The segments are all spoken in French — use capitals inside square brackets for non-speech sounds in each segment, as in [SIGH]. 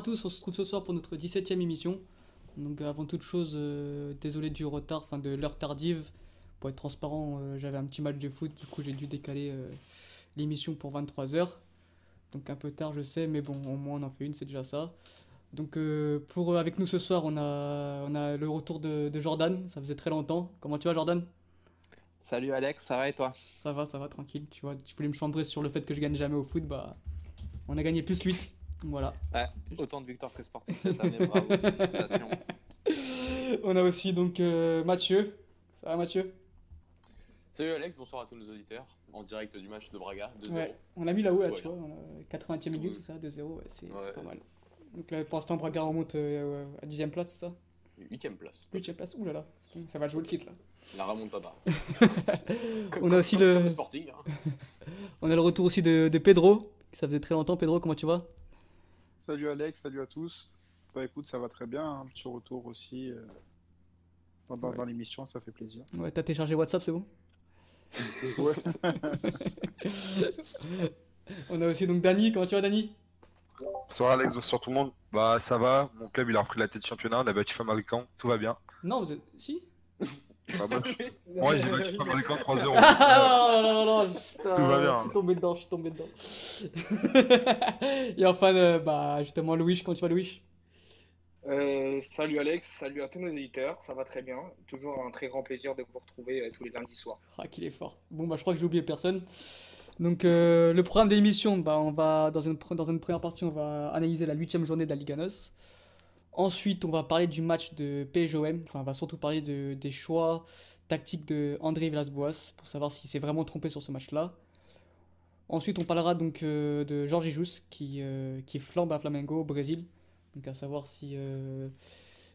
Bonsoir à tous, on se trouve ce soir pour notre 17ème émission. Donc avant toute chose, euh, désolé du retard, enfin de l'heure tardive. Pour être transparent, euh, j'avais un petit match de foot, du coup j'ai dû décaler euh, l'émission pour 23h. Donc un peu tard je sais, mais bon, au moins on en fait une, c'est déjà ça. Donc pour avec nous ce soir, on a, on a le retour de, de Jordan, ça faisait très longtemps. Comment tu vas Jordan? Salut Alex, ça va et toi? Ça va, ça va, tranquille. Tu vois, tu voulais me chambrer sur le fait que je gagne jamais au foot, bah on a gagné plus 8. Voilà. Ouais, autant de victoires que sportif cette année, bravo, [LAUGHS] félicitations. On a aussi donc euh, Mathieu. Ça va Mathieu? Salut Alex, bonsoir à tous nos auditeurs, en direct du match de Braga, 2-0. Ouais, on a mis là-haut, là, tu vois, on a 80e minute, c'est ça, 2-0, ouais, c'est pas mal. Donc là, pour l'instant, Braga remonte euh, à 10ème place, c'est ça? 8ème place. 8ème place, là là, ça va jouer le titre là. La remontada. [LAUGHS] on a aussi le... Comme sporting, hein. [LAUGHS] on a le retour aussi de, de Pedro, ça faisait très longtemps. Pedro, comment tu vas? Salut Alex, salut à tous. Bah écoute, ça va très bien, un petit retour aussi euh, dans, dans- Ouais. dans l'émission, ça fait plaisir. Ouais, t'as téléchargé WhatsApp, c'est bon? [LAUGHS] Ouais. [LAUGHS] On a aussi donc Dani, comment tu vas Dani? Bonsoir Alex, bonsoir tout le monde. Bah ça va, mon club il a repris la tête du championnat, on a battu Famalicão, tout va bien. Non, vous êtes... Si? [LAUGHS] Bah, moi, je- Ouais, j'ai battu Famalicão 3-0. Ah non, non, non, non, putain, Tout va bien. Je suis tombé dedans, je suis tombé dedans. [LAUGHS] Et enfin, euh, bah, justement, Louis, comment tu vas, Louis? Euh, salut Alex, salut à tous nos éditeurs, ça va très bien. Toujours un très grand plaisir de vous retrouver euh, tous les lundis soirs. Ah, qu'il est fort. Bon, bah, je crois que j'ai oublié personne. Donc, euh, le programme de l'émission, bah, on va, dans une, dans une première partie, on va analyser la huitième journée de la Liga NOS. Ensuite, on va parler du match de PSGOM. Enfin, on va surtout parler de, des choix tactiques de André Villas-Boas pour savoir s'il s'est vraiment trompé sur ce match-là. Ensuite, on parlera donc euh, de Jorge Jesus qui, euh, flambe à Flamengo au Brésil. Donc, à savoir si euh,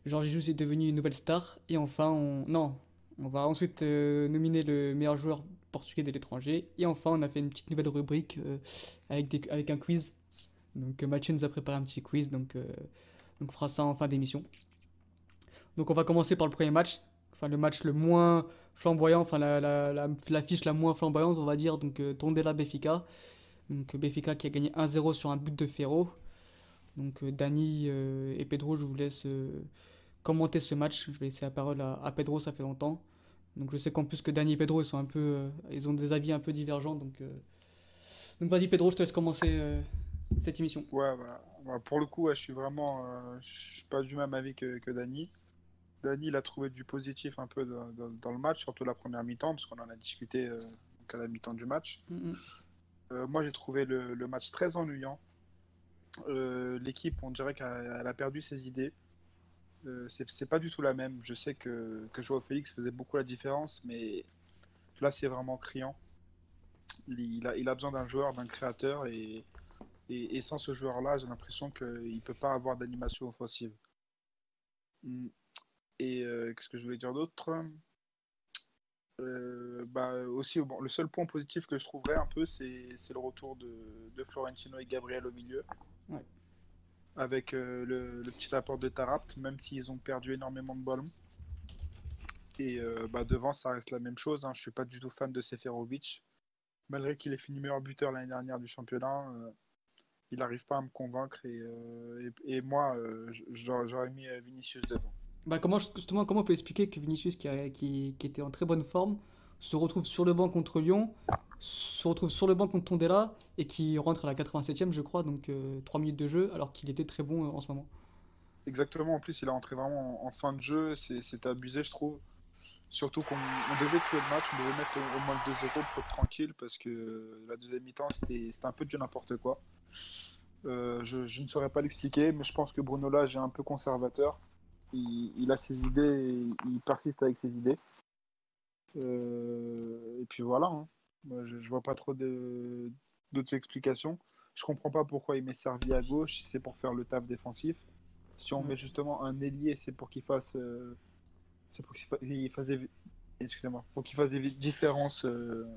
Jorge est devenu une nouvelle star. Et enfin, on... non, on va ensuite euh, nominer le meilleur joueur portugais de l'étranger. Et enfin, on a fait une petite nouvelle rubrique euh, avec, avec un quiz. Donc Mathieu nous a préparé un petit quiz, donc, donc on fera ça en fin d'émission. Donc on va commencer par le premier match, enfin le match le moins flamboyant, enfin la, la, la, la moins flamboyante, on va dire, donc euh, Tondela Benfica. Donc euh, Benfica qui a gagné 1-0 sur un but de Ferro. Donc euh, Dani euh, et Pedro, je vous laisse euh, commenter ce match. Je vais laisser la parole à, à Pedro, ça fait longtemps. Donc je sais qu'en plus que Dani et Pedro ils sont un peu, ils ont des avis un peu divergents. Donc, donc vas-y Pedro, je te laisse commencer cette émission. Ouais, voilà. Bah, pour le coup, ouais, je suis vraiment, euh, je suis pas du même avis que, que Dani. Dani, il a trouvé du positif un peu dans, dans- dans le match, surtout la première mi-temps, parce qu'on en a discuté euh, à la mi-temps du match. Mm, mm. Euh, moi, j'ai trouvé le, le match très ennuyant. Euh, L'équipe, on dirait qu'elle elle a perdu ses idées. C'est c'est pas du tout la même. Je sais que, que Joao Félix faisait beaucoup la différence, mais là, c'est vraiment criant. Il, il a, il a besoin d'un joueur, d'un créateur, et, et, et sans ce joueur-là, j'ai l'impression qu'il ne peut pas avoir d'animation offensive. Mm. Et euh, qu'est-ce que je voulais dire d'autre? Euh, bah, aussi, bon, le seul point positif que je trouverais un peu, c'est le retour de, de Florentino et Gabriel au milieu. Ouais. Avec euh, le, le petit apport de Tarapt, même s'ils ont perdu énormément de ballons. Et euh, bah, devant, ça reste la même chose. Hein. Je suis pas du tout fan de Seferovic. Malgré qu'il ait fini meilleur buteur l'année dernière du championnat, il n'arrive pas à me convaincre. Et, euh, et, et moi, euh, j'aurais mis euh, Vinicius devant. Bah comment, justement, comment on peut expliquer que Vinicius, qui, a- qui, qui était en très bonne forme, se retrouve sur le banc contre Lyon, se retrouve sur le banc contre Tondela, et qui rentre à la 87e, je crois, donc 3 minutes de jeu, alors qu'il était très bon en ce moment? Exactement, en plus il est entré vraiment en, en fin de jeu, c'est abusé je trouve. Surtout qu'on on devait tuer le match, on devait mettre au, au moins le 2-0 pour être tranquille parce que la deuxième mi-temps c'était un peu du n'importe quoi. Euh, je, je ne saurais pas l'expliquer, mais je pense que Bruno Lage est un peu conservateur. Il, il a ses idées et il persiste avec ses idées. Euh, et puis voilà, hein. Moi, je, je vois pas trop d'autres explications. Je comprends pas pourquoi il met Servi à gauche, c'est pour faire le taf défensif. Si on Mm. met justement un ailier, c'est pour qu'il fasse, euh, c'est pour qu'il fa- il fasse des, excusez-moi, pour qu'il fasse des différences euh,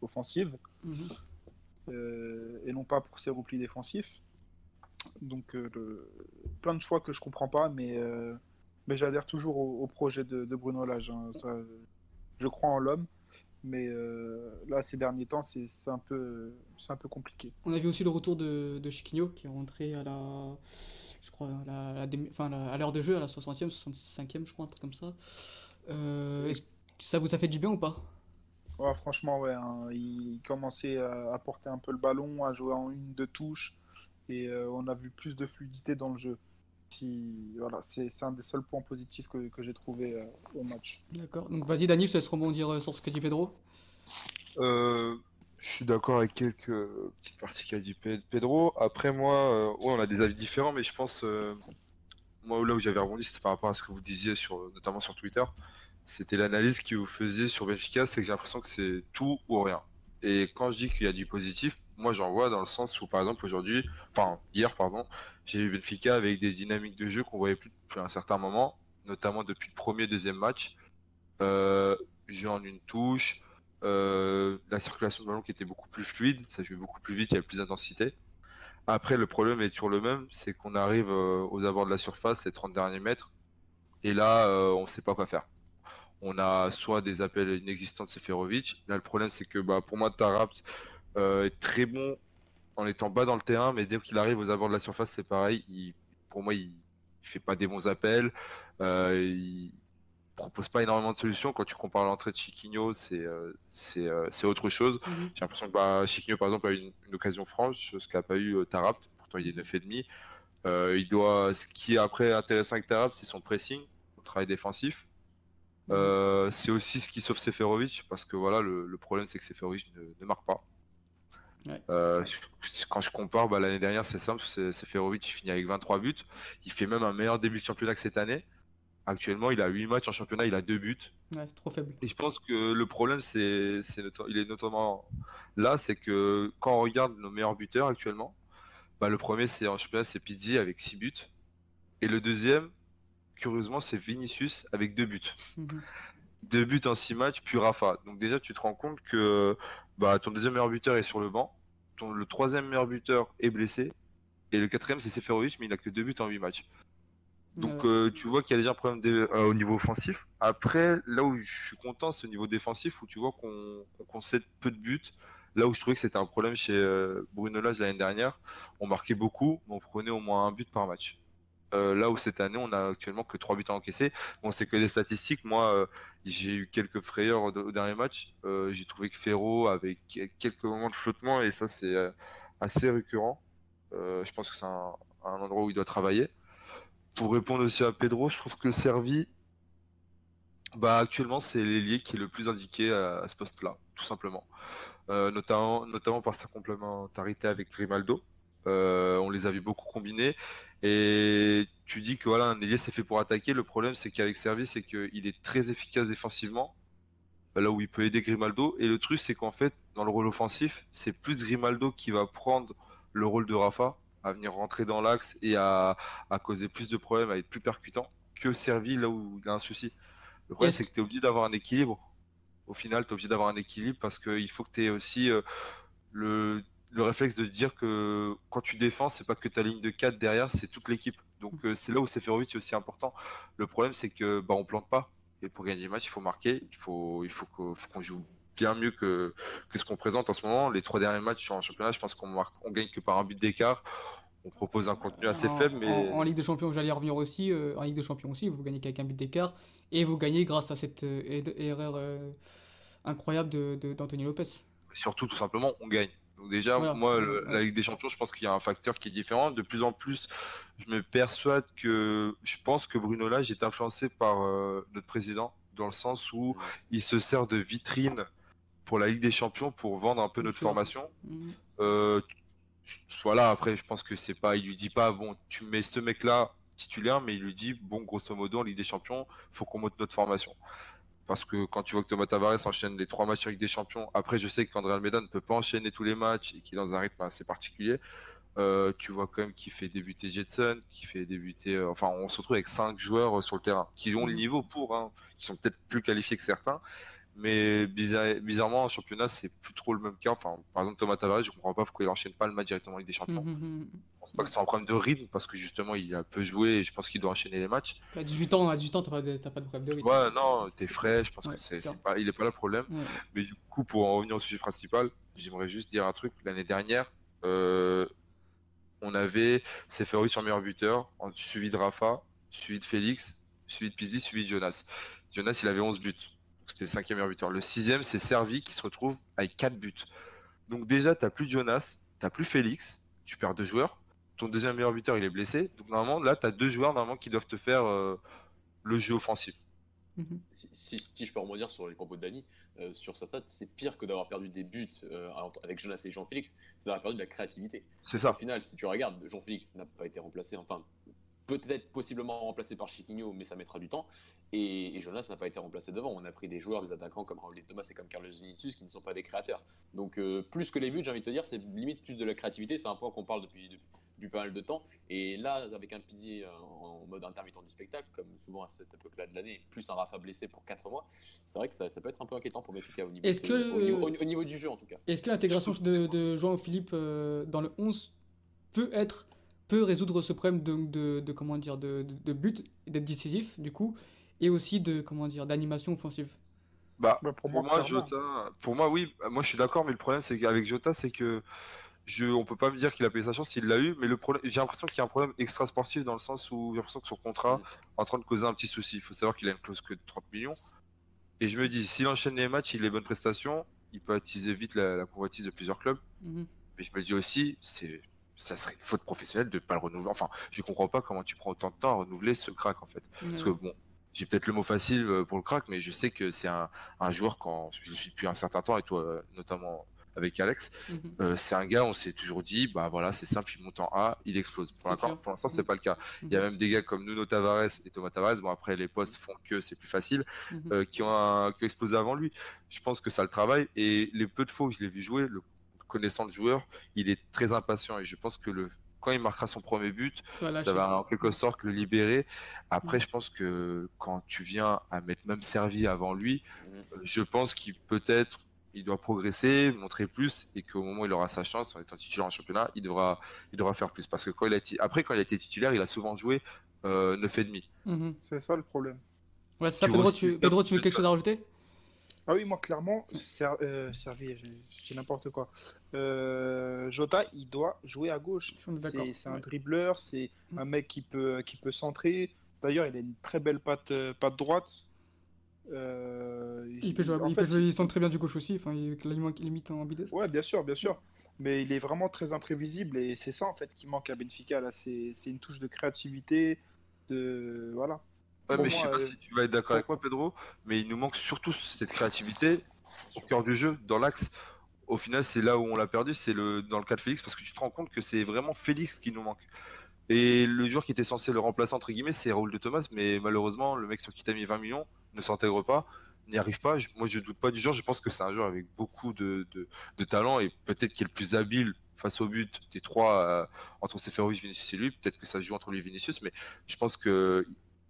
offensives euh, et non pas pour ses replis défensifs. Donc euh, le- plein de choix que je comprends pas, mais mais j'adhère toujours au, au projet de, de Bruno Lage. hein. Ça, je crois en l'homme Mais là, ces derniers temps, c'est c'est un peu, c'est un peu compliqué. On a vu aussi le retour de, de Chiquinho qui est rentré à la, je crois, à la- à la demi- enfin, à la- à l'heure de jeu, à la 60e, 65e, je crois, un truc comme ça. Euh, est-ce que ça vous a fait du bien ou pas? Ouais, franchement, ouais, hein, il commençait à, porter un peu le ballon, à jouer en une, deux touches, et euh, on a vu plus de fluidité dans le jeu. Si, voilà, c'est un des seuls points positifs que, que j'ai trouvé euh, au match. D'accord. Donc vas-y, Dani, je te laisse rebondir sur ce que dit Pedro. Euh, je suis d'accord avec quelques petites parties qu'a dit Pe- Pedro. Après, moi, euh, on a des avis différents, mais je pense, euh, moi, là où j'avais rebondi, c'était par rapport à ce que vous disiez, sur, notamment sur Twitter. C'était l'analyse que vous faisiez sur Benfica, c'est que j'ai l'impression que c'est tout ou rien. Et quand je dis qu'il y a du positif, moi j'en vois dans le sens où, par exemple, aujourd'hui, enfin, hier, pardon, j'ai vu Benfica avec des dynamiques de jeu qu'on voyait plus depuis un certain moment, notamment depuis le premier, deuxième match. Euh, en une touche, euh, la circulation de ballon qui était beaucoup plus fluide, ça jouait beaucoup plus vite, il y avait plus d'intensité. Après, le problème est toujours le même, c'est qu'on arrive euh, aux abords de la surface, les 30 derniers mètres, et là, euh, on ne sait pas quoi faire. On a soit des appels inexistants de Seferovic, là le problème c'est que bah, pour moi, Tarapt est très bon en étant bas dans le terrain, mais dès qu'il arrive aux abords de la surface, c'est pareil, il- pour moi, il, il fait pas des bons appels, propose pas énormément de solutions. Quand tu compares l'entrée de Chiquinho, c'est euh, c'est euh, autre chose. Mhm. J'ai l'impression que bah, Chiquinho, par exemple, a eu une, une occasion franche, ce qu'a pas eu euh, Tarapt. Pourtant, il est 9,5. Euh, il doit... Ce qui est après intéressant avec Tarapt, c'est son pressing, son travail défensif. Euh, c'est aussi ce qui sauve Seferovic, parce que voilà, le, le problème, c'est que Seferovic ne, ne marque pas. Ouais. Euh, quand je compare, bah, l'année dernière, c'est simple, Seferovic, il finit avec 23 buts. Il fait même un meilleur début de championnat que cette année. Actuellement, il a 8 matchs en championnat, il a 2 buts. Ouais, trop faible. Et je pense que le problème, c'est, il est notamment là, c'est que quand on regarde nos meilleurs buteurs actuellement, bah, le premier, c'est en championnat, c'est Pizzi avec 6 buts. Et le deuxième, curieusement, c'est Vinicius avec 2 buts. Mhm. Deux buts en 6 matchs, puis Rafa. Donc déjà, tu te rends compte que bah, ton deuxième meilleur buteur est sur le banc, ton, le troisième meilleur buteur est blessé, et le quatrième, c'est Seferovic, mais il a que 2 buts en 8 matchs. Donc Ouais. euh, tu vois qu'il y a déjà un problème de- euh, au niveau offensif. Après, là où je suis content, c'est au niveau défensif, où tu vois qu'on concède peu de buts. Là où je trouvais que c'était un problème chez euh, Bruno Lage l'année dernière, on marquait beaucoup, mais on prenait au moins un but par match. Euh, là où cette année, on a actuellement que 3 buts à encaisser. Bon, c'est que des statistiques. Moi, euh, j'ai eu quelques frayeurs au, au dernier match. Euh, j'ai trouvé que Ferro avait que- quelques moments de flottement, et ça, c'est assez récurrent. Je pense que c'est un, un endroit où il doit travailler. Pour répondre aussi à Pedro, je trouve que Servi, bah actuellement c'est l'ailier qui est le plus indiqué à, ce poste-là, tout simplement. Euh, notamment, par sa complémentarité avec Grimaldo. Euh, on les a vu beaucoup combiner et tu dis que voilà un ailier c'est fait pour attaquer. Le problème c'est qu'avec Servi c'est qu'il est très efficace défensivement, là où il peut aider Grimaldo. Et le truc c'est qu'en fait dans le rôle offensif c'est plus Grimaldo qui va prendre le rôle de Rafa à venir rentrer dans l'axe et à, à causer plus de problèmes, à être plus percutant que Servi là où il a un souci. Le problème, c'est que tu es obligé d'avoir un équilibre. Au final, tu es obligé d'avoir un équilibre parce qu'il faut que tu aies aussi euh, le, le réflexe de dire que quand tu défends, c'est pas que ta ligne de 4 derrière, c'est toute l'équipe. Donc euh, c'est là où Seferovic est aussi important. Le problème, c'est que bah, on plante pas. Et pour gagner des matchs, il faut marquer, il faut, il faut qu'on faut qu'on joue bien mieux que, que ce qu'on présente en ce moment. Les trois derniers matchs en championnat, je pense qu'on marque, on gagne que par un but d'écart. On propose un contenu assez En- faible, mais en, en Ligue des Champions, j'allais y revenir aussi. euh, en Ligue des Champions aussi, vous gagnez qu'avec un but d'écart. Et vous gagnez grâce à cette euh, er- erreur euh, incroyable de, de- d'Anthony Lopez. surtout tout simplement on gagne. Donc déjà Voilà. moi le- la Ligue des Champions je pense qu'il y a un facteur qui est différent. De plus en plus je me persuade que je pense que Bruno Lage est influencé par euh, notre président dans le sens où il se sert de vitrine pour la Ligue des Champions pour vendre un peu notre Sûr. formation. Mhm. Euh, voilà après je pense que c'est pas il lui dit pas bon tu mets ce mec là titulaire mais il lui dit bon grosso modo en Ligue des Champions faut qu'on monte notre formation. Parce que quand tu vois que Thomas Tavares enchaîne les trois matchs avec des champions, après je sais qu'André Almeida ne peut pas enchaîner tous les matchs et qu'il est dans un rythme assez particulier. Euh, tu vois quand même qu'il fait débuter Jetson, qui fait débuter. euh, enfin, on se retrouve avec cinq joueurs sur le terrain qui ont le niveau pour, hein, qui sont peut-être plus qualifiés que certains. Mais bizarre- bizarrement, en championnat, c'est plus trop le même cas. Enfin, par exemple, Thomas Tavares, je comprends pas pourquoi il enchaîne pas le match directement avec des champions. Mhm, mhm. pense pas que c'est un problème de rythme parce que justement il a peu joué et je pense qu'il doit enchaîner les matchs. À 18 ans, à 18 ans, t'as pas, de- t'as pas de problème de rythme. Ouais, non, t'es frais, je pense Ouais, que c'est pas, il est pas là le problème. Ouais. Mais du coup, pour en revenir au sujet principal, j'aimerais juste dire un truc. L'année dernière, euh, on avait Seferovic en meilleur buteur, en- suivi de Rafa, suivi de Félix, suivi de Pizzi, suivi de Jonas. Jonas, il avait 11 buts. C'était le cinquième meilleur buteur. Le sixième, c'est Servi qui se retrouve avec 4 buts. Donc déjà, t'as plus Jonas, t'as plus Félix, tu perds deux joueurs. Ton deuxième meilleur buteur, il est blessé. Donc normalement, là, t'as deux joueurs normalement qui doivent te faire euh, le jeu offensif. Mhm. Si, si- si je peux rebondir sur les propos de Dani, euh, sur sa stat, c'est pire que d'avoir perdu des buts euh, avec Jonas et Jean-Félix, c'est d'avoir perdu de la créativité. C'est Au ça. final, si tu regardes, Jean-Félix n'a pas été remplacé, enfin, peut-être possiblement remplacé par Chiquinho, mais ça mettra du temps. Et, et Jonas n'a pas été remplacé devant. On a pris des joueurs, des attaquants comme de Thomas et comme Carlos Vinicius qui ne sont pas des créateurs. Donc, euh, plus que les buts, j'ai envie de te dire, c'est limite plus de la créativité. C'est un point qu'on parle depuis, depuis, depuis pas mal de temps. Et là, avec un Pizzi euh, en mode intermittent du spectacle, comme souvent à cette époque-là de l'année, plus un Rafa blessé pour 4 mois, c'est vrai que ça, ça peut être un peu inquiétant pour Benfica au niveau, que- au, niveau, au- au niveau du jeu en tout cas. Est-ce que l'intégration de, de João Philippe euh, dans le 11 peut être peut résoudre ce problème de, de, de- comment dire de, de, de but d'être décisif du coup? Et aussi de comment dire d'animation offensive Bah, Bah, pour pour, moi. Jota, pour moi, oui, moi je suis d'accord, mais le problème c'est qu'avec Jota, c'est que je, on peut pas me dire qu'il a payé sa chance, il l'a eu, mais le problème, j'ai l'impression qu'il y a un problème extra sportif dans le sens où j'ai l'impression que son contrat est en train de causer un petit souci. Il faut savoir qu'il a une clause que de 30 millions. Et je me dis, s'il enchaîne les matchs, il a les bonnes prestations, il peut attiser vite la, la convoitise de plusieurs clubs. Mhm. Mais je me dis aussi, c'est, ça serait une faute professionnelle de pas le renouveler. Enfin, je comprends pas comment tu prends autant de temps à renouveler ce crack en fait. Parce que bon, j'ai peut-être le mot facile euh, pour le crack, mais je sais que c'est un, un joueur quand je le suis depuis un certain temps et toi euh, notamment avec Alex, Mhm. euh, c'est un gars on s'est toujours dit bah voilà c'est simple il monte en A, il explose. Pour l'instant, pour l'instant c'est Mhm. pas le cas. Il y a même des gars comme Nuno Tavares et Thomas Tavares, bon après les postes font que c'est plus facile, Mhm. euh, qui ont un- qui ont explosé avant lui. Je pense que ça le travaille et les peu de fois où je l'ai vu jouer, le connaissant le joueur, il est très impatient et je pense que le quand il marquera son premier but, Ça va ça lâcher. va en quelque sorte le libérer. Après, Mm. je pense que quand tu viens à mettre même servi avant lui, Mhm. euh, je pense qu'il peut-être il doit progresser, montrer plus, et qu'au moment où il aura sa chance en étant titulaire en championnat, il devra, il devra faire plus. Parce que quand il a été, après, quand il a été titulaire, il a souvent joué euh, 9,5. Mhm. C'est ça le problème. Ouais, c'est ça, Tu Pedro, tu, Pedro, tu veux quelque chose à rajouter? Ah oui, moi clairement, ser- euh, servi, j'ai j'ai dit n'importe quoi. Euh, Jota, il doit jouer à gauche. C'est un dribbleur, c'est Mm. un mec qui peut, qui peut centrer. D'ailleurs, il a une très belle patte, euh, patte droite. Euh, Il peut jouer, il, fait, peut jouer, il très bien du gauche aussi, enfin, il limite, limite en bides. Ouais, bien sûr, bien sûr. Mais il est vraiment très imprévisible et c'est ça en fait qui manque à Benfica c'est une touche de créativité, de voilà. Ouais, mais je sais pas euh, si tu vas être d'accord avec moi, Pedro, mais il nous manque surtout cette créativité au cœur du jeu, dans l'axe. Au final, c'est là où on l'a perdu, c'est le dans le cas de Félix, parce que tu te rends compte que c'est vraiment Félix qui nous manque. Et le joueur qui était censé le remplacer, entre guillemets, c'est Raoul de Thomas, mais malheureusement, le mec sur qui t'as mis 20 millions ne s'intègre pas, n'y arrive pas. Moi, je doute pas du genre, je pense que c'est un joueur avec beaucoup de, de, de talent et peut-être qui est le plus habile face au but des trois, euh, entre Seferovic, Vinicius et lui. Peut-être que ça se joue entre lui et Vinicius, mais je pense que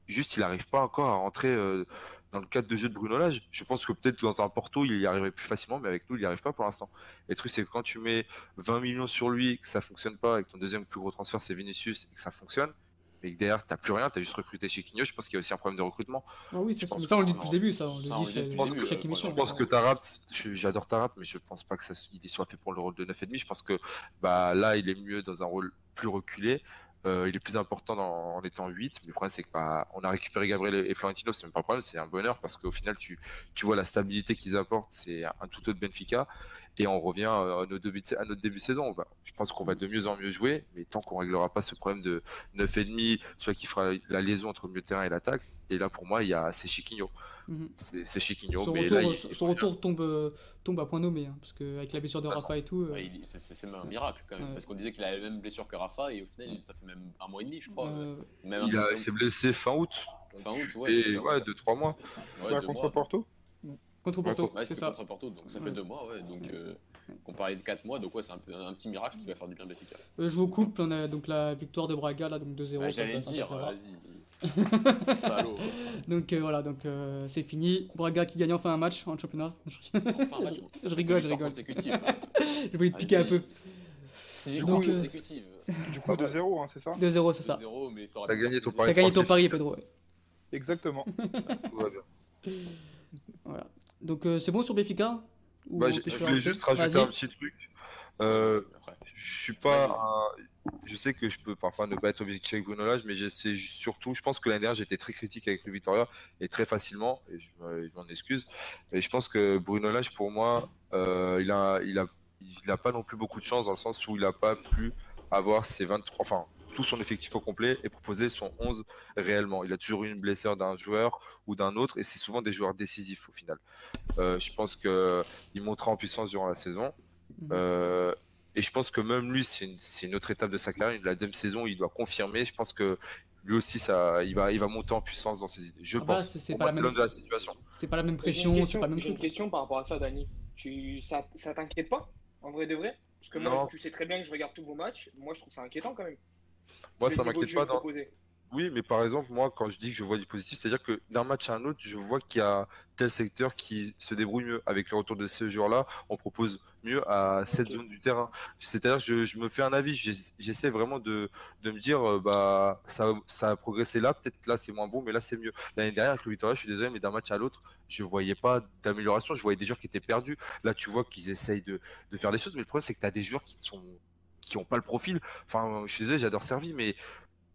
juste il n'arrive pas encore à rentrer euh, dans le cadre de jeu de Bruno Lage. Je pense que peut-être dans un Porto il y arriverait plus facilement, mais avec nous il n'y arrive pas pour l'instant. Et le truc c'est que quand tu mets 20 millions sur lui, que ça fonctionne pas, et que ton deuxième plus gros transfert c'est Vinicius et que ça fonctionne, mais que derrière t'as plus rien, t'as juste recruté chez Quigno, je pense qu'il y a aussi un problème de recrutement. Ah oui, Je c'est ça. pense Mais ça, on le dit que- depuis le début, ça. On le dit chaque ouais, émission. Je pense que Tarap, je- j'adore Tarap, mais je pense pas que ça il soit fait pour le rôle de 9,5. Je pense que bah là il est mieux dans un rôle plus reculé. Euh, il est plus important dans- en étant 8, mais le problème c'est que bah, on a récupéré Gabriel et Florentino, c'est même pas un problème, c'est un bonheur parce qu'au final tu, tu vois la stabilité qu'ils apportent, c'est un tout autre Benfica, et on revient euh, à notre début de, à notre début de saison. On va, je pense qu'on va de mieux en mieux jouer, mais tant qu'on réglera pas ce problème de 9,5, soit qui fera la liaison entre le milieu de terrain et l'attaque, et là pour moi il y a c'est Chiquinho, Mhm. c'est c'est Chiquinho, Son mais retour, là il- son- son retour tombe, euh, tombe à point nommé, hein, parce qu'avec la blessure de Ah non. Rafa et tout. euh, Ouais, il- c'est- c'est c'est même un miracle quand même, Ouais. parce qu'on disait qu'il avait la même blessure que Rafa et au final ça fait même un mois et demi, je crois. euh, Même il, s'est blessé fin août, Fin août, ouais, et ouais, deux trois mois. Ouais, Bah, deux contre mois. Porto? Contre Porto, Ouais, c'est ça. contre Porto, donc ça fait Ouais. deux mois, ouais. Donc, euh, comparé de 4 mois, donc ouais, c'est un, peu- un petit miracle qui va faire du bien à Benfica. Euh, je vous coupe, on a donc la victoire de Braga, là, donc 2-0. Ah, ça, J'allais dire, vas-y. Salaud. [LAUGHS] Donc euh, voilà, donc euh, c'est fini. Braga qui gagne enfin un match en championnat. [LAUGHS] Enfin, un match. Je rigole, je rigole. consécutive. [LAUGHS] je voulais te piquer un peu. C'est euh, consécutive. Du coup, 2-0, hein, c'est ça 2-0, c'est ça. 0 mais ça T'as gagné ton 0. pari T'as gagné ton pari, Pedro. Exactement. Tout va bien. Voilà. Donc euh, c'est bon sur Béfica Bah, je, voulais juste rajouter un petit truc. Euh, je suis pas un- Je sais que je peux parfois ne pas être objectif avec Bruno Lage, mais j'essaie surtout. Je pense que l'année dernière, j'étais très critique avec le Victoria et très facilement, et je me- je m'en excuse. Mais je pense que Bruno Lage, pour moi, euh, il a, il a, il a pas non plus beaucoup de chance dans le sens où il a pas pu avoir ses 23, enfin tout son effectif au complet et proposer son 11 réellement. Il a toujours eu une blessure d'un joueur ou d'un autre, et c'est souvent des joueurs décisifs au final. Euh, je pense que il montera en puissance durant la saison. Mhm. Euh, et je pense que même lui, c'est une, autre étape de sa carrière. La deuxième saison, il doit confirmer. Je pense que lui aussi, ça, il, va, il va monter en puissance dans ses idées. Je Ah bah, pense. c'est- c'est pas la même- l'homme de la situation. C'est pas la même pression, c'est question, pas le même j'ai une question par rapport à ça, Dani. Tu, ça, ça t'inquiète pas, en vrai de vrai? Parce que moi, tu sais très bien que je regarde tous vos matchs. Moi, je trouve ça inquiétant quand même. Moi, ça m'inquiète pas. Dans... Oui, mais par exemple, moi, quand je dis que je vois du positif, c'est-à-dire que d'un match à un autre, je vois qu'il y a tel secteur qui se débrouille mieux. Avec le retour de ces joueurs-là, on propose mieux à cette zone du terrain. C'est-à-dire que je, je me fais un avis. J'ess- J'essaie vraiment de, de me dire, euh, bah, ça, ça a progressé là, peut-être là c'est moins bon, mais là c'est mieux. L'année dernière, avec le Victoria, je suis désolé, mais d'un match à l'autre, je voyais pas d'amélioration. Je voyais des joueurs qui étaient perdus. Là, tu vois qu'ils essayent de, de faire des choses, mais le problème, c'est que tu as des joueurs qui sont qui ont pas le profil. Enfin, je suis désolé, j'adore Servi, mais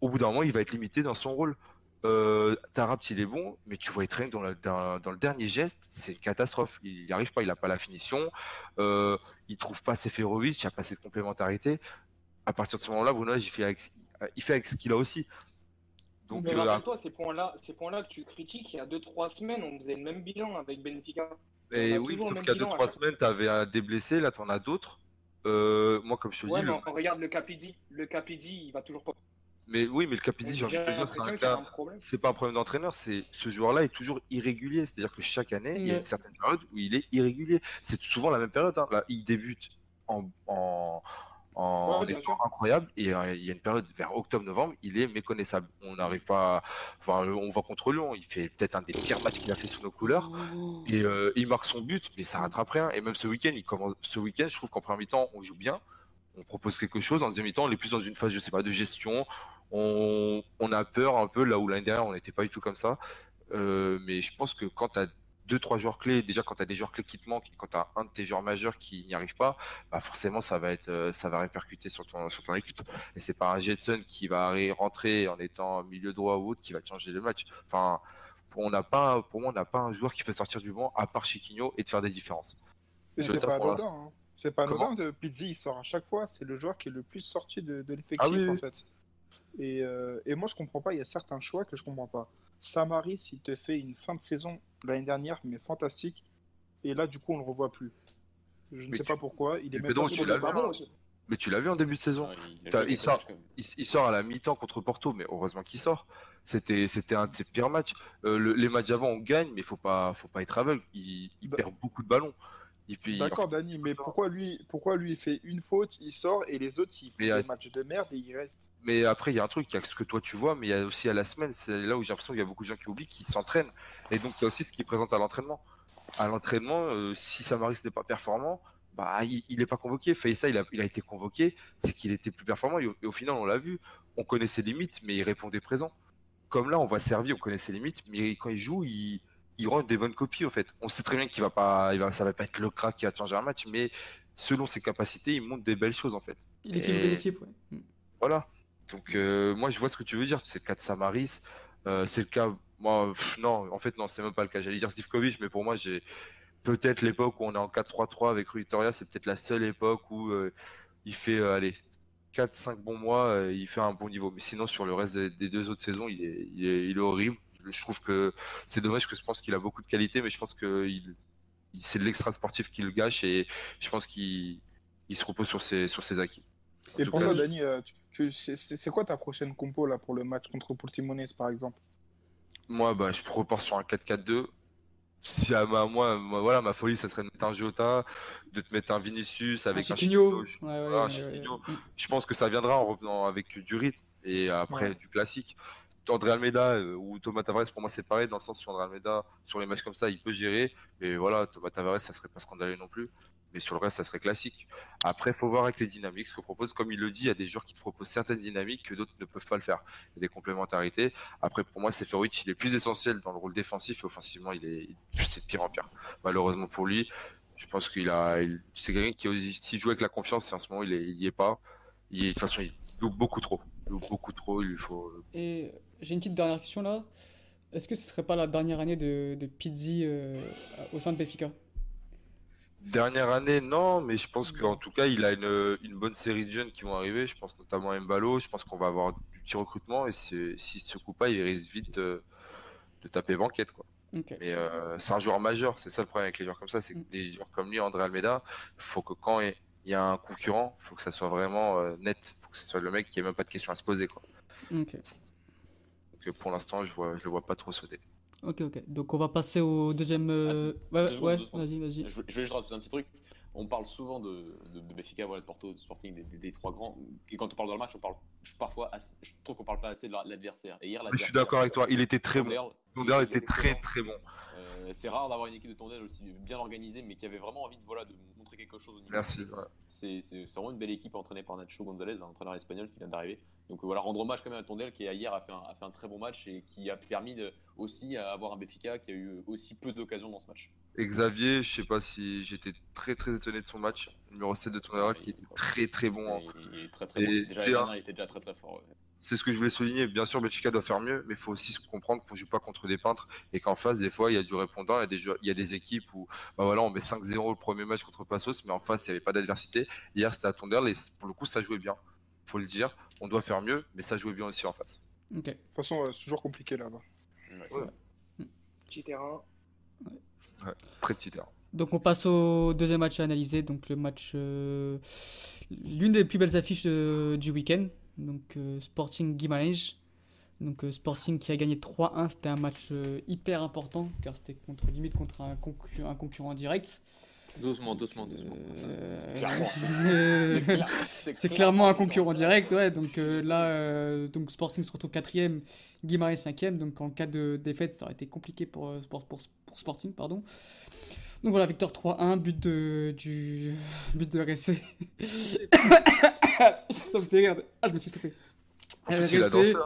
au bout d'un moment, il va être limité dans son rôle. Euh, il est bon, mais tu vois, il traîne dans, le- dans, dans le dernier geste, c'est une catastrophe. Il n'y arrive pas, il n'a pas la finition, euh, il trouve pas Seferovic, il n'y a pas cette complémentarité. À partir de ce moment-là, Bruno, il fait avec, il fait avec ce qu'il a aussi. Donc, Mais euh, rappelle-toi, ces points-là ces points-là que tu critiques, il y a 2-3 semaines, on faisait le même bilan avec Benfica. et oui, sauf qu'il y a bilan, 2-3 là. semaines, tu avais des blessés, là, tu en as d'autres. Euh, moi, comme je te Ouais, dis, mais le- regarde le Capidi. Le Capidi, il va toujours pas. mais oui, mais le Capizzi, j'ai envie de te dire, c'est un cas. c'est pas un problème d'entraîneur, c'est ce joueur-là est toujours irrégulier. C'est-à-dire que chaque année, il y a une certaine période où il est irrégulier. C'est souvent la même période. hein. Là, il débute en, en, en Ouais, étant incroyable et euh, il y a une période vers octobre-novembre, il est méconnaissable. On n'arrive pas. à- Enfin, on va contre Lyon, il fait peut-être un des pires matchs qu'il a fait sous nos couleurs. Oh. Et euh, il marque son but, mais ça rattrape rien. Et même ce week-end, il commence. Ce week-end, je trouve qu'en première mi-temps, on joue bien. On propose quelque chose. En deuxième mi-temps, on est plus dans une phase, je sais pas, de gestion. On, on a peur un peu là où l'année dernière, on n'était pas du tout comme ça. Euh, mais je pense que quand tu as deux, trois joueurs clés, déjà quand tu as des joueurs clés qui te manquent, quand tu as un de tes joueurs majeurs qui n'y arrive pas, bah forcément ça va être euh, ça va répercuter sur ton sur ton équipe. Et c'est pas un Jetson qui va rentrer en étant milieu droit ou autre qui va te changer le match. Enfin, on n'a pas pour moi on n'a pas un joueur qui peut sortir du banc à part Chiquinho et de faire des différences. Je C'est pas anodin. hein. C'est pas anodin de Pizzi, il sort à chaque fois. C'est le joueur qui est le plus sorti de, de l'effectif Ah oui, en fait. Et, euh, et moi je comprends pas, il y a certains choix que je comprends pas. Samaris, il te fait une fin de saison l'année dernière, mais fantastique. Et là, du coup, on le revoit plus. Je ne Mais sais tu- pas pourquoi. Il est Mais même donc, pas tu l'as vu, aussi. Mais tu l'as vu en début de saison. Il, sort-. Il, il sort à la mi-temps contre Porto, mais heureusement qu'il sort. C'était, c'était un de ses pires matchs. Euh, le- les matchs avant, on gagne, mais faut pas, faut pas être aveugle. Il, il Bah- perd beaucoup de ballons. D'accord, Dani, mais pourquoi lui, pourquoi lui il fait une faute, il sort et les autres ils font Mais, des euh, matchs de merde et ils restent. mais après, il y a un truc, il y a ce que toi tu vois, mais il y a aussi à la semaine. C'est là où j'ai l'impression qu'il y a beaucoup de gens qui oublient qu'ils s'entraînent. Et donc, il y a aussi ce qui présente à l'entraînement. À l'entraînement, euh, si Samaris n'est pas performant, bah, il n'est pas convoqué. Faïssa, il a, il a été convoqué, c'est qu'il était plus performant. Et au, et au final, on l'a vu. On connaît ses limites, mais il répondait présent. Comme là, on voit servir, on connaît ses limites, mais quand il joue, il, il rend des bonnes copies, au fait. On sait très bien qu'il va pas, il va, ça va pas être le crack qui va changer un match, mais selon ses capacités, il montre des belles choses, en fait. L'équipe, ouais. Mm. Voilà. Donc euh, moi je vois ce que tu veux dire. C'est le cas de Samaris. Euh, c'est le cas. Moi pff, non, en fait non, c'est même pas le cas. J'allais dire Zivkovic, mais pour moi j'ai peut-être l'époque où on est en 4-3-3 avec Rui Victoria, c'est peut-être la seule époque où euh, il fait allez 4-5 bons mois, il fait un bon niveau. Mais sinon sur le reste des, des deux autres saisons, il est, il est, il est horrible. Je trouve que c'est dommage que je pense qu'il a beaucoup de qualité, mais je pense que il, il- c'est l'extra sportif qui le gâche et je pense qu'il il se repose sur ses sur ses acquis. En Et pour cas, toi, Dani, euh, c'est- quoi ta prochaine compo là pour le match contre Portimonense par exemple? Moi, bah, je repars sur un 4-4-2. Si à ma, moi, moi, voilà, ma folie, ça serait de mettre un Jota, de te mettre un Vinicius avec Un un Chiquinho. Chiquinho. Ouais, ouais, Voilà, un ouais, ouais, Chiquinho. ouais. Je pense que ça viendra en revenant avec du rythme et après Ouais. du classique. André Almeida euh, ou Thomas Tavares, pour moi, c'est pareil, dans le sens où André Almeida, sur les matchs comme ça, il peut gérer. Mais voilà, Thomas Tavares, ça serait pas scandaleux non plus. Mais sur le reste, ça serait classique. Après, faut voir avec les dynamiques ce que propose. Comme il le dit, il y a des joueurs qui proposent certaines dynamiques que d'autres ne peuvent pas le faire. Il y a des complémentarités. Après, pour moi, Seferovic, il est plus essentiel dans le rôle défensif et offensivement, il est, c'est de pire en pire. Malheureusement pour lui, je pense qu'il a, il- c'est quelqu'un qui aussi joue avec la confiance et en ce moment, il, est, il y est pas. Il, de toute façon, il loupe beaucoup trop. Il loupe beaucoup trop. Il lui faut. Et j'ai une petite dernière question là. Est-ce que ce serait pas la dernière année de, de Pizzi euh, au sein de Benfica? Dernière année, non, mais je pense qu'en tout cas, il a une, une bonne série de jeunes qui vont arriver. Je pense notamment à Mbalo. Je pense qu'on va avoir du petit recrutement et s'il se coupe pas, il risque vite euh, de taper banquette, quoi. Mais euh, c'est un joueur majeur, c'est ça le problème avec les joueurs comme ça, c'est que des joueurs comme lui, André Almeida, faut que quand il y a un concurrent, faut que ça soit vraiment net, faut que ce soit le mec qui ait même pas de questions à se poser, quoi. Donc euh, pour l'instant, je vois, je le vois pas trop sauter. Ok, ok. Donc on va passer au deuxième. euh, Ouais, Deux secondes, ouais, vas-y, vas-y. Je, je vais juste rajouter un petit truc. On parle souvent de, de, de voilà, de Porto, de Sporting, des, des- des trois grands. Et quand on parle dans le match, on parle je, parfois assez- je trouve qu'on parle pas assez de la- l'adversaire. Et hier, Je suis d'accord avec toi, il était très bon. Tondel, était très très bon. Euh, c'est rare d'avoir une équipe de Tondel aussi bien organisée, mais qui avait vraiment envie de, voilà, de montrer quelque chose au niveau. Merci. ouais. C'est c'est- c'est vraiment une belle équipe entraînée par Nacho Gonzalez, un entraîneur espagnol qui vient d'arriver. Donc voilà, rendre hommage quand même à Tondel qui hier a fait un, a fait un très bon match et qui a permis de- aussi à avoir un Benfica qui a eu aussi peu d'occasions dans ce match. Et Xavier, je sais pas si j'étais très très étonné de son match. Numéro 7 de Tondela qui était très très bon. Et il est très très Et bon. Déjà, un- il était déjà très très fort. ouais. C'est ce que je voulais souligner. Bien sûr, Benfica doit faire mieux, mais il faut aussi se comprendre qu'on joue pas contre des peintres et qu'en face, des fois, il y a du répondant. Il y a des, joueurs- il y a des équipes où bah voilà, on met 5-0 le premier match contre Passos, mais en face, il n'y avait pas d'adversité. Hier, c'était à Tondel et pour le coup, ça jouait bien. Faut le dire. On doit faire mieux, mais ça jouait bien aussi en face. Ok. De toute façon, euh, c'est toujours compliqué là-bas. Ouais. Petit terrain. Très petit terrain. Donc on passe au deuxième match à analyser, donc le match, euh, l'une des plus belles affiches euh, du week-end, donc euh, Sporting Guimarães. Donc euh, Sporting qui a gagné 3-1, c'était un match euh, hyper important car c'était contre limite contre un, concu- un concurrent direct. Doucement, doucement, doucement. Euh, [LAUGHS] C'est clair- C'est clairement un concurrent direct, ouais. Donc euh, là, euh, donc Sporting se retrouve quatrième, Guimarães cinquième. Donc en cas de défaite, ça aurait été compliqué pour, pour, pour, pour Sporting, pardon. Donc voilà, victoire 3-1, but de du but de RSC. [COUGHS] [COUGHS] ça me fait rire. Ah, je me suis tout fait. En plus, il a dansé. hein.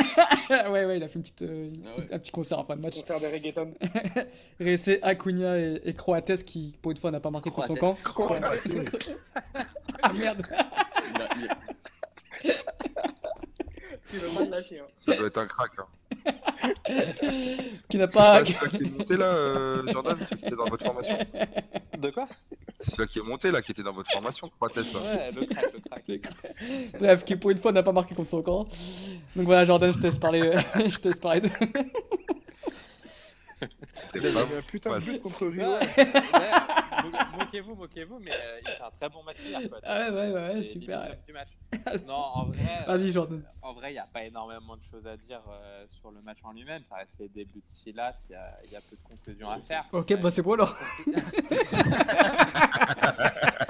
[LAUGHS] ouais, ouais, il a fait une petite, euh, Ah ouais. un petit concert en fin de match. Concert de reggaeton. [LAUGHS] RSC, Acuna et, et Croates qui, pour une fois, n'a pas marqué contre son camp. [LAUGHS] Ah merde Il a- il a- Tu veux pas te lâcher. Hein. Ça doit être un crack. Hein. Qui n'a C'est pas. pas celui-là qui est monté là, euh, Jordan, qui était dans votre formation. De quoi? C'est celui-là qui est monté là, qui était dans votre formation, Croates là. Ouais, le crack, le crack. [LAUGHS] Bref, qui pour une fois n'a pas marqué contre son camp. Donc voilà, Jordan, je te laisse parler, [LAUGHS] je te laisse parler de... [LAUGHS] Il un putain de Ouais. but contre Rio. Ouais, ouais, mo- moquez-vous, moquez-vous, mais euh, il fait un très bon match hier. Quoi. Ah ouais, ouais, ouais, super. du match. Non, en vrai, [LAUGHS] euh, Vas-y, Jordan. en vrai, il n'y a pas énormément de choses à dire euh, sur le match en lui-même. Ça reste les débuts de Silas. Il y a, il y a peu de conclusions à faire. Ok, bah c'est bon alors. [LAUGHS] [LAUGHS]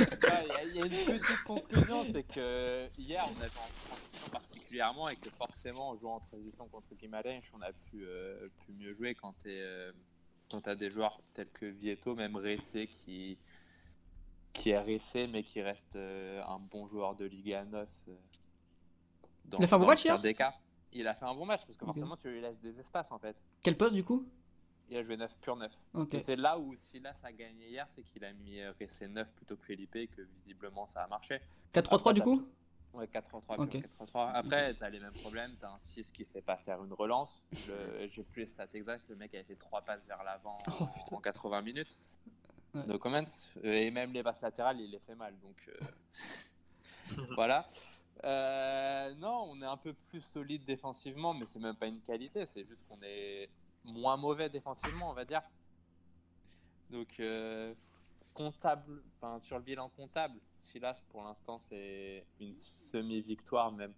Il y, a- une petite conclusion, c'est que hier on avait en transition particulièrement et que forcément en jouant en transition contre Guimarães, on a pu, euh, pu mieux jouer quand tu as des joueurs tels que Vieto, même Ressé qui, qui est Ressé mais qui reste euh, un bon joueur de Liga NOS. euh, dans, Il a fait un bon match hier. Il a fait un bon match parce que forcément tu lui laisses des espaces en fait. Quel poste du coup? Il a joué 9 pur 9. Ok. Et c'est là où Silas a gagné hier, c'est qu'il a mis euh, Ressé 9 plutôt que Felipe et que visiblement ça a marché. 4-3-3 du coup Ouais, 4-3-3, Ok. pur 4-3-3. Après, t'as les mêmes problèmes. T'as un 6 qui sait pas faire une relance. Le- [LAUGHS] J'ai plus les stats exacts. Le mec a fait 3 passes vers l'avant Oh, en, en 80 minutes. Ouais. No comments. Euh, Et même les passes latérales, il les fait mal. Donc euh, [LAUGHS] voilà. Euh, non, on est un peu plus solide défensivement, mais c'est même pas une qualité. C'est juste qu'on est moins mauvais défensivement, on va dire. Donc euh, comptable, enfin sur le bilan comptable, Silas pour l'instant c'est une semi-victoire même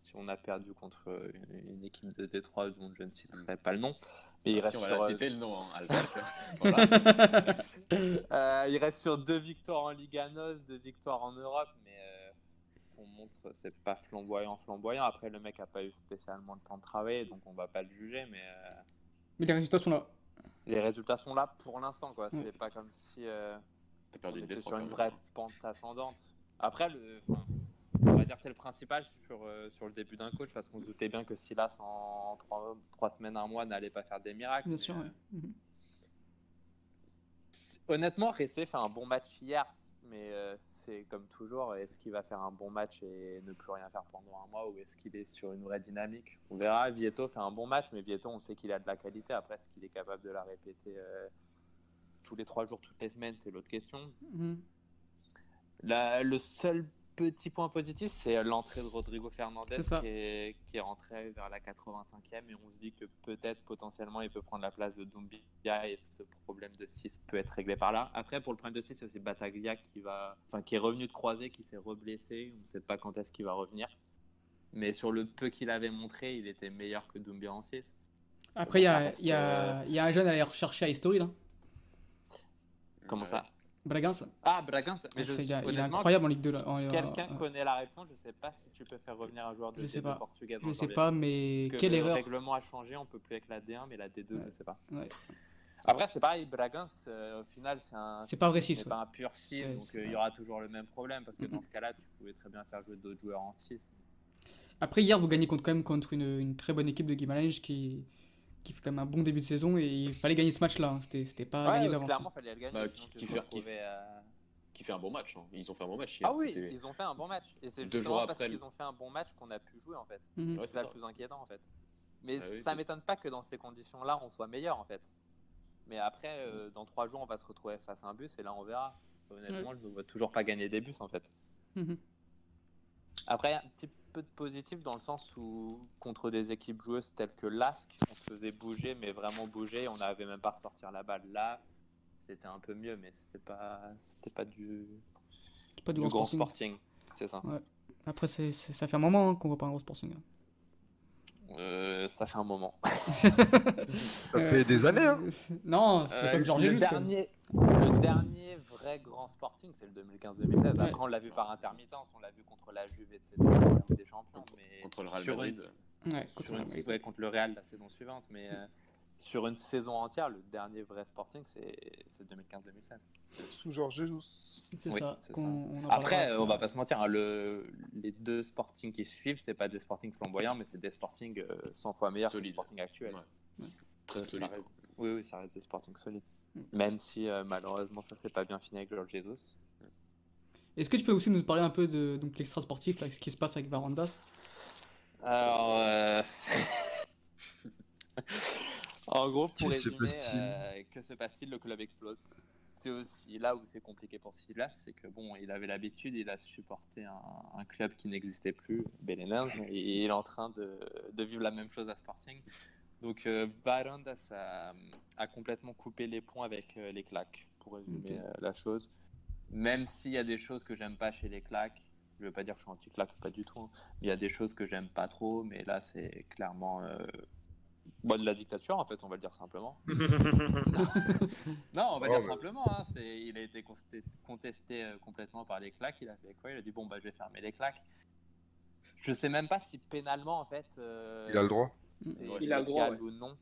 si on a perdu contre une, une équipe de Détroit dont je ne citerai pas le nom. Mais il si reste, on va sur, la euh, citer le nom, hein, Albert. [LAUGHS] voilà. euh, il reste sur deux victoires en Liga NOS, deux victoires en Europe, mais euh, on montre c'est pas flamboyant flamboyant. Après le mec a pas eu spécialement le temps de travailler, donc on va pas le juger, mais euh, Mais les résultats sont là. les résultats sont là pour l'instant quoi. C'est Ouais. pas comme si euh, T'as perdu on une était sur une vraie pente ascendante. Après, le, on va dire que c'est le principal sur, euh, sur le début d'un coach parce qu'on se doutait bien que Silas en trois, trois semaines, un mois n'allait pas faire des miracles. Bien mais, sûr, euh, ouais. Mhm. Honnêtement, Ressé fait un bon match hier, mais euh, c'est comme toujours, est-ce qu'il va faire un bon match et ne plus rien faire pendant un mois ou est-ce qu'il est sur une vraie dynamique? On verra. Vieto fait un bon match, mais Vieto, on sait qu'il a de la qualité. Après, est-ce qu'il est capable de la répéter euh, tous les trois jours, toutes les semaines? C'est l'autre question. La- le seul petit point positif, c'est l'entrée de Rodrigo Fernandez qui est, qui est rentré vers la 85e et on se dit que peut-être potentiellement il peut prendre la place de Doumbia et ce problème de 6 peut être réglé par là. Après, pour le problème de 6, c'est aussi Bataglia qui, va, enfin, qui est revenu de croiser, qui s'est reblessé. On ne sait pas quand est-ce qu'il va revenir. Mais sur le peu qu'il avait montré, il était meilleur que Doumbia en 6. Après, il y a, reste, il y, a, il y a un jeune à aller rechercher à History, là. Comment ça? Bragança. Ah, Bragança. Mais je- c'est- il, est- il est honnêtement, incroyable en Ligue 2, là. En- Quelqu'un connaît la réponse. Je sais pas si tu peux faire revenir un joueur de Je sais D2 pas. portugaise. Je sais pas, mais Parce que quelle le erreur. règlement a changé, on peut plus avec la D1, mais la D2, Ouais. je sais pas. Ouais. Après, c'est pareil, Bragance, euh, au final, c'est un. C'est pas vrai ce six, n'est pas un pur 6, C'est- donc c'est- euh, il y aura toujours le même problème, parce que dans ce cas-là, tu pouvais très bien faire jouer d'autres joueurs en 6. Après, hier, vous gagnez contre, quand même contre une, une très bonne équipe de Guimarães qui, qui fait quand même un bon début de saison et il fallait gagner ce match-là. hein. C'était, c'était pas gagné Ouais, d'avance. clairement, fallait le gagner. Bah, sinon qui- fait- retrouvais à- Qui fait un bon match. hein. Ils ont fait un bon match hier. Ah oui, ils ont fait un bon match. Et c'est Deux parce après, qu'ils ont fait un bon match qu'on a pu jouer, en fait. Mhm. Ouais, c'est ça le plus inquiétant, en fait. Mais Ah oui, ça m'étonne pas que dans ces conditions-là, on soit meilleur, en fait. Mais après, euh, dans trois jours, on va se retrouver face à un bus et là, on verra. Honnêtement, je ne vois toujours pas gagner des bus, en fait. Mhm. Après, un petit peu de positif dans le sens où, contre des équipes joueuses telles que l'ASC, on se faisait bouger, mais vraiment bouger, on n'avait même pas à ressortir la balle. Là, c'était un peu mieux, mais c'était pas, c'était pas du, pas du, du grand grand sporting. C'est ça. Après, ça fait un moment hein, qu'on voit pas un gros sporting. hein. Euh, ça fait un moment. [LAUGHS] Ça fait des années, hein. Euh, Non, c'est Euh, comme Georges le dernier, le dernier vrai grand sporting, c'est le 2015-2016. Ouais. Après, on l'a vu par intermittence, on l'a vu contre la Juve, etc. des Champions, Contre- mais Contre le Real sur Madrid. une- Ouais, sur contre une- le Real ouais, contre le Real la saison suivante, mais euh, sur une saison entière, le dernier vrai sporting, c'est c'est 2015-2016. Sous Georges Jesus. C'est Oui, ça. qu'on- ça. on Après, euh, on va pas se mentir, hein, le, les deux sportings qui suivent, c'est pas des sportings flamboyants, mais c'est des sportings euh, 100 fois meilleurs que les Solides. sportings actuels. Ouais. Très solide. reste- Oui, oui, ça reste des sportings solides. Mm. Même si euh, malheureusement ça s'est pas bien fini avec George Jesus. Est-ce que tu peux aussi nous parler un peu de donc, l'extra sportif, là, ce qui se passe avec Varandas? Alors, euh, [LAUGHS] en gros, pour Que résumer, euh, que se passe-t-il Le club explose. C'est aussi là où c'est compliqué pour Silas, c'est que bon, il avait l'habitude, il a supporté un, un club qui n'existait plus, Belenenses, et il est en train de, de vivre la même chose à Sporting. Donc, euh, a, a complètement coupé les ponts avec euh, les claques, pour résumer euh, la chose. Même s'il y a des choses que j'aime pas chez les claques, je veux pas dire que je suis anti-claque, pas du tout. hein. Il y a des choses que j'aime pas trop, mais là, c'est clairement bon, de la dictature, en fait, on va le dire simplement. [LAUGHS] non, on va Oh, dire mais- simplement. Hein, c'est, il a été contesté, contesté, euh, complètement par les claques. Il a fait quoi? Il a dit bon, bah, je vais fermer les claques. Je sais même pas si pénalement, en fait. euh, Il a le droit. Il a le droit, légal ou non.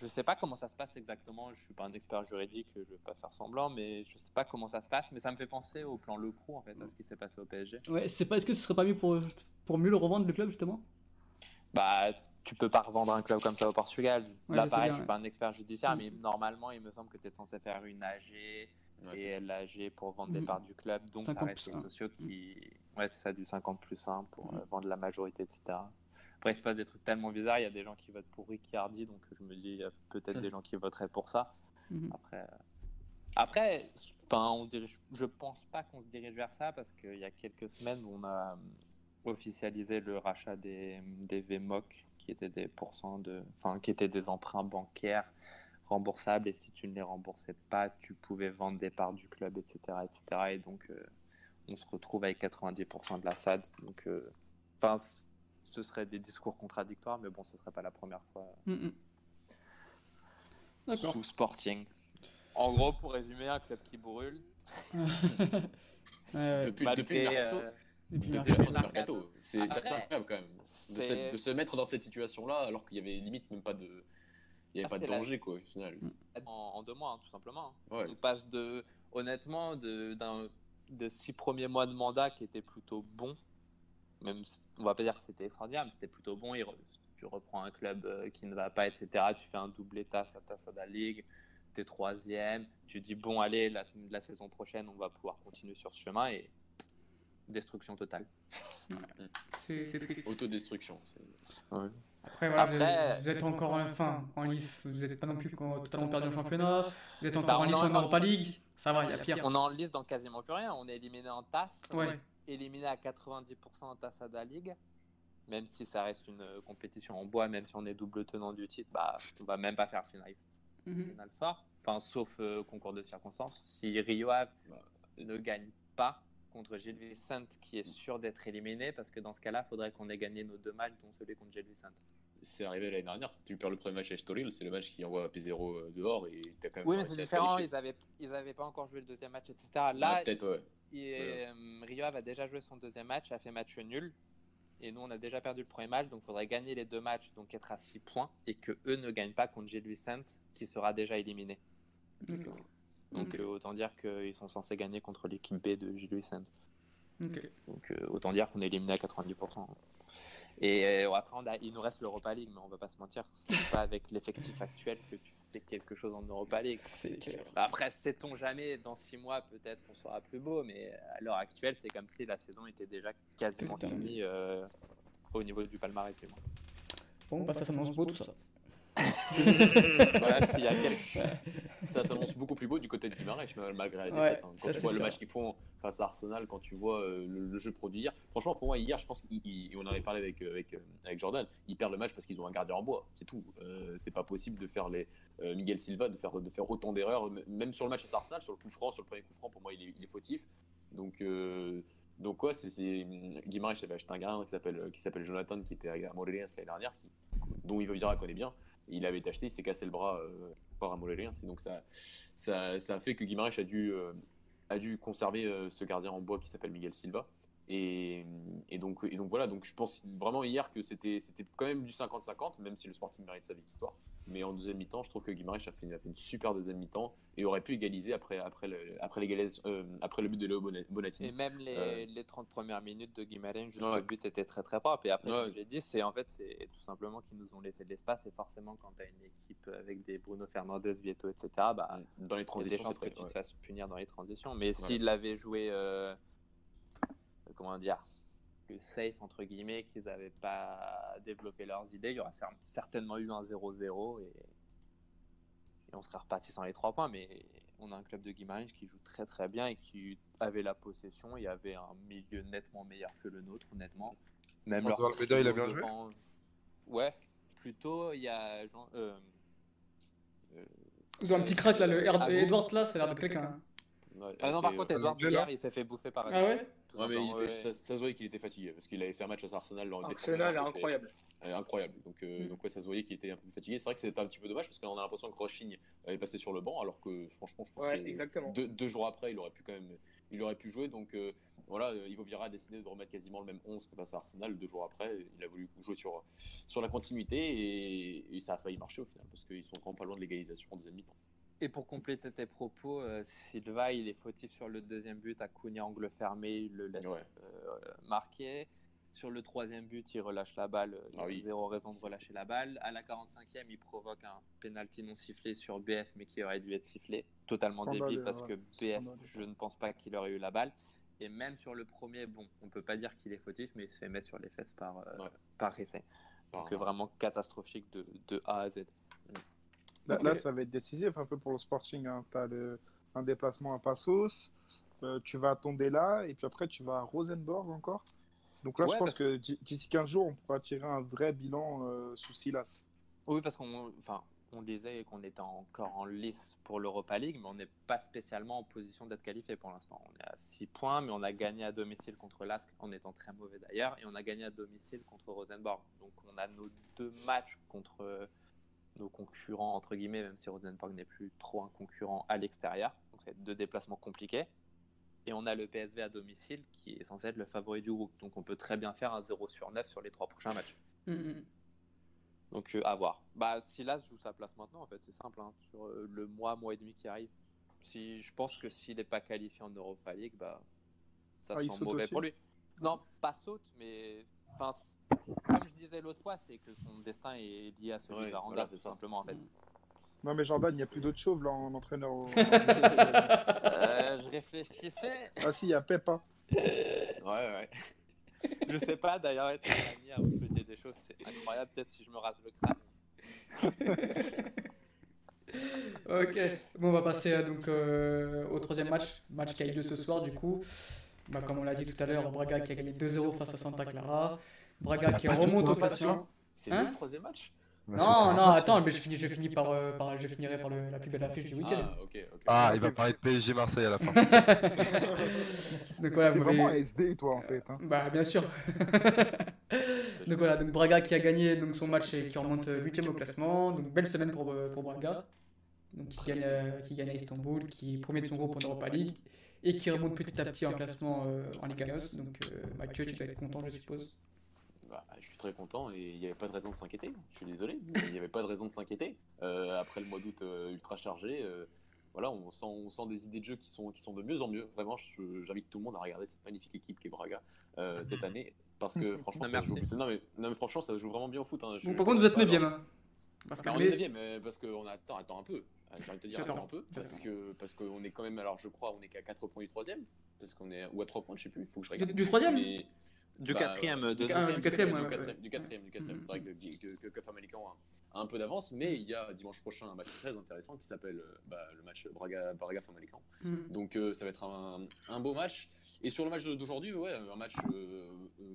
Je sais pas comment ça se passe exactement. Je suis pas un expert juridique, je vais pas faire semblant, mais je sais pas comment ça se passe. Mais ça me fait penser au plan Le en fait, à ce qui s'est passé au PSG. Ouais, c'est pas, est-ce que ce serait pas mieux pour, pour mieux le revendre, le club, justement? Bah, tu peux pas revendre un club comme ça au Portugal. Ouais, Là, pareil, bien, je suis ouais. pas un expert judiciaire, Mm. mais normalement, il me semble que tu es censé faire une AG Ouais, et l'AG pour vendre des Mm. parts du club. Donc, ça 50 reste les plus un. sociaux qui. Ouais, c'est ça, du 50 plus 1 pour Mm. euh, vendre la majorité, etc. Après, il se passe des trucs tellement bizarres. Il y a des gens qui votent pour Ricciardi, donc je me dis, il y a peut-être Mm. des gens qui voteraient pour ça. Mhm. Après, euh, après enfin, on dirige, je pense pas qu'on se dirige vers ça parce qu'il y a quelques semaines, on a officialisé le rachat des, des VMOC qui étaient des pourcents de, enfin, qui étaient des emprunts bancaires remboursables et si tu ne les remboursais pas, tu pouvais vendre des parts du club, etc., etc. Et donc, euh, on se retrouve avec 90% de la SAD. Donc, euh, enfin, ce serait des discours contradictoires, mais bon, ce serait pas la première fois Mhm. D'accord. sous Sporting. En gros, pour résumer, un club qui brûle. [LAUGHS] Ouais, ouais. Depuis, malgré, depuis le euh, Depuis Depuis la- la fin du Mercato. C'est incroyable quand même. De se, c'est- de se mettre dans cette situation-là alors qu'il y avait limite même pas de. Il n'y avait Ah, pas de la- danger quoi au final. en, en deux mois, hein, tout simplement. hein. Ouais. On passe de, honnêtement, de, d'un, de six premiers mois de mandat qui étaient plutôt bons, même on va pas dire que c'était extraordinaire, mais c'était plutôt bon. Re- tu reprends un club euh, qui ne va pas, etc. Tu fais un doublé tasse à tasse à la Ligue, t'es troisième. Tu dis bon, allez, la, la saison prochaine, on va pouvoir continuer sur ce chemin et destruction totale. C'est c'est triste. Autodestruction. Après, voilà, vous Après- êtes- vous êtes encore en fin, en lice. Vous n'êtes pas non plus totalement perdu en championnat. Vous êtes Bah, encore en on lice en- en Europa League. Ça va, il y a pire. On est en liste dans quasiment plus rien. On est éliminé en tasse, Ouais. éliminé à 90% en tasse à la Ligue. Même si ça reste une euh, compétition en bois, même si on est double tenant du titre, bah, on va même pas faire finale, Mhm. finale fort. Enfin, sauf euh, concours de circonstances. Si Rio Ave ne gagne pas contre Gilles Vicente, qui est sûr d'être éliminé, parce que dans ce cas-là, il faudrait qu'on ait gagné nos deux matchs, dont celui contre Gilles Vicente. C'est arrivé l'année dernière. Tu perds le premier match à Estoril, c'est le match qui envoie P0 euh, dehors et t'as quand même Oui, mais c'est différent. Ils avaient, ils avaient pas encore joué le deuxième match, etc. Ah, Là, peut-être, ouais. Et, euh, Rio a déjà joué son deuxième match, a fait match nul. Et nous, on a déjà perdu le premier match, donc il faudrait gagner les deux matchs, donc être à 6 points, et que eux ne gagnent pas contre Gilles Vicente, qui sera déjà éliminé. D'accord. Donc euh, autant dire qu'ils sont censés gagner contre l'équipe B de Gilles Vicente. Ok. Donc euh, autant dire qu'on est éliminé à 90%. Et euh, après, on a- il nous reste l'Europa League, mais on va pas se mentir, c'est pas avec l'effectif actuel que tu fais quelque chose en Europa League. C'est clair. Après, sait-on jamais, dans six mois, peut-être qu'on sera plus beau, mais à l'heure actuelle, c'est comme si la saison était déjà quasiment finie euh, au niveau du palmarès. moins. Bon, bah ça s'annonce beau tout ça. [LAUGHS] voilà, s'il y a quelques- Ça s'annonce beaucoup plus beau du côté de Guimarães, mal- malgré la Ouais, défaite. hein. Quand ça, tu vois le sûr. match qu'ils font face à Arsenal, quand tu vois euh, le, le jeu produit hier, franchement, pour moi, hier, je pense qu'on en avait parlé avec, euh, avec, euh, avec Jordan, ils perdent le match parce qu'ils ont un gardien en bois, c'est tout. Euh, c'est pas possible de faire les euh, Miguel Silva, de faire, de faire autant d'erreurs, même sur le match face à Arsenal, sur le coup franc, sur le premier coup franc, pour moi, il est, il est fautif. Donc, euh, donc ouais, c'est, c'est... Guimarães avait acheté un gardien qui s'appelle, qui s'appelle Jonathan, qui était à Morelia l'année dernière, qui, dont Ivo Vira connaît bien. Il avait acheté, il s'est cassé le bras euh, par c'est donc ça, ça, a fait que dû, euh, a dû conserver euh, ce gardien en bois qui s'appelle Miguel Silva. Et, donc, et donc voilà, donc je pense vraiment hier que c'était quand même du 50-50, même si le Sporting mérite sa victoire. Mais en deuxième mi-temps, je trouve que Guimarães a fait, a fait une super deuxième mi-temps et aurait pu égaliser après, après, le, après, euh, après le but de Léo Bonat- Bonatini. Et même les, Euh. les 30 premières minutes de Guimarães, jusqu'au Ouais. but était très très propre. Et après, Ouais. comme j'ai dit, c'est en fait c'est tout simplement qu'ils nous ont laissé de l'espace. Et forcément, quand tu as une équipe avec des Bruno Fernandes, Vieto, etc., bah, Dans les il y a des transitions, chances que tu ouais. te fasses punir dans les transitions. Mais s'ils l'avaient joué, euh, euh, comment dire, le safe entre guillemets, qu'ils n'avaient pas développé leurs idées, il y aurait cer- certainement eu un 0-0 et... et on serait reparti sans les trois points. Mais on a un club de Guimarães qui joue très très bien et qui avait la possession. Il y avait un milieu nettement meilleur que le nôtre, honnêtement. Même leur Almeida, il a bien joué devant- Ouais, plutôt il y a Jean- euh, euh, Ils ont un petit crack là, le bon Edwards là, ça a l'air de quelqu'un. Ouais, Ah non, par contre, Edouard là il s'est fait bouffer par Ah ouais tout Ouais, mais il simplement, était- ouais. ça, ça se voyait qu'il était fatigué parce qu'il avait fait un match à Arsenal dans le Arsenal est incroyable. Euh, incroyable. Donc, euh, Mm. donc ouais, ça se voyait qu'il était un peu fatigué. C'est vrai que c'était un petit peu dommage parce qu'on a l'impression que Rochigne avait passé sur le banc, alors que franchement, je pense Ouais, que exactement. deux, deux jours après, il aurait pu quand même, il aurait pu jouer. Donc euh, voilà, euh, Ivo Vira a décidé de remettre quasiment le même 11 que face à Arsenal. Deux jours après, il a voulu jouer sur sur la continuité et, et ça a failli marcher au final parce qu'ils sont quand même pas loin de l'égalisation en deuxième mi-temps. Et pour compléter tes propos, euh, Silva, il est fautif sur le deuxième but. Acuna, angle fermé, il le laisse Ouais. euh, marquer. Sur le troisième but, il relâche la balle. Il Ah a oui. zéro raison de relâcher la balle. À la 45e, il provoque un penalty non sifflé sur BF, mais qui aurait dû être sifflé. Totalement débile parce ouais. que BF, je ne pense pas qu'il aurait eu la balle. Et même sur le premier, bon, on peut pas dire qu'il est fautif, mais il se fait mettre sur les fesses par, euh, Ouais. par Ressé. Par- Donc euh, vraiment catastrophique de, de A à Z. Là, ça va être décisif un peu pour le Sporting. Hein. Tu as un déplacement à Passos, euh, tu vas à Tondela, et puis après tu vas à Rosenborg encore. Donc là, Ouais, je pense que d'ici 15 jours, on pourra tirer un vrai bilan euh, sous Silas. Oui, parce qu'on enfin, on disait qu'on était encore en lice pour l'Europa League, mais on n'est pas spécialement en position d'être qualifié pour l'instant. On est à 6 points, mais on a gagné à domicile contre l'Ask en étant très mauvais d'ailleurs, et on a gagné à domicile contre Rosenborg. Donc on a nos deux matchs contre nos concurrents, entre guillemets, même si Rosenborg n'est plus trop un concurrent à l'extérieur. Donc c'est deux déplacements compliqués. Et on a le PSV à domicile qui est censé être le favori du groupe. Donc on peut très bien faire un 0 sur 9 sur les trois prochains matchs. Mm, mm. Donc euh, à voir. Bah Silas joue sa place maintenant en fait, c'est simple, hein, sur euh, le mois, mois et demi qui arrive. Si, je pense que s'il n'est pas qualifié en Europa League, bah, ça Ah, sent mauvais aussi pour lui. Non, pas saute, mais enfin, comme je disais l'autre fois, c'est que son destin est lié à celui Ouais, d'Aranda, voilà, tout c'est simplement en fait. Non, mais Jordan, il n'y a plus d'autres chauves là en entraîneur. au- [LAUGHS] Euh, je réfléchissais, ah si, il y a Pep. hein. Ouais, ouais. je sais pas d'ailleurs, cette année à recruter des choses, c'est incroyable. Peut-être si je me rase le crâne. Ok, bon, on va passer euh, donc euh, au troisième match, match qui a eu lieu ce soir du coup. Bah, comme on l'a dit tout à l'heure, Braga qui a gagné 2-0 face à Santa Clara. Braga qui remonte au classement. C'est Hein le troisième match Non, non, attends, mais je, finis, je, finis par, euh, par- je finirai par le- la plus belle affiche du week-end. Ah. Ah, il va parler de PSG Marseille à la fin. [LAUGHS] Donc voilà, vous vraiment SD, toi, en fait. hein. Bah bien sûr. [LAUGHS] donc voilà, donc Braga qui a gagné donc son match et qui remonte 8 au classement. Donc belle semaine pour, euh, pour Braga. Donc qui gagne, euh, qui gagne à Istanbul, qui est premier de son groupe en Europa League et qui remonte petit à petit en classement euh, en Liga NOS. Donc euh, Mathieu, tu dois être content, je suppose. Bah, je suis très content et il n'y avait pas de raison de s'inquiéter. Je suis désolé, mais il n'y avait pas de raison de s'inquiéter. Euh, après le mois d'août euh, ultra chargé, euh, voilà, on sent, on sent des idées de jeu qui sont, qui sont de mieux en mieux. Vraiment, j'invite tout le monde à regarder cette magnifique équipe qui est Braga euh, cette année. Parce que [LAUGHS] franchement, ça joue, non, mais, non, mais franchement, ça joue vraiment bien au foot. hein. Je- Bon, par contre, vous êtes alors- 9 hein. Parce que alors, on est 9 parce qu'on attend, attend un peu. Ah, J'ai envie de te dire, attends un peu. Parce que parce qu'on est quand même, alors je crois, on est qu'à 4 points du troisième. Parce qu'on est, ou à 3 points, je sais plus, il faut que je regarde. du troisième Mais- Du Bah, quatrième, ouais. de Ah, neuvième. du quatrième, du ouais, ouais, quatrième, ouais. du quatrième, du quatrième. Mhm. C'est vrai que, que, que, que Famalicão a, a un peu d'avance, mais il y a dimanche prochain un match très intéressant qui s'appelle euh, bah, le match Braga, Braga Famalicão. Hmm. Donc euh, ça va être un, un beau match. Et sur le match d'aujourd'hui, ouais, un match euh,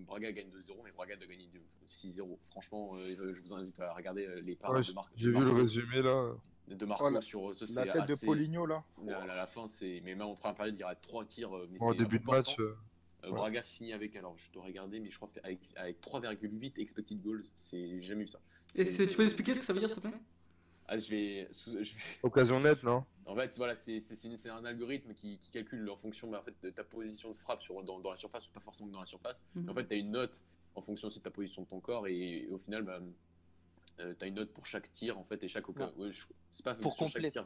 Braga gagne 2-0, mais Braga doit gagner 6-0. Franchement, euh, je vous invite à regarder les parades Ouais, de Marc. J'ai vu le résumé là. de Marco Oh, la- sur ce. La c'est tête de Poligno, là. à la, la fin, c'est. Mais même en première période, il y aura trois tirs. Mais c'est début de match, Ouais. Braga finit avec, alors je dois regarder, mais je crois avec, avec 3,8 expected goals. C'est jamais vu ça. Et tu peux expliquer ce que ça veut dire, s'il te plaît? Ah, je vais, sous- je vais- [LAUGHS] occasion nette, non? En fait, voilà, c'est c'est- c'est une- c'est un algorithme qui, qui calcule en fonction bah, en fait, de ta position de frappe sur, dans, dans la surface ou pas forcément dans la surface. Mhm. En fait, tu as une note en fonction aussi de ta position de ton corps et, au final, bah, tu as une note pour chaque tir en fait et chaque occasion. Ouais, je- c'est pas Pour chaque tir.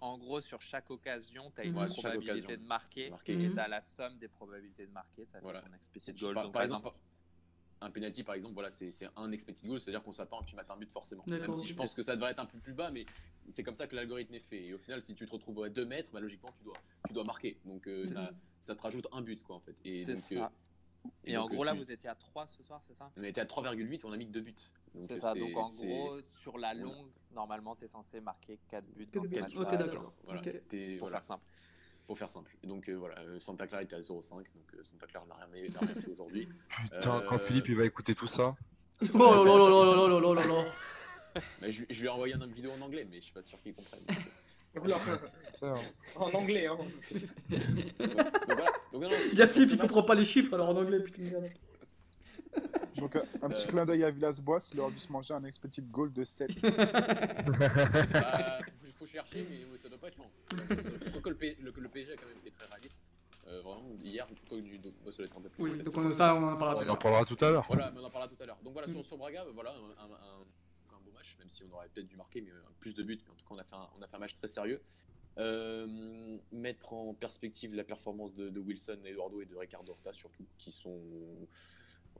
En gros, sur chaque occasion, tu as une Ouais, probabilité de marquer Marquer. et Mhm. tu as la somme des probabilités de marquer. Ça fait Voilà. ton expected goal. par, Donc, par exemple, un penalty par exemple, voilà, c'est c'est un expected goal, c'est-à-dire qu'on s'attend à que tu mettes un but forcément. Même si je pense que ça devrait être un peu plus bas, mais c'est comme ça que l'algorithme est fait. Et au final, si tu te retrouves à 2 mètres, bah, logiquement, tu dois, tu dois marquer. Donc euh, ça. ça te rajoute un but, quoi, en fait. Et c'est donc, ça. euh, Et, en donc, gros, euh, là, tu- vous étiez à 3 ce soir, c'est ça? On était à 3,8 et on a mis que 2 buts. C'est ça. Donc, en gros, sur la longue, normalement, tu es censé marquer 4 buts dans ce match. Ok, d'accord. Pour faire simple. Donc euh, voilà, euh, Santa Clara était à 0,5, donc euh, Santa Clara n'a rien, fait aujourd'hui. Putain, quand Philippe il va écouter tout ça. Oh là [LAUGHS] je, lui ai envoyé une vidéo en anglais, mais je suis pas sûr qu'il comprenne. [LAUGHS] en anglais, hein. [LAUGHS] donc, voilà. donc, non, non, Philippe, il comprend pas les chiffres, alors en anglais, putain. Donc, un un petit Euh. clin d'œil à Villas-Boas, il aurait dû se manger un expected goal de 7. [LAUGHS] Bah, faut, faut chercher, mais ouais, ça doit pas être long. Je crois que le, P- le, le PSG a quand même été très réaliste. Euh, vraiment, hier, du, donc, moi, ça doit être un peu plus. Oui, donc on, ça, on en parlera On en parlera tout à l'heure. Voilà, mais on en parlera tout à l'heure. Donc voilà, Mm. sur, sur Braga, euh, voilà, un, un- un- un beau match, même si on aurait peut-être dû marquer mais, euh, plus de buts. Mais en tout cas, on a fait un, on a fait un match très sérieux. Euh, mettre en perspective la performance de, de Wilson, Eduardo et de Ricardo Horta surtout, qui sont...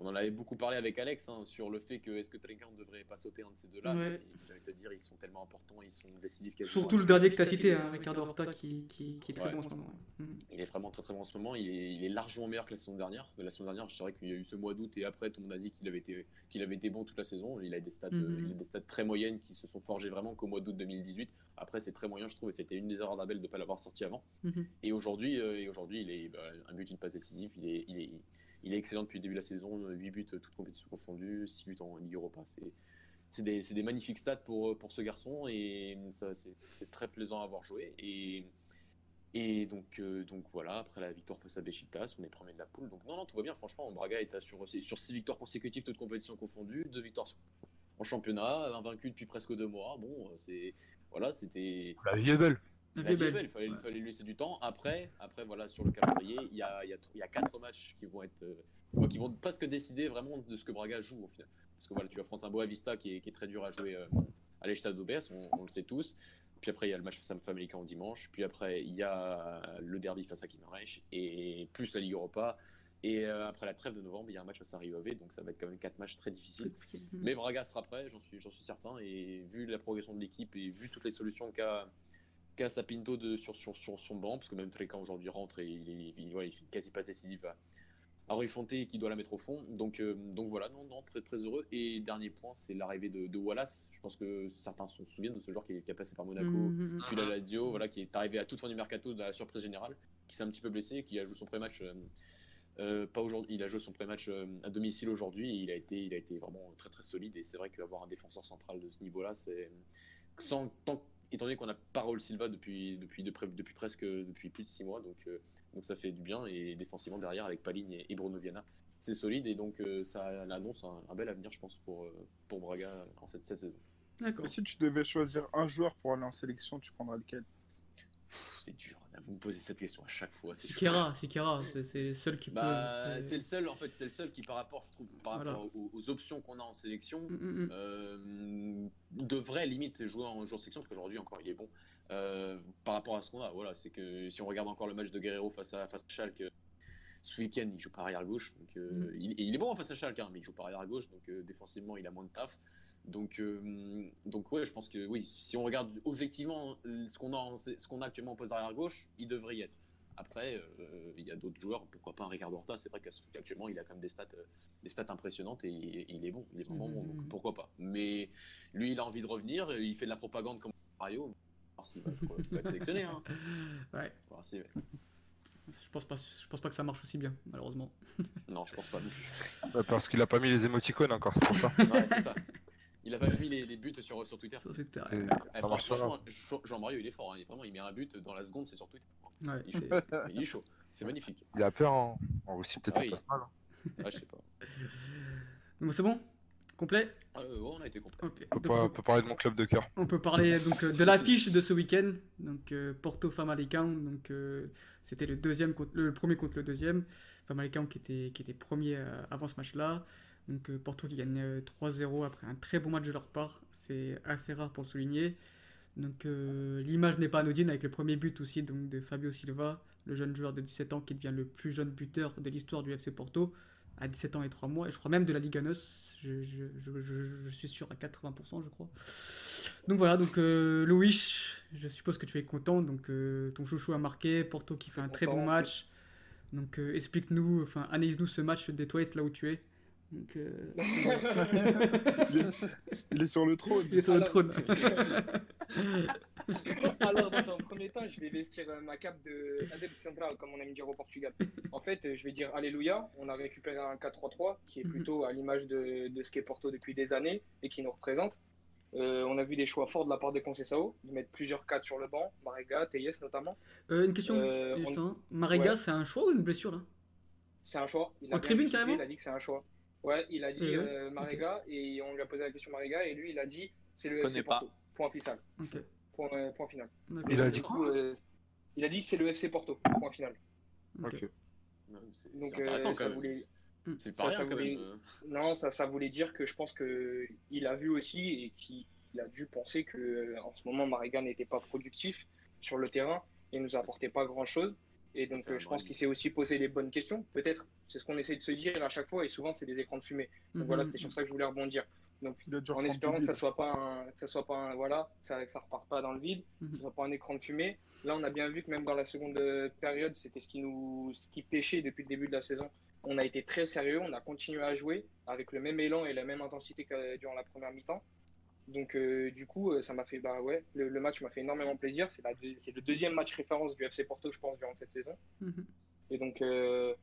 On en avait beaucoup parlé avec Alex hein, sur le fait que est-ce que Trinquant ne devrait pas sauter un de ces deux-là. Ouais. J'allais te dire, ils sont tellement importants, ils sont décisifs. Surtout le dernier que tu as cité, hein, Ricardo Horta, qui, qui, qui est très Ouais. bon en ce moment. ouais. Mm. Il est vraiment très très bon en ce moment. Il est, il est largement meilleur que la saison dernière. La saison dernière, c'est vrai qu'il y a eu ce mois d'août et après, tout le monde a dit qu'il avait été, qu'il avait été bon toute la saison. Il a des stats, euh, il a des stats très moyennes qui se sont forgées vraiment qu'au mois d'août 2018. Après, c'est très moyen, je trouve, et c'était une des erreurs d'Abel de ne pas l'avoir sorti avant. Mhm. Et aujourd'hui, euh, et aujourd'hui, il est bah, un but, une passe décisive. Il est, il est, il est excellent depuis le début de la saison. 8 buts, toutes compétitions confondues, 6 buts en Ligue Europa. C'est, des, des magnifiques stats pour, pour ce garçon et c'est, très plaisant à avoir joué. Et, et donc, euh, donc voilà, après la victoire face à Besiktas, on est premier de la poule. Donc non, non, tout va bien. Franchement, Braga est sur, sur 6 victoires consécutives, toutes compétitions confondues, 2 victoires en championnat, invaincu depuis presque 2 mois. Bon, c'est voilà, c'était La vie est belle. La vie est belle. il fallait, lui laisser du temps. Après, après voilà, sur le calendrier, il y a, il y, a, il y a quatre matchs qui vont être, euh, qui vont presque décider vraiment de ce que Braga joue au final. Parce que voilà, tu affrontes un Boavista qui est, qui est très dur à jouer euh, à l'Estade d'Obers, on, on le sait tous. Puis après, il y a le match face à Famalicão dimanche. Puis après, il y a le derby face à Kimarech. Et plus la Ligue Europa. Et euh, après la trêve de novembre, il y a un match face à Rio Ave. Donc ça va être quand même quatre matchs très difficiles. Mais Braga sera prêt, j'en suis, j'en suis certain. Et vu la progression de l'équipe et vu toutes les solutions qu'a qu'a Sapinto de, sur, sur, sur son banc, parce que même Trecan aujourd'hui rentre et il, est- il, voilà, il fait quasi passe décisive à, à Fonte qui doit la mettre au fond. Donc, euh, donc voilà, non, non, très, très heureux. Et dernier point, c'est l'arrivée de, de Wallace. Je pense que certains se souviennent de ce joueur qui est, qui est passé par Monaco, Mhm. puis la Lazio, voilà, qui est arrivé à toute fin du mercato de la surprise générale, qui s'est un petit peu blessé, qui a joué son pré-match. euh, euh, pas aujourd'hui, il a joué son pré-match à domicile aujourd'hui il a été, il a été vraiment très très solide. Et c'est vrai qu'avoir un défenseur central de ce niveau-là, c'est sans tant étant donné qu'on a Parole Silva depuis depuis de depuis presque depuis plus de six mois, donc euh, donc ça fait du bien et défensivement derrière avec Paligne et, et Bruno Viana, c'est solide et donc euh, ça annonce un, un bel avenir, je pense pour euh, pour Braga en cette, cette saison. D'accord. Mais si tu devais choisir un joueur pour aller en sélection, tu prendrais lequel? C'est dur, vous me posez cette question à chaque fois. Sikera, Sikera, c'est le seul qui Bah, peut. c'est le seul, en fait, c'est le seul qui, par rapport, je trouve, par Voilà. rapport aux, aux options qu'on a en sélection, Mm, mm, mm. euh, devrait limite jouer en joueur de section, parce qu'aujourd'hui encore il est bon. Euh, par rapport à ce qu'on a, voilà, c'est que si on regarde encore le match de Guerrero face à, face à Schalke, euh, ce week-end il joue par arrière gauche, donc, euh, Mm. il, est bon face à Schalke, hein, mais il joue par arrière gauche, donc euh, défensivement il a moins de taf. Donc, euh, donc ouais, je pense que oui, si on regarde objectivement euh, ce qu'on a, en- ce qu'on a actuellement au poste d'arrière gauche, il devrait y être. Après, euh, il y a d'autres joueurs, pourquoi pas un Ricardo Horta, c'est vrai qu'actuellement il a quand même des stats, euh, des stats impressionnantes et il, il est bon, il est vraiment bon, Mhm. donc pourquoi pas. Mais lui, il a envie de revenir, il fait de la propagande comme Mario, on va voir s'il va, va être sélectionné. Hein. [LAUGHS] Ouais. On va voir s'il- Je pense pas, je pense pas que ça marche aussi bien, malheureusement. Non, je pense pas non plus. Parce qu'il a pas mis les émoticônes encore, c'est pour ça. Ouais, c'est ça. Il a pas mis les, les buts sur, sur Twitter. Pas. franchement, Jean- Jean-Mario, il est fort. hein. Vraiment, il met un but dans la seconde, c'est sur Twitter. Ouais. Il, fait- [LAUGHS] il est chaud. C'est magnifique. Il a peur en, en Russie, peut-être ça passe mal. hein. Ouais, je sais pas. [LAUGHS] Donc c'est bon? Complet? Euh, ouais, on a été complet. On peut, Donc, pas- on on peut parler de mon club de cœur. On peut parler [LAUGHS] donc euh, de l'affiche de ce week-end. Donc euh, Porto Famalicão. Donc euh, c'était le deuxième contre, le premier contre le deuxième. Famalicão qui était qui était premier euh, avant ce match-là. Donc euh, Porto qui gagne euh, 3-0 après un très bon match de leur part. C'est assez rare pour le souligner. Donc euh, l'image n'est pas anodine avec le premier but aussi donc de Fabio Silva, le jeune joueur de 17 ans qui devient le plus jeune buteur de l'histoire du FC Porto à 17 ans et 3 mois et je crois même de la Liga NOS, je, je, je, je- je suis sûr à 80% je crois. Donc voilà, donc euh, Louis, je suppose que tu es content, donc euh, ton chouchou a marqué, Porto qui fait un très bon match. Donc euh, explique-nous, enfin analyse-nous ce match des toilettes là où tu es. Donc, euh, il, [LAUGHS] est, il est sur le trône. il est sur le Alors- trône. [LAUGHS] Alors, dans un premier temps, je vais vestir euh, ma cape de Adept Central, comme on aime dire au Portugal. En fait, euh, je vais dire Alléluia. On a récupéré un 4-3-3 qui est Mhm. plutôt à l'image de, de ce qu'est Porto depuis des années et qui nous représente. Euh, on a vu des choix forts de la part des Conceição, de mettre plusieurs 4 sur le banc, Marega, Teyes notamment. Euh, une question, Euh, on- Justin. Marega, Ouais. c'est un choix ou une blessure là? C'est un choix. Il En bien tribune, carrément Il a dit que c'est un choix. Ouais, il a dit Ouais, ouais. euh, Marega et on lui a posé la question Marega et lui il a dit c'est le FC pas. Porto. Point final. Ok. Point, euh, point final. Il a Du dit coup, quoi euh, Il a dit c'est le FC Porto. Point final. Ok. C'est Donc, c'est intéressant euh, quand ça même. voulait- C'est ça- pas rien ça quand voulait- même. euh. Non, ça, ça voulait dire que je pense que il a vu aussi et qu'il a dû penser que euh, en ce moment Mariga n'était pas productif sur le terrain et nous apportait pas grand chose. Et donc euh, je pense qu'il s'est aussi posé les bonnes questions. Peut-être, c'est ce qu'on essaie de se dire à chaque fois et souvent c'est des écrans de fumée. Donc Mhm. voilà, c'était sur ça que je voulais rebondir. Donc en espérant que ça soit pas un, que ça soit pas un, voilà, que ça, que ça reparte pas dans le vide, Mhm. que ce soit pas un écran de fumée. Là, on a bien vu que même dans la seconde période, c'était ce qui nous, ce qui pêchait depuis le début de la saison. On a été très sérieux, on a continué à jouer avec le même élan et la même intensité que durant la première mi-temps. Donc euh, du coup, euh, ça m'a fait, bah ouais, le, le match m'a fait énormément plaisir. C'est la deux- c'est le deuxième match référence du FC Porto, je pense, durant cette saison. Mhm. Et donc, euh,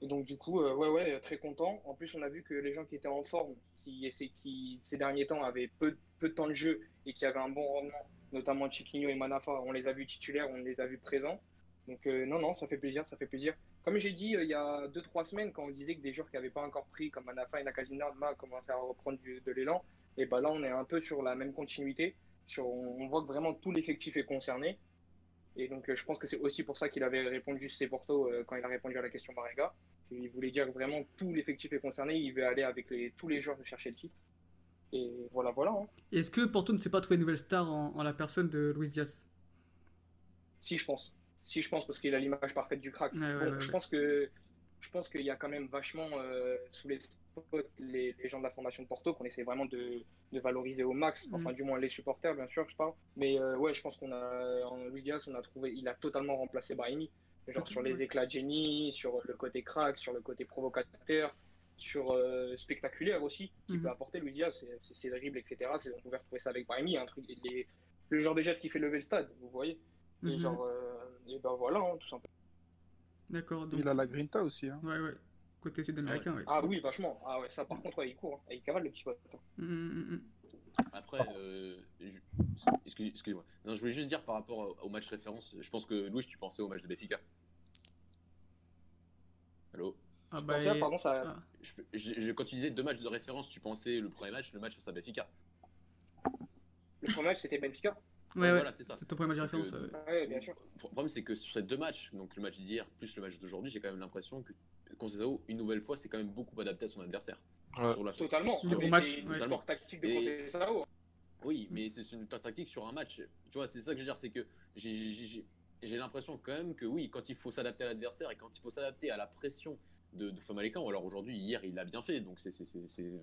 et donc du coup, euh, ouais, ouais, très content. En plus, on a vu que les gens qui étaient en forme, qui, qui ces derniers temps avaient peu, peu de temps de jeu et qui avaient un bon rendement, notamment Chiquinho et Manafa, on les a vus titulaires, on les a vus présents. Donc non, non, ça fait plaisir, ça fait plaisir. Comme j'ai dit il y a 2-3 semaines, quand on disait que des joueurs qui n'avaient pas encore pris, comme Manafa et Nakajima, commençaient à reprendre du- de l'élan, et bah là, on est un peu sur la même continuité. Sur, on, on voit que vraiment tout l'effectif est concerné. Et donc, euh, je pense que c'est aussi pour ça qu'il avait répondu c'est Porto euh, quand il a répondu à la question Marega. Il voulait dire que vraiment tout l'effectif est concerné. Il veut aller avec les, tous les joueurs chercher le titre. Et voilà, voilà. hein. Est-ce que Porto ne s'est pas trouvé une nouvelle star en, en la personne de Luis Diaz? Si, je pense. Si, je pense, parce qu'il a l'image parfaite du crack. Ouais, ouais, Bon, ouais, je pense que je pense qu'il y a quand même vachement euh, sous les les, les gens de la fondation de Porto qu'on essaie vraiment de, de valoriser au max. Enfin, Mhm. du moins les supporters, bien sûr, je parle. Mais euh, ouais, je pense qu'on a en Luis Diaz, on a trouvé, il a totalement remplacé Brahimi. Genre sur les éclats de génie, sur le côté crack, sur le côté provocateur, sur euh, spectaculaire aussi, qui Mhm. peut apporter Luis Diaz, c'est- c'est c'est dribble, etc. C'est- On pouvait retrouver ça avec Brahimi, un truc, les- le genre de geste qui fait lever le stade, vous voyez. Et Mhm. genre, euh, et ben voilà, hein, tout simplement. D'accord, donc. Il a la grinta aussi. Hein. Ouais, ouais. Côté sud-américain, ouais. Ah oui, vachement. Ah ouais, ça par contre, ouais, il court. hein. Il cavale le petit pote. hein. Mm, mm, mm. Après, euh, je- excuse- excusez-moi. Non, je voulais juste dire par rapport au- match référence, je pense que Louis, tu pensais au match de Benfica. Allô? Ah Je bah. pensais, pardon, ça. ah. Je- je- je- Quand tu disais deux matchs de référence, tu pensais le premier match, le match face à Benfica. Le premier match, c'était Benfica. Ouais, ouais. Voilà, c'est ça. C'est ton premier match de référence. euh, ouais. Ah Ouais, bien sûr. Le problème, c'est que sur ces deux matchs, donc le match d'hier plus le match d'aujourd'hui, j'ai quand même l'impression que Conceição, une nouvelle fois, c'est quand même beaucoup adapté à son adversaire. Ouais. Sur la Totalement. Sur le match, sport tactique de Et- Conceição. Oui, mais c'est une ta- tactique sur un match. Tu vois, c'est ça que je veux dire, c'est que j'ai- l'impression quand même que oui, quand il faut s'adapter à l'adversaire et quand il faut s'adapter à la pression de, de Famalicão, ou alors aujourd'hui, hier, il l'a bien fait, donc c'est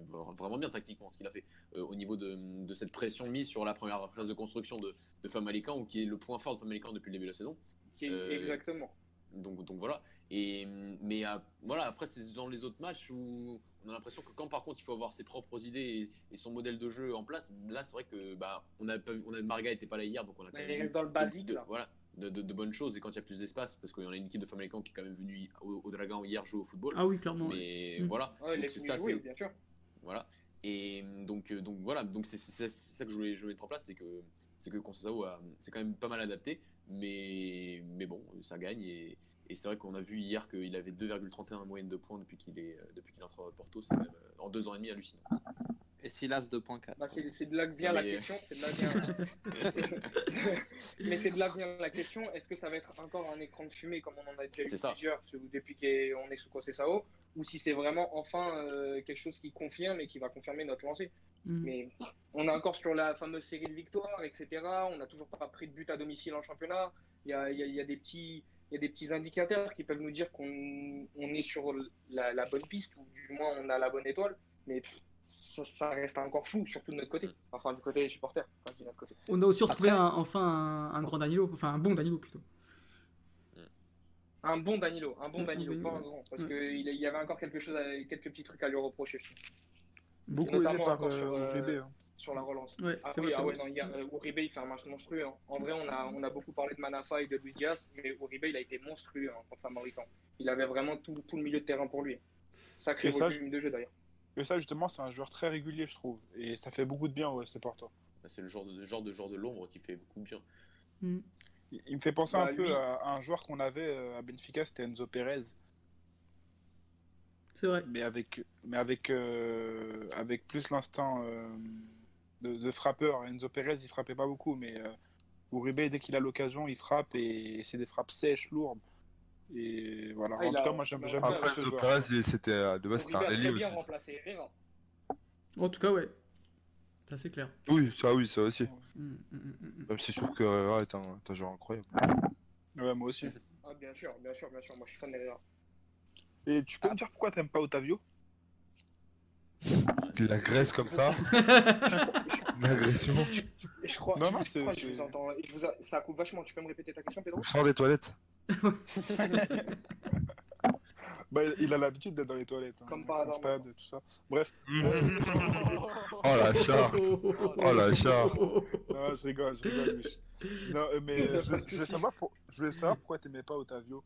vraiment bien tactiquement ce qu'il a fait euh, au niveau de, de cette pression mise sur la première phase de construction de, de Famalicão, qui est le point fort de Famalicão depuis le début de la saison. Qui est- Euh, Exactement. Donc, donc voilà. Et, mais euh, voilà, après, c'est dans les autres matchs où on a l'impression que quand par contre il faut avoir ses propres idées et, et son modèle de jeu en place, là c'est vrai que bah, on a, on a Marga était pas là hier, donc on a quand Mais même il reste dans le basique, de, là. voilà, de, de- de bonnes choses. Et quand il y a plus d'espace, parce qu'il y en a une équipe de Famalicão qui est quand même venue au, au Dragon hier jouer au football. Ah oui, clairement. mais Mm. voilà, Ouais, donc ça, c'est bien sûr. voilà. Et donc, euh, donc voilà, donc c'est ça, que je voulais, je voulais mettre en place, c'est que c'est que Conceição a- c'est quand même pas mal adapté, mais mais bon, ça gagne et, et c'est vrai qu'on a vu hier qu'il avait 2,31 moyenne de points depuis qu'il est depuis qu'il est entré à Porto, c'est même, euh, en deux ans et demi hallucinant. Et Silas 2.4. Bah, c'est c'est de là que vient la question. c'est de là vient- [LAUGHS] Mais c'est de là que vient la question. Est-ce que ça va être encore un écran de fumée comme on en a déjà eu C'est plusieurs depuis qu'on est sous Conceição ou si c'est vraiment enfin euh, quelque chose qui confirme et qui va confirmer notre lancée? Mm. Mais on est encore sur la fameuse série de victoires, etc. On n'a toujours pas pris de but à domicile en championnat. Il y a, il y a- il y a des petits. Il y a des petits indicateurs qui peuvent nous dire qu'on on est sur la, la bonne piste, ou du moins on a la bonne étoile, mais pff, ça, ça reste encore flou, surtout de notre côté, enfin du côté des supporters. Enfin, je dis notre côté. On a aussi retrouvé Après- un- enfin un, un grand Danilo, enfin un bon Danilo plutôt. Un bon Danilo, un bon Un Danilo, bon pas un grand, parce qu'il y avait encore quelque chose, à- quelques petits trucs à lui reprocher je trouve, Beaucoup aidé Notamment par encore sur, euh, euh, Uribe, hein. sur la relance. Ouais, Ah oui, ah ouais, non, il y a, euh, Uribe, il fait un match monstrueux. hein. En vrai, on a, on a beaucoup parlé de Manafa et de Luis Diaz, mais Uribe, il a été monstrueux hein, contre Famalicão. Il avait vraiment tout, tout le milieu de terrain pour lui. Sacré volume de jeu d'ailleurs. Et ça, justement, c'est un joueur très régulier, je trouve. Et ça fait beaucoup de bien, ouais, c'est Porto. C'est le genre de genre de genre de l'ombre qui fait beaucoup de bien. Mm. Il il me fait penser Bah, un peu à, à un joueur qu'on avait à Benfica, c'était Enzo Perez. C'est vrai. mais avec, mais avec, euh, avec plus l'instinct euh, de, de frappeur. Enzo Perez, il frappait pas beaucoup, mais euh, Uribe, dès qu'il a l'occasion, il frappe et c'est des frappes sèches, lourdes. Et voilà. Ah, en tout a- cas, moi, j'aime beaucoup Après, Enzo. Perez, c'était euh, de base, c'était un a ailier bien aussi. remplacé Herrera. En tout cas, ouais. C'est assez clair. Oui, ça, oui, ça aussi. Mm, mm, mm, mm. Même si je trouve que Herrera est un, un joueur incroyable. Ouais, moi aussi. Ah, bien sûr, bien sûr, bien sûr. Moi, je suis fan d'Herrera. Et tu peux me dire pourquoi t'aimes pas Otavio? Il agresse comme ça. [LAUGHS] Une agression. Et je crois, Non, je, non, je crois que je vous entends. Je vous a- Ça coupe vachement. Tu peux me répéter ta question, Pedro? Je sors des toilettes. [LAUGHS] bah, Il a l'habitude d'être dans les toilettes. hein, Comme avec par son hasard, stade, tout ça. Bref, Oh la charte. Oh la charte. non, je rigole, je rigole. Non, euh, mais a je, je voulais savoir, pour- je voulais savoir pourquoi t'aimais pas Otavio.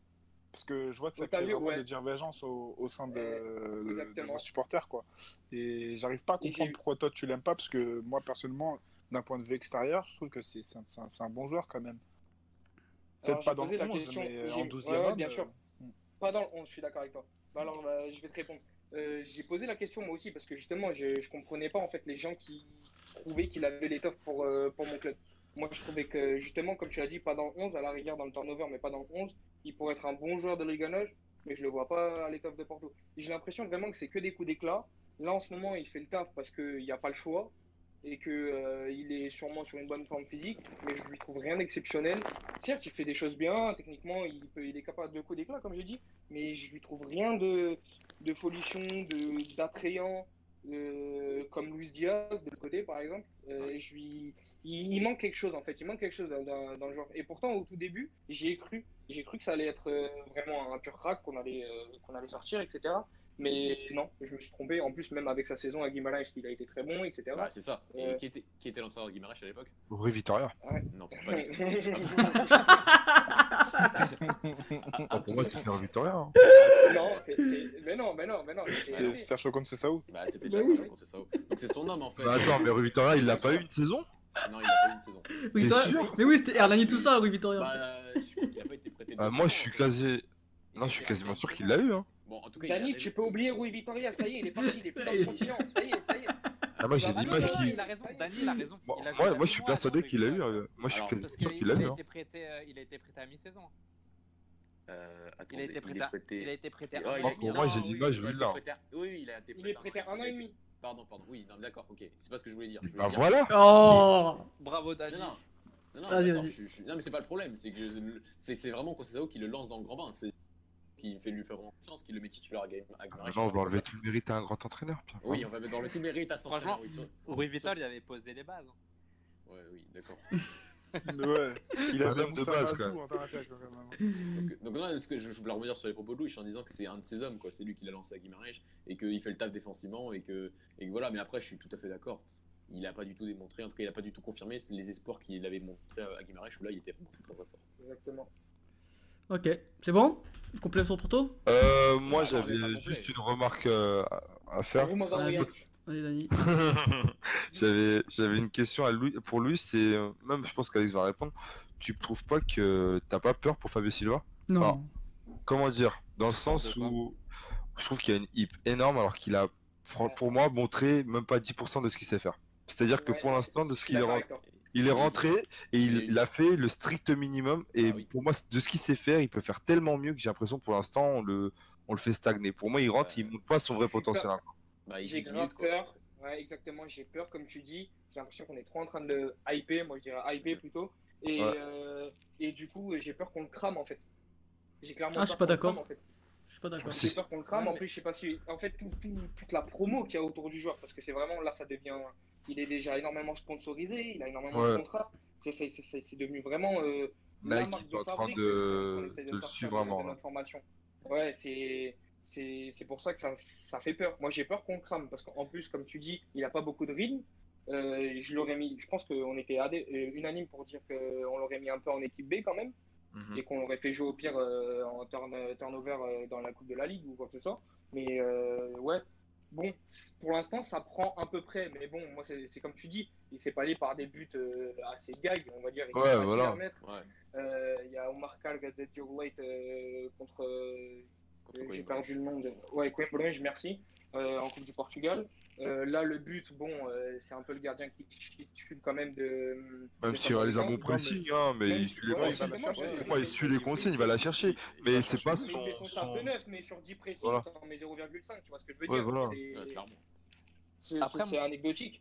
Parce que je vois que ça crée vraiment ouais. des divergences au, au sein de, Euh, de- vos supporters. Quoi. Et j'arrive pas à comprendre pourquoi toi tu l'aimes pas. Parce que moi, personnellement, d'un point de vue extérieur, je trouve que c'est un, un- bon joueur quand même. Peut-être pas dans le la 11, question- mais en 12e ouais, ouais, homme, bien euh, sûr. Pas dans le 11, je suis d'accord avec toi. Bah alors, bah, je vais te répondre. Euh, j'ai posé la question moi aussi parce que justement, je, je comprenais pas en fait les gens qui trouvaient qu'il avait l'étoffe pour, euh, pour mon club. Moi, je trouvais que justement, comme tu as dit, pas dans le 11, à la rigueur dans le turnover, mais pas dans le 11, il pourrait être un bon joueur de 1, mais je le vois pas à l'étoffe de Porto. J'ai l'impression vraiment que c'est que des coups d'éclat là en ce moment, il fait le taf parce qu'il n'y a pas le choix et que euh, est sûrement sur une bonne forme physique, mais je lui trouve rien d'exceptionnel. Certes, il fait des choses bien, techniquement, il, est capable de coups d'éclat, comme j'ai dit, mais je lui trouve rien de, de folichon, d'attrayant, euh, comme Luis Diaz de l'autre côté, par exemple. Euh, et je lui, il, il manque quelque chose en fait, il manque quelque chose dans, dans- dans le genre. Et pourtant, au tout début, j'y ai cru, j'ai cru que ça allait être euh, vraiment un pur crack, qu'on allait, euh, qu'on allait sortir, etc. Mais non, je me suis trompé. En plus, même avec sa saison à Guimarães, il a été très bon, etc. Bah, c'est ça. Et qui était, qui était l'entraîneur de Guimarães à l'époque? Rui Vitoria. Non, pas du tout. [LAUGHS] [LAUGHS] Ah, pour moi, c'était Rui Vitoria. hein. non, c'est, c'est- mais non, mais non, mais non. c'est- C'était c'est- Sergio Conceição. Bah, c'était Bah déjà ça, je pensais ça. Donc c'est son homme en fait. Bah, attends, mais Rui Vitoria, il l'a pas eu une saison? Non, il a pas eu une saison. Oui, T'es toi- sûr? Mais oui, c'était Hernani tout ça, oui, Victoria. Bah, je crois qu'il a pas été prêté. Ah, deux Moi, je suis quasi. Non, je suis quasiment sûr qu'il l'a eu. Hein. Bon, en tout cas, il Dani, tu peux oublier Rui Vitoria, ça y est, il est parti, il est plus dans [LAUGHS] Il- le continent, ça y est, ça y est. Ah, moi, j'ai l'image qui. Il a raison, Dani, il a raison. Moi, Il a moi, joué moi, je suis persuadé qu'il a eu. Euh, Moi, je suis Alors, sûr qu'il eu. a hein. été prêté, euh, il a été prêté à mi-saison. Euh, Il a été est prêté. à- Il a été prêté. Ouais, à il un a- an. pour moi, j'ai oui, l'image, là. Oui, oui, il a été Il est prêté un an et demi. Pardon, pardon. Oui, non, d'accord, ok. C'est pas ce que je voulais dire. Je voulais Bah dire- voilà Oh Bravo, Dani. Non, non. Non, non, Vas-y, d'accord, vas-y. je suis- je suis- non, mais c'est pas le problème. C'est que je- c'est c'est vraiment Conceição qui le lance dans le grand bain. C'est qui fait lui faire confiance, qui le met titulaire à Game à Guimarães. Maintenant, on va enlever tout le mérite à un grand entraîneur. Pierre. Oui, on va mettre dans le tout mérite à cet Franchement, entraîneur, oui, sur- Rui Vital, il avait posé les bases. Ouais, oui, d'accord. [LAUGHS] Ouais. Il Un avait homme de base, même. en quand même. Donc, donc non, parce que je, je voulais revenir sur les propos de Louis en disant que c'est un de ses hommes, quoi. C'est lui qui l'a lancé à Guimarães et qu'il fait le taf défensivement et que, et que voilà. Mais après, je suis tout à fait d'accord. Il a pas du tout démontré, en tout cas, il a pas du tout confirmé les espoirs qu'il avait montré à Guimarães où là, il était vraiment très très fort. Exactement. Ok, c'est bon? Complet sur Porto Euh, moi, Ouais, j'avais juste une remarque euh, à- faire. [LAUGHS] J'avais j'avais une question à lui, pour lui, c'est euh, même je pense qu'Alex va répondre. Tu trouves pas que t'as pas peur pour Fabio Silva? Non. Ah. Comment dire? Dans le sens où je trouve qu'il y a une hype énorme alors qu'il a pour moi montré même pas 10% de ce qu'il sait faire. C'est-à-dire que pour l'instant de ce qu'il est rentré, toi. Il est rentré et il, a fait le strict minimum et Ah oui. pour moi de ce qu'il sait faire, il peut faire tellement mieux que j'ai l'impression pour l'instant on le on le fait stagner. Pour moi, il rentre, il montre pas son vrai potentiel. encore. Bah, J'ai 10 grave peur. Ouais, exactement. J'ai peur, comme tu dis. J'ai l'impression qu'on est trop en train de le hyper. Moi, je dirais hyper plutôt. Et, Ouais. euh, et du coup, j'ai peur qu'on le crame en fait. J'ai clairement Ah, je suis pas d'accord. crame, en fait. Je suis pas d'accord. C'est- J'ai peur qu'on le crame. Ouais, En mais- plus, je sais pas si. En fait, tout- tout- toute la promo qu'il y a autour du joueur, parce que c'est vraiment là, ça devient. Il est déjà énormément sponsorisé. Il a énormément Ouais. de contrats. C'est- c'est- C'est c'est devenu vraiment. euh, Nike est en train de, de le suivre vraiment. Ouais, c'est c'est c'est pour ça que ça, ça fait peur. Moi, j'ai peur qu'on le crame parce qu'en plus, comme tu dis, il a pas beaucoup de rythme. Euh, je l'aurais mis. Je pense qu'on était adé- euh, unanime pour dire qu'on l'aurait mis un peu en équipe B quand même Mhm. et qu'on l'aurait fait jouer au pire euh, en turn, turnover euh, dans la Coupe de la Ligue ou quoi que ce soit. Mais euh, ouais, bon, pour l'instant, ça prend à peu près. Mais bon, moi, c'est comme tu dis, il s'est pas allé par des buts euh, assez gag, on va dire. et Ouais, voilà. mettre. Ouais. Euh, Il y a Omar Kal, Late euh, contre. euh, Contre j'ai perdu le nom de. Ouais, Coimbra, merci. euh, en Coupe du Portugal. Euh, là, le but, bon, euh, c'est un peu le gardien qui, qui tue quand même de. Même s'il réalise un bon pressing, hein, mais Même il si- suit les ouais, consignes. exactement, ouais, Pour moi, il suit les consignes, il va la chercher. Mais c'est pas Mais son. il son de neuf, mais sur 10 pressings, Voilà. t'en mets 0,5, tu vois ce que je veux Ouais, dire voilà. C'est- Ouais, clairement. C'est Après, c'est anecdotique.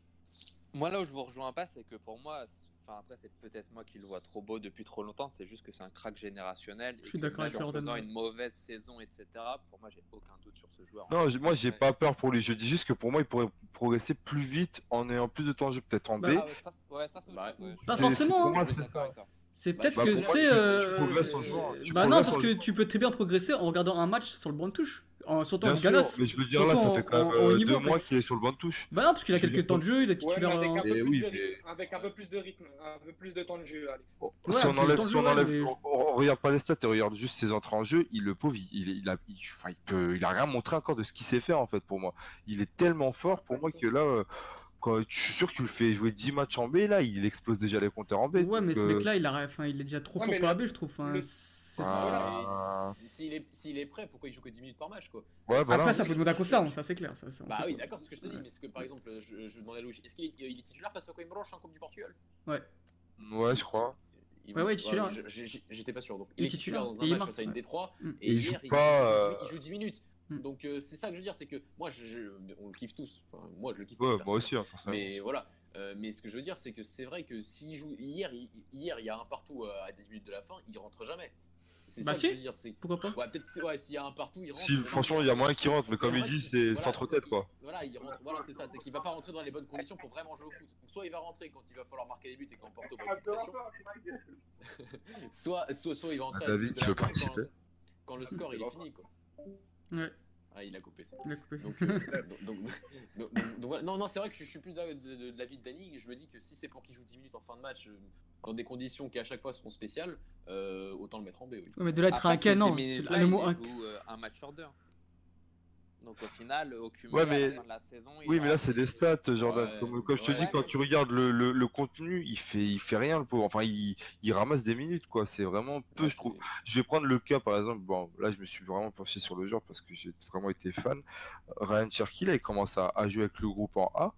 Moi, là où je vous rejoins pas, c'est que pour moi, enfin après, c'est peut-être moi qui le vois trop beau depuis trop longtemps. C'est juste que c'est un crack générationnel. et Je suis d'accord avec En Jordan, faisant ouais. une mauvaise saison, etc. Pour moi, j'ai aucun doute sur ce joueur. Non, moi, j'ai pas peur pour lui. Je dis juste que pour moi, il pourrait progresser plus vite en ayant plus de temps de jeu, peut-être en B. Bah, Ah ouais, ça, c'est- ouais, c'est Bah, ouais. Pas C'est- forcément, c'est- hein. c'est ça. C'est Bah, peut-être bah, que euh, en. Tu Bah non, parce en que tu peux très bien progresser en regardant un match sur le banc de touche. En, surtout Bien en sûr, mais je veux dire là, Surtout ça en- fait quand même euh, niveau, deux en fait. mois qu'il est sur le banc de touche. Bah non, parce qu'il a quelques temps de jeu, il est Ouais, titulaire. avec un, peu plus oui, de mais- rythme, avec un peu plus de rythme, un peu plus de temps de jeu, Alex. si Ouais, on enlève, si on enlève, mais- on, on regarde pas les stats et on regarde juste ses entrées en jeu, il le pauvre, il, il, il a, il, enfin, il peut, il a rien montré encore de ce qu'il sait faire en fait pour moi. Il est tellement fort pour moi que là, euh, quand, je suis sûr que tu le fais jouer 10 matchs en B, là, il explose déjà les compteurs en B. Ouais, mais ce euh, mec-là, il, a... enfin, il est déjà trop Ouais, fort pour la B, je trouve. Le- c'est- Ah. Mais S'il est, s'il est prêt, pourquoi il joue que 10 minutes par match quoi? Ouais, voilà. Après, ça faut demander à Concerne, ça c'est clair. Ça, ça, Bah oui, d'accord, c'est ce que je te dis, Ouais. mais que par exemple, je, je demandais à Louis, est-ce qu'il est, il est titulaire face à Coimbra en Coupe du Portugal? Ouais. Ouais, je crois. Il- Ouais, ouais, titulaire. je- je- J'étais pas sûr. Donc, Il il, est titulaire titulaire, dans un match face à une ouais. D3 Mm. et il joue pas, euh, il joue 10 minutes. Mm. Donc euh, c'est ça que je veux dire, c'est que moi, je, je- on le kiffe tous. Enfin, moi, je le kiffe. Ouais, moi aussi. hein. Mais voilà. Euh, mais ce que je veux dire, c'est que c'est vrai que s'il joue hier, il, hier, il y a un partout à 10 minutes de la fin, il rentre jamais. C'est Bah ça si. que je veux dire. C'est Pourquoi pas ouais, peut-être si- ouais, s'il y a un partout, il rentre. Si, franchement, il y a moyen qu'il rentre, mais comme il dit, c'est- voilà, centre-tête, c'est- quoi. Voilà, il rentre. Voilà, c'est ça. C'est qu'il va pas rentrer dans les bonnes conditions pour vraiment jouer au foot. Donc, soit il va rentrer quand il va falloir marquer des buts et quand Porto va être sous pression. [LAUGHS] soit, soit, soit il va rentrer. Ah, à la David, tu veux participer quand, quand le score il est fini, quoi. Ouais, Ah, il a coupé ça. il a coupé. Donc, euh, [LAUGHS] donc, donc, donc- donc- donc voilà. Non, non, c'est vrai que je suis plus de, de, de, de l'avis de Danny. Je me dis que si c'est pour qu'il joue 10 minutes en fin de match, euh, dans des conditions qui à chaque fois seront spéciales, euh, autant le mettre en B. Oui. Ouais, mais de là être Après, inquiet, ces non. 10 C'est minutes-là, le mot joue, euh, un match sur deux. Donc au final, au cumul, Ouais, à mais- la fin de la saison, Oui, mais là, c'est des stats, Jordan. Ouais, Comme, je te ouais, dis, ouais. quand tu regardes le, le, le contenu, il fait, il fait rien, le pauvre. Enfin, il, il ramasse des minutes, quoi. C'est vraiment peu, je trouve. Je vais prendre le cas, par exemple. Bon, là, je me suis vraiment penché sur le joueur parce que j'ai vraiment été fan. Ryan Cherky, là, il commence à, à jouer avec le groupe en A.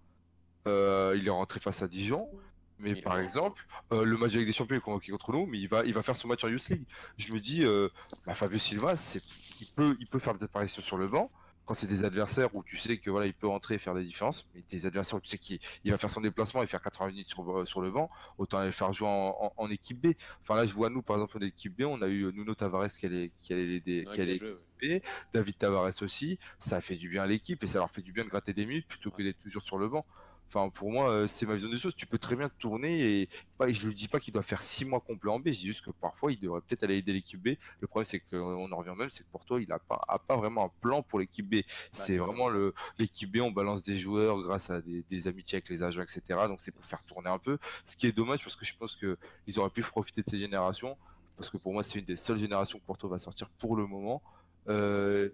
Euh, il est rentré face à Dijon. Mais Il par exemple, euh, le match avec des champions est convoqué contre nous, mais il va, il va faire son match en Youth League. Je me dis, euh, bah, Fabio Silva, c'est, il peut, il peut faire des apparitions sur le banc quand c'est des adversaires où tu sais que voilà, il peut entrer et faire la différence. Mais des adversaires où tu sais qu'il il va faire son déplacement et faire 80 minutes sur, euh, sur le banc, autant les faire jouer en, en- en équipe B. Enfin là, je vois nous, par exemple, en équipe B, on a eu Nuno Tavares qui allait, qui allait l'aider, Ouais, qui allait quel jeu, ouais. David Tavares aussi, ça fait du bien à l'équipe et ça leur fait du bien de gratter des minutes plutôt que d'être toujours sur le banc. Enfin, pour moi, euh, c'est ma vision des choses. Tu peux très bien tourner et pas, je ne dis pas qu'il doit faire six mois complet en B. Je dis juste que parfois, il devrait peut-être aller aider l'équipe B. Le problème, c'est qu'on en revient même, c'est que Porto, il n'a pas, a pas vraiment un plan pour l'équipe B. c'est c'est ça. vraiment le l'équipe B. On balance des joueurs grâce à des, des amitiés avec les agents, etc. Donc, c'est pour faire tourner un peu. Ce qui est dommage parce que je pense que ils auraient pu profiter de ces générations. Parce que pour moi, c'est une des seules générations que Porto va sortir pour le moment. Euh,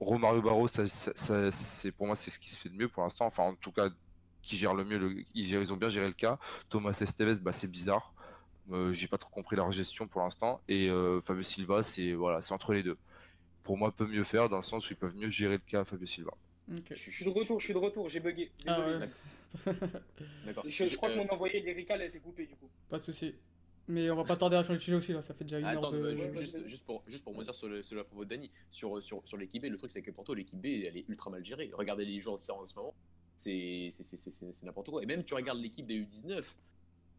Romario Barros, ça, ça- ça- c'est pour moi c'est ce qui se fait de mieux pour l'instant. Enfin, en tout cas, qui gère le mieux. Le, ils, gèrent- ils ont bien géré le cas. Thomas Esteves, bah, c'est bizarre. Euh, J'ai pas trop compris leur gestion pour l'instant. Et euh, Fabio Silva, c'est voilà, c'est entre les deux. Pour moi, peut mieux faire dans le sens où ils peuvent mieux gérer le cas Fabio Silva. Je Je suis de retour, je suis de retour, j'ai bugué. Ah ouais. [LAUGHS] Je, je crois que Euh, mon envoyé lyrical elle s'est coupée du coup. pas de soucis. Mais on va pas tarder à changer de sujet aussi, là. Ça fait déjà une Attends, heure de. bah, Ouais, juste, ouais. juste pour, juste pour me dire sur le, sur le propos de Dany, sur, sur, sur l'équipe B, le truc c'est que Porto, l'équipe B, elle est ultra mal gérée. Regardez les joueurs qui sont en ce moment, c'est c'est- c'est- c'est- c'est- c'est n'importe quoi. Et même tu regardes l'équipe des U19,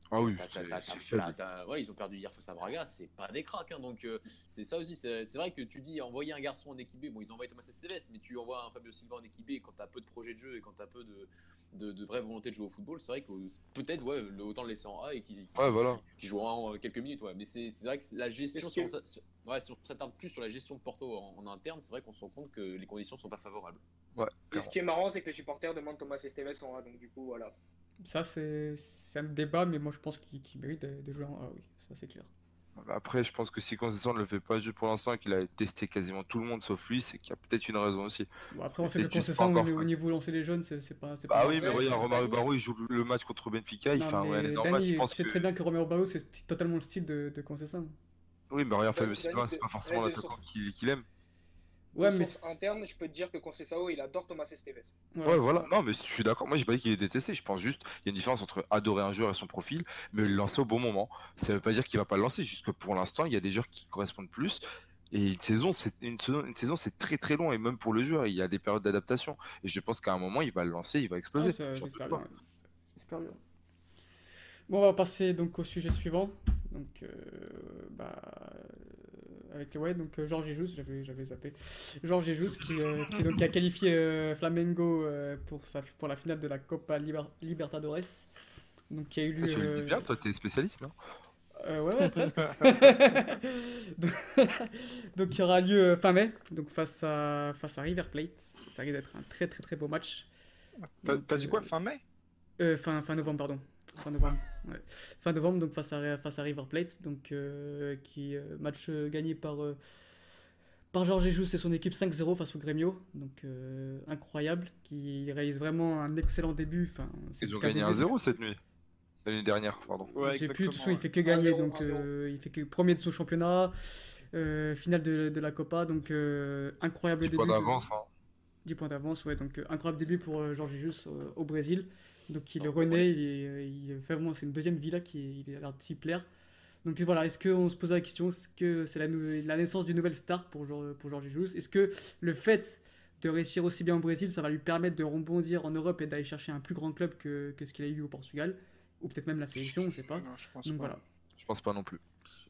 Ah oui, voilà, ils ont perdu hier face à Braga, c'est pas des cracks. hein, donc euh, c'est ça aussi, c'est c'est vrai que tu dis envoyer un garçon en équipe B, bon ils envoient Thomas Esteves, mais tu envoies un Fabio Silva en équipe B quand t'as peu de projet de jeu et quand t'as peu de, de, de vraie volonté de jouer au football, c'est vrai que peut-être ouais, le- autant le laisser en A et qu'il Ouais, voilà. qui jouera en euh, quelques minutes. Ouais. Mais c'est c'est vrai que la gestion, si on que- s'a- si- ouais, si on s'attarde plus sur la gestion de Porto en, en interne, c'est vrai qu'on se rend compte que les conditions sont pas favorables. Ouais, Et ce qui est marrant, c'est que les supporters demandent Thomas Esteves en A, donc du coup voilà. Ça, c'est un débat, mais moi je pense qu'il mérite de, de jouer en A, oui. Ça, c'est clair. Après, je pense que si Concession ne le fait pas jouer pour l'instant et qu'il a testé quasiment tout le monde sauf lui, c'est qu'il y a peut-être une raison aussi. Bon, après, on sait que Concession, au, encore, au quoi. niveau lancer les jeunes, c'est pas. Bah pas oui, mais regarde, Romario Barro, il joue le match contre Benfica, il fait un ouais. Dani, Je pense tu sais que... très bien que Romero Barro, c'est totalement le style de, de Concession. Oui, mais regarde, Fabio Silva, Dani, c'est pas forcément l'attaquant qu'il aime. Ouais, mais. interne, je peux te dire que Conceição, il adore Thomas Esteves. voilà. Ouais, voilà. Non, mais je suis d'accord. Moi, j'ai pas dit qu'il est détesté. Je pense juste qu'il y a une différence entre adorer un joueur et son profil, mais le lancer au bon moment. Ça veut pas dire qu'il va pas le lancer, juste que pour l'instant, il y a des joueurs qui correspondent plus. Et une saison, c'est une saison, une saison, c'est très très long et même pour le joueur, il y a des périodes d'adaptation. Et je pense qu'à un moment, il va le lancer, il va exploser. Ouais, bien. J'espère bien. Bon, on va passer donc au sujet suivant. Donc, euh, bah, avec ouais, donc euh, Georges Jesus, j'avais j'avais zappé. Georges Jesus qui, euh, qui, donc, a qualifié euh, Flamengo euh, pour sa pour la finale de la Copa Liber- Libertadores. Donc, qui a eu lieu. Ah, tu le dis bien, toi, t'es spécialiste, non? Euh, ouais, ouais, presque. [LAUGHS] [LAUGHS] donc, il y aura lieu fin mai, donc face à, face à River Plate. Ça risque d'être un très très très beau match. T'as Donc, t'as dit quoi, fin mai? euh, fin, fin novembre, pardon. Fin novembre. ouais. Fin novembre, donc face à, face à River Plate, donc euh, qui euh, match euh, gagné par euh, par Georges Jesus et son équipe 5-0 face au Grêmio, donc euh, incroyable, qui réalise vraiment un excellent début. Enfin, c'est Ils ont gagné début. 1-0 cette nuit. L'année dernière, pardon. Ouais, Je sais plus, de toute façon, il fait que gagner, 1-0, donc 1-0. euh, il fait que premier de son championnat, euh, finale de, de la Copa, donc euh, incroyable 10 début. points d'avance. Hein. 10 points d'avance, ouais, donc euh, incroyable début pour euh, Jorge Jesus euh, au Brésil. Donc il est Ah, il est, euh, il est vraiment, c'est une deuxième villa qui est- il a l'air de s'y plaire. Donc voilà, est-ce qu'on se pose la question, est-ce que c'est la, naissance d'une nouvelle star pour, pour Jorge Jesus? Est-ce que le fait de réussir aussi bien au Brésil, ça va lui permettre de rebondir en Europe et d'aller chercher un plus grand club que, que ce qu'il a eu au Portugal? Ou peut-être même la sélection, on ne sait pas. Non, je pense Donc pas. voilà. Je pense pas non plus.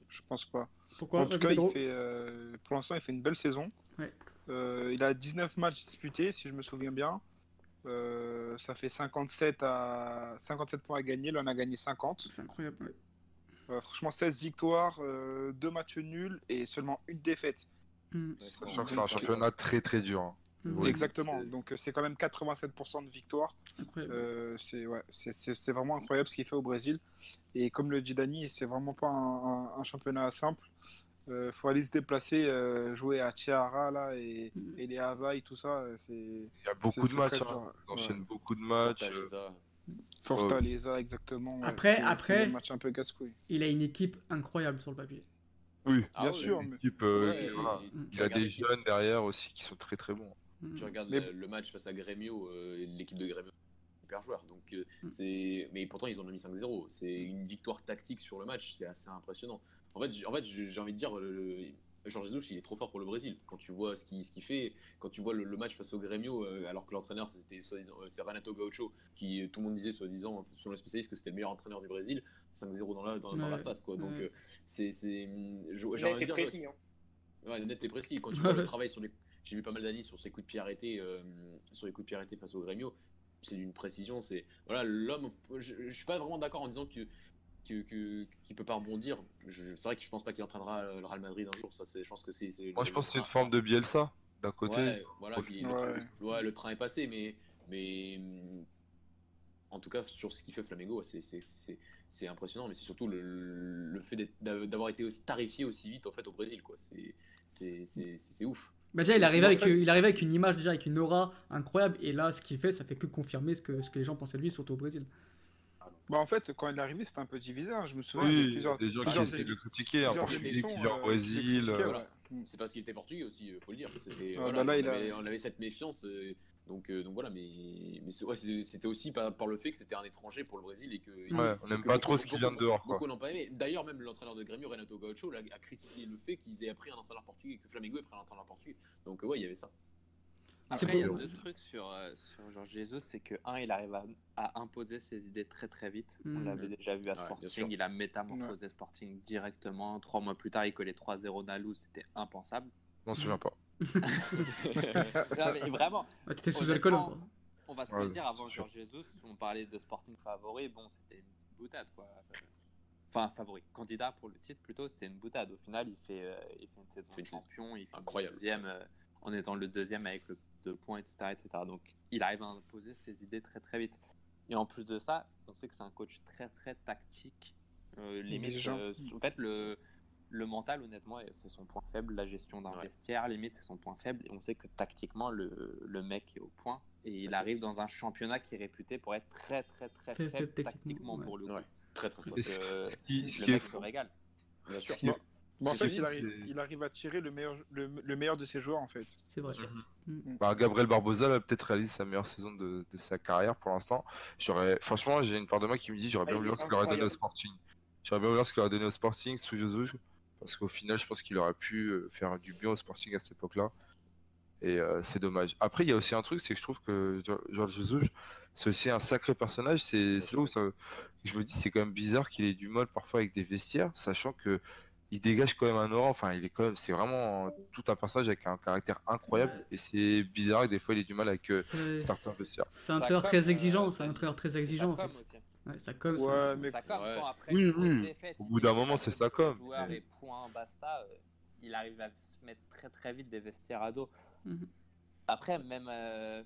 Je pense pas. Pourquoi? En tout Vas-y, cas, il Pedro. fait, euh, pour l'instant, il fait une belle saison. Ouais. Euh, il a 19 matchs disputés, si je me souviens bien. Euh, ça fait 57, à... 57 points à gagner. Là, on a gagné 50. C'est incroyable. ouais. Euh, franchement, 16 victoires, 2 matchs nuls et seulement une défaite. Mm. Sachant que c'est un championnat très très dur. hein. Mm. Oui, Exactement. c'est- Donc, euh, c'est quand même 87% de victoires. Incroyable. Euh, c'est ouais, vraiment incroyable ce qu'il fait au Brésil. Et comme le dit Dani, c'est vraiment pas un, un- un championnat simple. Il faut aller se déplacer, euh, jouer à Chiara là, et, Mm. et les Havaï, tout ça. euh, C'est Il y a beaucoup de matchs. hein. enchaînent Ouais. beaucoup de matchs. euh, Fortaleza. Fortaleza, exactement. Après- après- un match un peu casse-couille. Il a une équipe incroyable sur le papier. Oui, Ah Bien sûr, mais- équipe, euh, Ouais, qui- et- voilà. et Mm. Il tu a regardes des jeunes derrière aussi qui sont très très bons. Mm. Tu regardes Mais- le, match face à Grêmio, euh, l'équipe de Grêmio, super joueur. Donc euh, Mm. c'est, mais pourtant ils en ont mis 5-0. C'est une victoire tactique sur le match, c'est assez impressionnant. En fait, j'- en fait, j'ai envie de dire, le, le- Jorge Jesus, il est trop fort pour le Brésil. Quand tu vois ce qu'il fait, quand tu vois le, le match face au Grêmio, euh, alors que l'entraîneur c'était soi-disant- euh, c'est Renato Gaucho, qui euh, tout le monde disait soi-disant, selon les spécialistes, que c'était le meilleur entraîneur du Brésil, 5-0 dans la, dans, dans la Ouais, face quoi. Donc ouais. euh, c'est, c'est, j'ai envie de dire, précis. hein. Ouais, net et précis. Quand tu vois le [LAUGHS] travail sur les. J'ai vu pas mal d'années sur ses coups de pied arrêtés, euh, sur les coups de pied arrêtés face au Grêmio. C'est d'une précision. C'est voilà, l'homme. Je, je suis pas vraiment d'accord en disant que que- qu'il peut pas rebondir. C'est vrai que je pense pas qu'il entraînera le Real Madrid un jour. Ça. Je pense que c'est. Moi, le- je pense que c'est une forme de Bielsa d'un côté. train- Ouais, voilà. profite. puis le, Ouais. train- ouais, le train est passé, mais mais en tout cas sur ce qu'il fait Flamengo, c'est impressionnant. Mais c'est surtout le, le fait d'avoir été tarifié aussi vite en fait au Brésil, quoi. C'est ouf. Bah déjà, il avec, arrive avec une image, déjà avec une aura incroyable. Et là, ce qu'il fait, ça fait que confirmer ce que, ce que les gens pensaient de lui, surtout au Brésil. Bah, en fait, quand il est arrivé, c'était un peu divisé. hein. Je me souviens, il y a Oui, plusieurs, des gens qui plusieurs- essaient de le critiquer, un plusieurs Portugais émissions, qui vient euh, au Brésil. critiquaient, euh. C'est parce qu'il était portugais aussi, il faut le dire. C'était- Ah, voilà, bah là, on, il a- avait, on avait cette méfiance. euh, donc, euh, donc voilà, mais, mais c'est- ouais, c'est- c'était aussi par, par le fait que c'était un étranger pour le Brésil et que. Ouais, on n'aime que pas beaucoup- trop ce qui beaucoup- vient de dehors. Quoi. Beaucoup n'ont pas aimé. D'ailleurs, même l'entraîneur de Grêmio, Renato Gaucho, a critiqué le fait qu'ils aient appris un entraîneur portugais, que Flamengo ait pris un entraîneur portugais. Donc, euh, ouais, il y avait ça. C'est Après, il y a deux trucs sur, euh, sur Georges Jesus, c'est que, un, il arrive à, à imposer ses idées très très vite. On Mm. l'avait déjà vu à Ouais, Sporting, il a métamorphosé Sporting directement. Trois mois plus tard, il collait 3-0 Nalou, c'était impensable. Je m'en souviens pas. [LAUGHS] non, mais vraiment, Ah, T'étais sous alcool encore. on va se Ouais, le dire, avant. Georges Jesus, on parlait de Sporting favori, bon, c'était une petite boutade, quoi. Enfin, favori, candidat pour le titre, plutôt, c'était une boutade. Au final, il fait, euh, il fait une saison Fait de une saison champion, il fait incroyable. le deuxième, euh, en étant le deuxième avec le deux points, etc., etc. Donc, il arrive à imposer ses idées très très vite. Et en plus de ça, on sait que c'est un coach très très tactique. Euh, limite, euh, en fait, le, le mental, honnêtement, c'est son point faible. La gestion d'un Ouais. vestiaire, limite, c'est son point faible. Et on sait que tactiquement, le, le mec est au point. Et il c'est- arrive dans un championnat qui est réputé pour être très très très Très faible, faible tactiquement, tactiquement ouais. pour le coup. Ouais, très très ce, euh, ce qui, ce Le qui est mec se régale. Bien sûr. Bon, en fait, il arrive, c'est- il arrive à tirer le meilleur, le, le meilleur de ses joueurs, en fait. C'est vrai. Bah, Gabriel Barbosa a peut-être réalisé sa meilleure saison de, de sa carrière pour l'instant. J'aurais, franchement, j'ai une part de moi qui me dit j'aurais bien Ah, il voulu ce qu'il aurait donné au. Sporting. J'aurais bien voulu voir ce qu'il aurait donné au Sporting sous Jesus, parce qu'au final, je pense qu'il aurait pu euh, faire du bien au Sporting à cette époque-là. Et euh, c'est dommage. Après, il y a aussi un truc, c'est que je trouve que Georges Jesus, c'est aussi un sacré personnage. C'est c'est là où ça- je me dis, c'est quand même bizarre qu'il ait du mal parfois avec des vestiaires, sachant que il dégage quand même un aura. Enfin, il est quand même, c'est vraiment tout un personnage avec un caractère incroyable. Ouais. Et c'est bizarre que des fois, il ait du mal avec euh, certains vestiaires. c'est un com, très euh, exigeant. C'est ça- un entraîneur très Ça exigeant en fait. aussi. Ouais, ça comme Ouais, ça. mais Ça com, Ouais. quand après Oui, oui. défaite, Au bout d'un moment, c'est ça com, joueurs mais- et point, basta. euh, Il arrive à se mettre très très vite des vestiaires à dos. Mhm. Après, même. euh,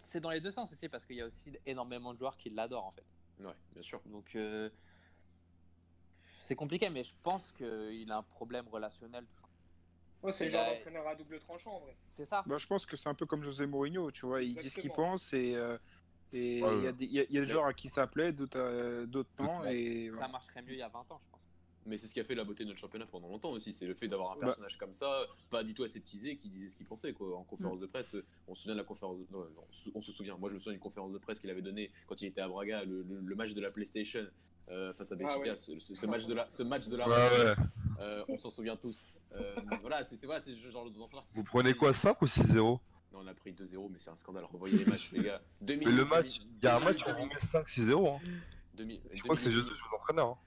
c'est dans les deux sens aussi, parce qu'il y a aussi énormément de joueurs qui l'adorent en fait. Ouais, bien sûr. Donc. C'est compliqué, mais je pense qu'il a un problème relationnel. tout ça. Ouais, c'est genre d'entraîneur à double tranchant en vrai. C'est ça. Bah, je pense que c'est un peu comme José Mourinho, tu vois. Il dit ce qu'il pense et euh, et il Ouais, y a des, y a- il y a des Mais- joueurs à qui ça plaît, d'autres euh, d'autres non. D'autres, Et Ça marcherait mieux il y a 20 ans, je pense. Mais c'est ce qui a fait la beauté de notre championnat pendant longtemps aussi. C'est le fait d'avoir un Bah. personnage comme ça, pas du tout aseptisé, qui disait ce qu'il pensait. Quoi. En conférence de presse, on se souvient de la conférence. de- non, on se souvient. Moi, je me souviens d'une conférence de presse qu'il avait donnée quand il était à Braga, le, le- le match de la PlayStation euh, face à Ah Benfica, ouais. ce, ce- ce match de la, ce match de la Ouais, ouais. euh, on s'en souvient tous. Euh, voilà, c'est c'est- voilà, c'est ce genre qui- Vous prenez quoi, 5 ou 6-0 Non, on a pris 2-0, mais c'est un scandale. Revoyez les matchs, [LAUGHS] les gars. Mais le match, il y a un match où vous met 5-6-0. Hein. Je crois que c'est minutes, Jesus, votre entraîneur. hein.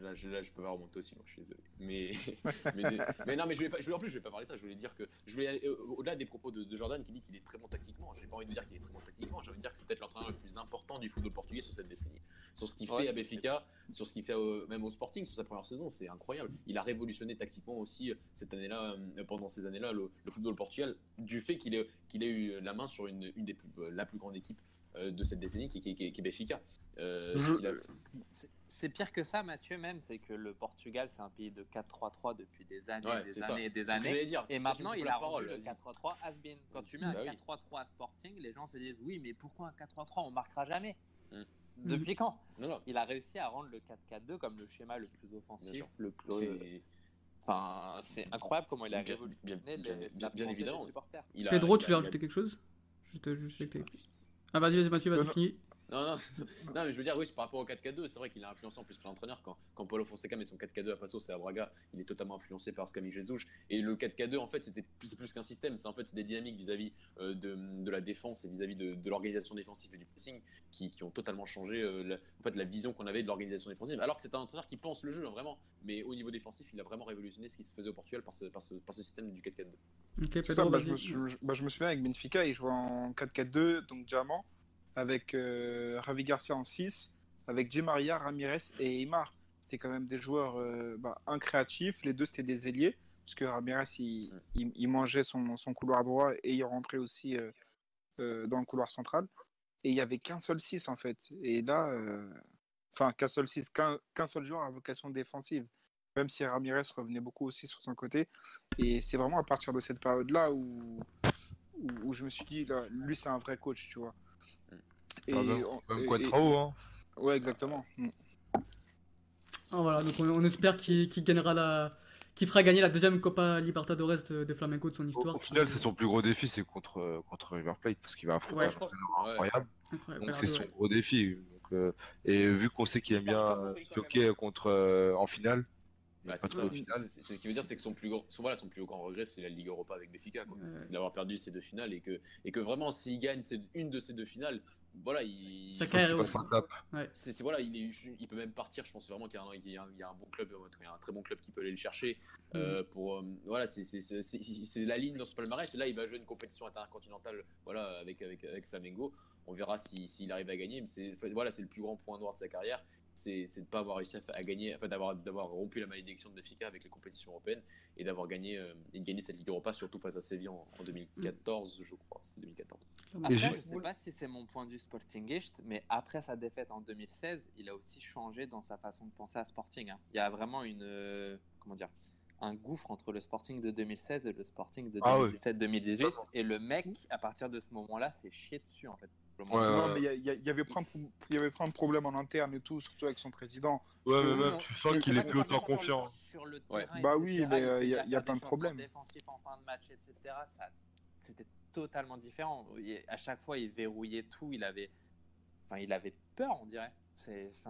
Là je, là, je peux pas remonter aussi, moi, je suis désolé. Mais, [LAUGHS] mais, mais non, mais je voulais pas, je voulais, en plus, je voulais pas parler de ça. Je voulais dire que, je voulais euh, au-delà des propos de, de Jordan qui dit qu'il est très bon tactiquement. J'ai pas envie de dire qu'il est très bon tactiquement. J'ai envie de dire que c'est peut-être l'entraîneur le plus important du football portugais sur cette décennie. Sur ce qu'il Ouais, fait à Benfica, sur ce qu'il fait au- même au Sporting, sur sa première saison, c'est incroyable. Il a révolutionné tactiquement aussi euh, cette année-là, euh, pendant ces années-là, le, le football portugais, du fait qu'il ait, qu'il ait eu la main sur une, une des plus, la plus grande équipe de cette décennie, qui, qui, qui, qui est Benfica. Euh, Je- C'est- pire que ça, Mathieu, même, c'est que le Portugal, c'est un pays de 4-3-3 depuis des années, Ouais, des années et des ce que années. Et maintenant, il a parole, rendu le vas-y. 4-3-3 has-been. Quand tu mets un Bah oui. 4-3-3 à Sporting, les gens se disent oui, mais pourquoi un 4-3-3 On marquera jamais. Mm. Depuis quand Non, non, Il a réussi à rendre le 4-4-2 comme le schéma le plus offensif, le plus. c'est Enfin, c'est incroyable comment il a Bien- révolutionné bien- bien- des évidemment. supporters. il a- Pedro, il tu veux rajouter quelque chose? Je te je Ah, vas-y, vas-y, Mathieu, vas-y, non. finis. Non, non, [LAUGHS] non, mais je veux dire, oui, c'est par rapport au 4-4-2, c'est vrai qu'il a influencé en plus que l'entraîneur. Quand, quand Paulo Fonseca met son 4-4-2 à Passos et à Braga, il est totalement influencé par Scami Jesus. Et le 4-4-2, en fait, c'était plus, c'est plus qu'un système, c'est en fait c'est des dynamiques vis-à-vis euh, de, de la défense et vis-à-vis de, de l'organisation défensive et du pressing qui, qui ont totalement changé euh, la, en fait, la vision qu'on avait de l'organisation défensive. Alors que c'est un entraîneur qui pense le jeu, hein, vraiment. Mais au niveau défensif, il a vraiment révolutionné ce qui se faisait au Portugal par ce, par ce, par ce système du 4-4-2. Ok, C'est ça, Pedro, bah, je, me, vas-y. sou- je- bah, je me souviens avec Benfica, il jouait en 4-4-2, donc diamant, avec euh, Ravi Garcia en 6, avec Di Maria, Ramirez et Aymar. C'était quand même des joueurs euh, bah, un créatif, les deux c'était des ailiers, parce que Ramirez il, mangeait son, son couloir droit et il rentrait aussi euh, euh, dans le couloir central. Et il n'y avait qu'un seul 6 en fait. Et là, enfin qu'un seul 6, qu'un seul joueur à vocation défensive. Même si Ramirez revenait beaucoup aussi sur son côté. Et c'est vraiment à partir de cette période-là où, où, je me suis dit, lui, c'est un vrai coach, tu vois. Et, Quadrao, hein. ouais, exactement. Mm. Ah, voilà, donc on, on espère qu'il gagnera la. Qu'il fera gagner la deuxième Copa Libertadores de, de Flamengo de son Au, histoire. au final, c'est son plus gros défi, c'est contre, contre River Plate, parce qu'il va affronter Ouais, un entraîneur Ouais. incroyable. Incroyable, Donc c'est son ouais. gros défi. Donc, euh, et vu qu'on sait qu'il aime bien euh, choquer contre euh, en finale, Bah, c'est ça. Ce qui veut dire, c'est que son plus grand, son, voilà, son plus grand regret, c'est la Ligue Europa avec. Ouais. C'est d'avoir perdu ces deux finales et que, et que vraiment, s'il gagne ces- une de ces deux finales, voilà, il. Ça carré. C'est voilà, est, peut même partir. Je pense vraiment qu'il y, a un- y a bon club, il y a un très bon club qui peut aller le chercher. euh, pour euh, voilà, c'est la ligne dans ce palmarès. Et là, il va jouer une compétition intercontinentale, voilà, avec avec avec Flamengo. On verra si- s'il arrive à gagner. Mais c'est voilà, c'est le plus grand point noir de sa carrière. C'est de pas avoir réussi à, gagner, enfin d'avoir d'avoir rompu la malédiction de Benfica avec les compétitions européennes et d'avoir gagné euh, et de gagner cette Ligue Europa, surtout face à Séville en, en 2014, je crois. C'est 2014. Après, je j'ai- sais pas si c'est mon point de vue sportingiste, mais après sa défaite en 2016, il a aussi changé dans sa façon de penser à Sporting. hein. Il y a vraiment une, euh, comment dire, un gouffre entre le Sporting de 2016 et le Sporting de Ah ouais. 2017-2018. Et le mec, à partir de ce moment-là, s'est chié dessus en fait. Ouais, non, ouais. mais il y, avait plein de, pro- il y avait plein de problèmes en interne et tout, surtout avec son président. Ouais, mais même non, tu sens qu'il est pas plus autant comment sur le- confiant. Sur le Ouais. terrain, Bah etc., oui, mais, il euh, il y a- y plein de problèmes. défensifs en fin de match, etc. Ça, c'était totalement différent. Il- À chaque fois, il verrouillait tout. Il avait, enfin, il avait peur, on dirait.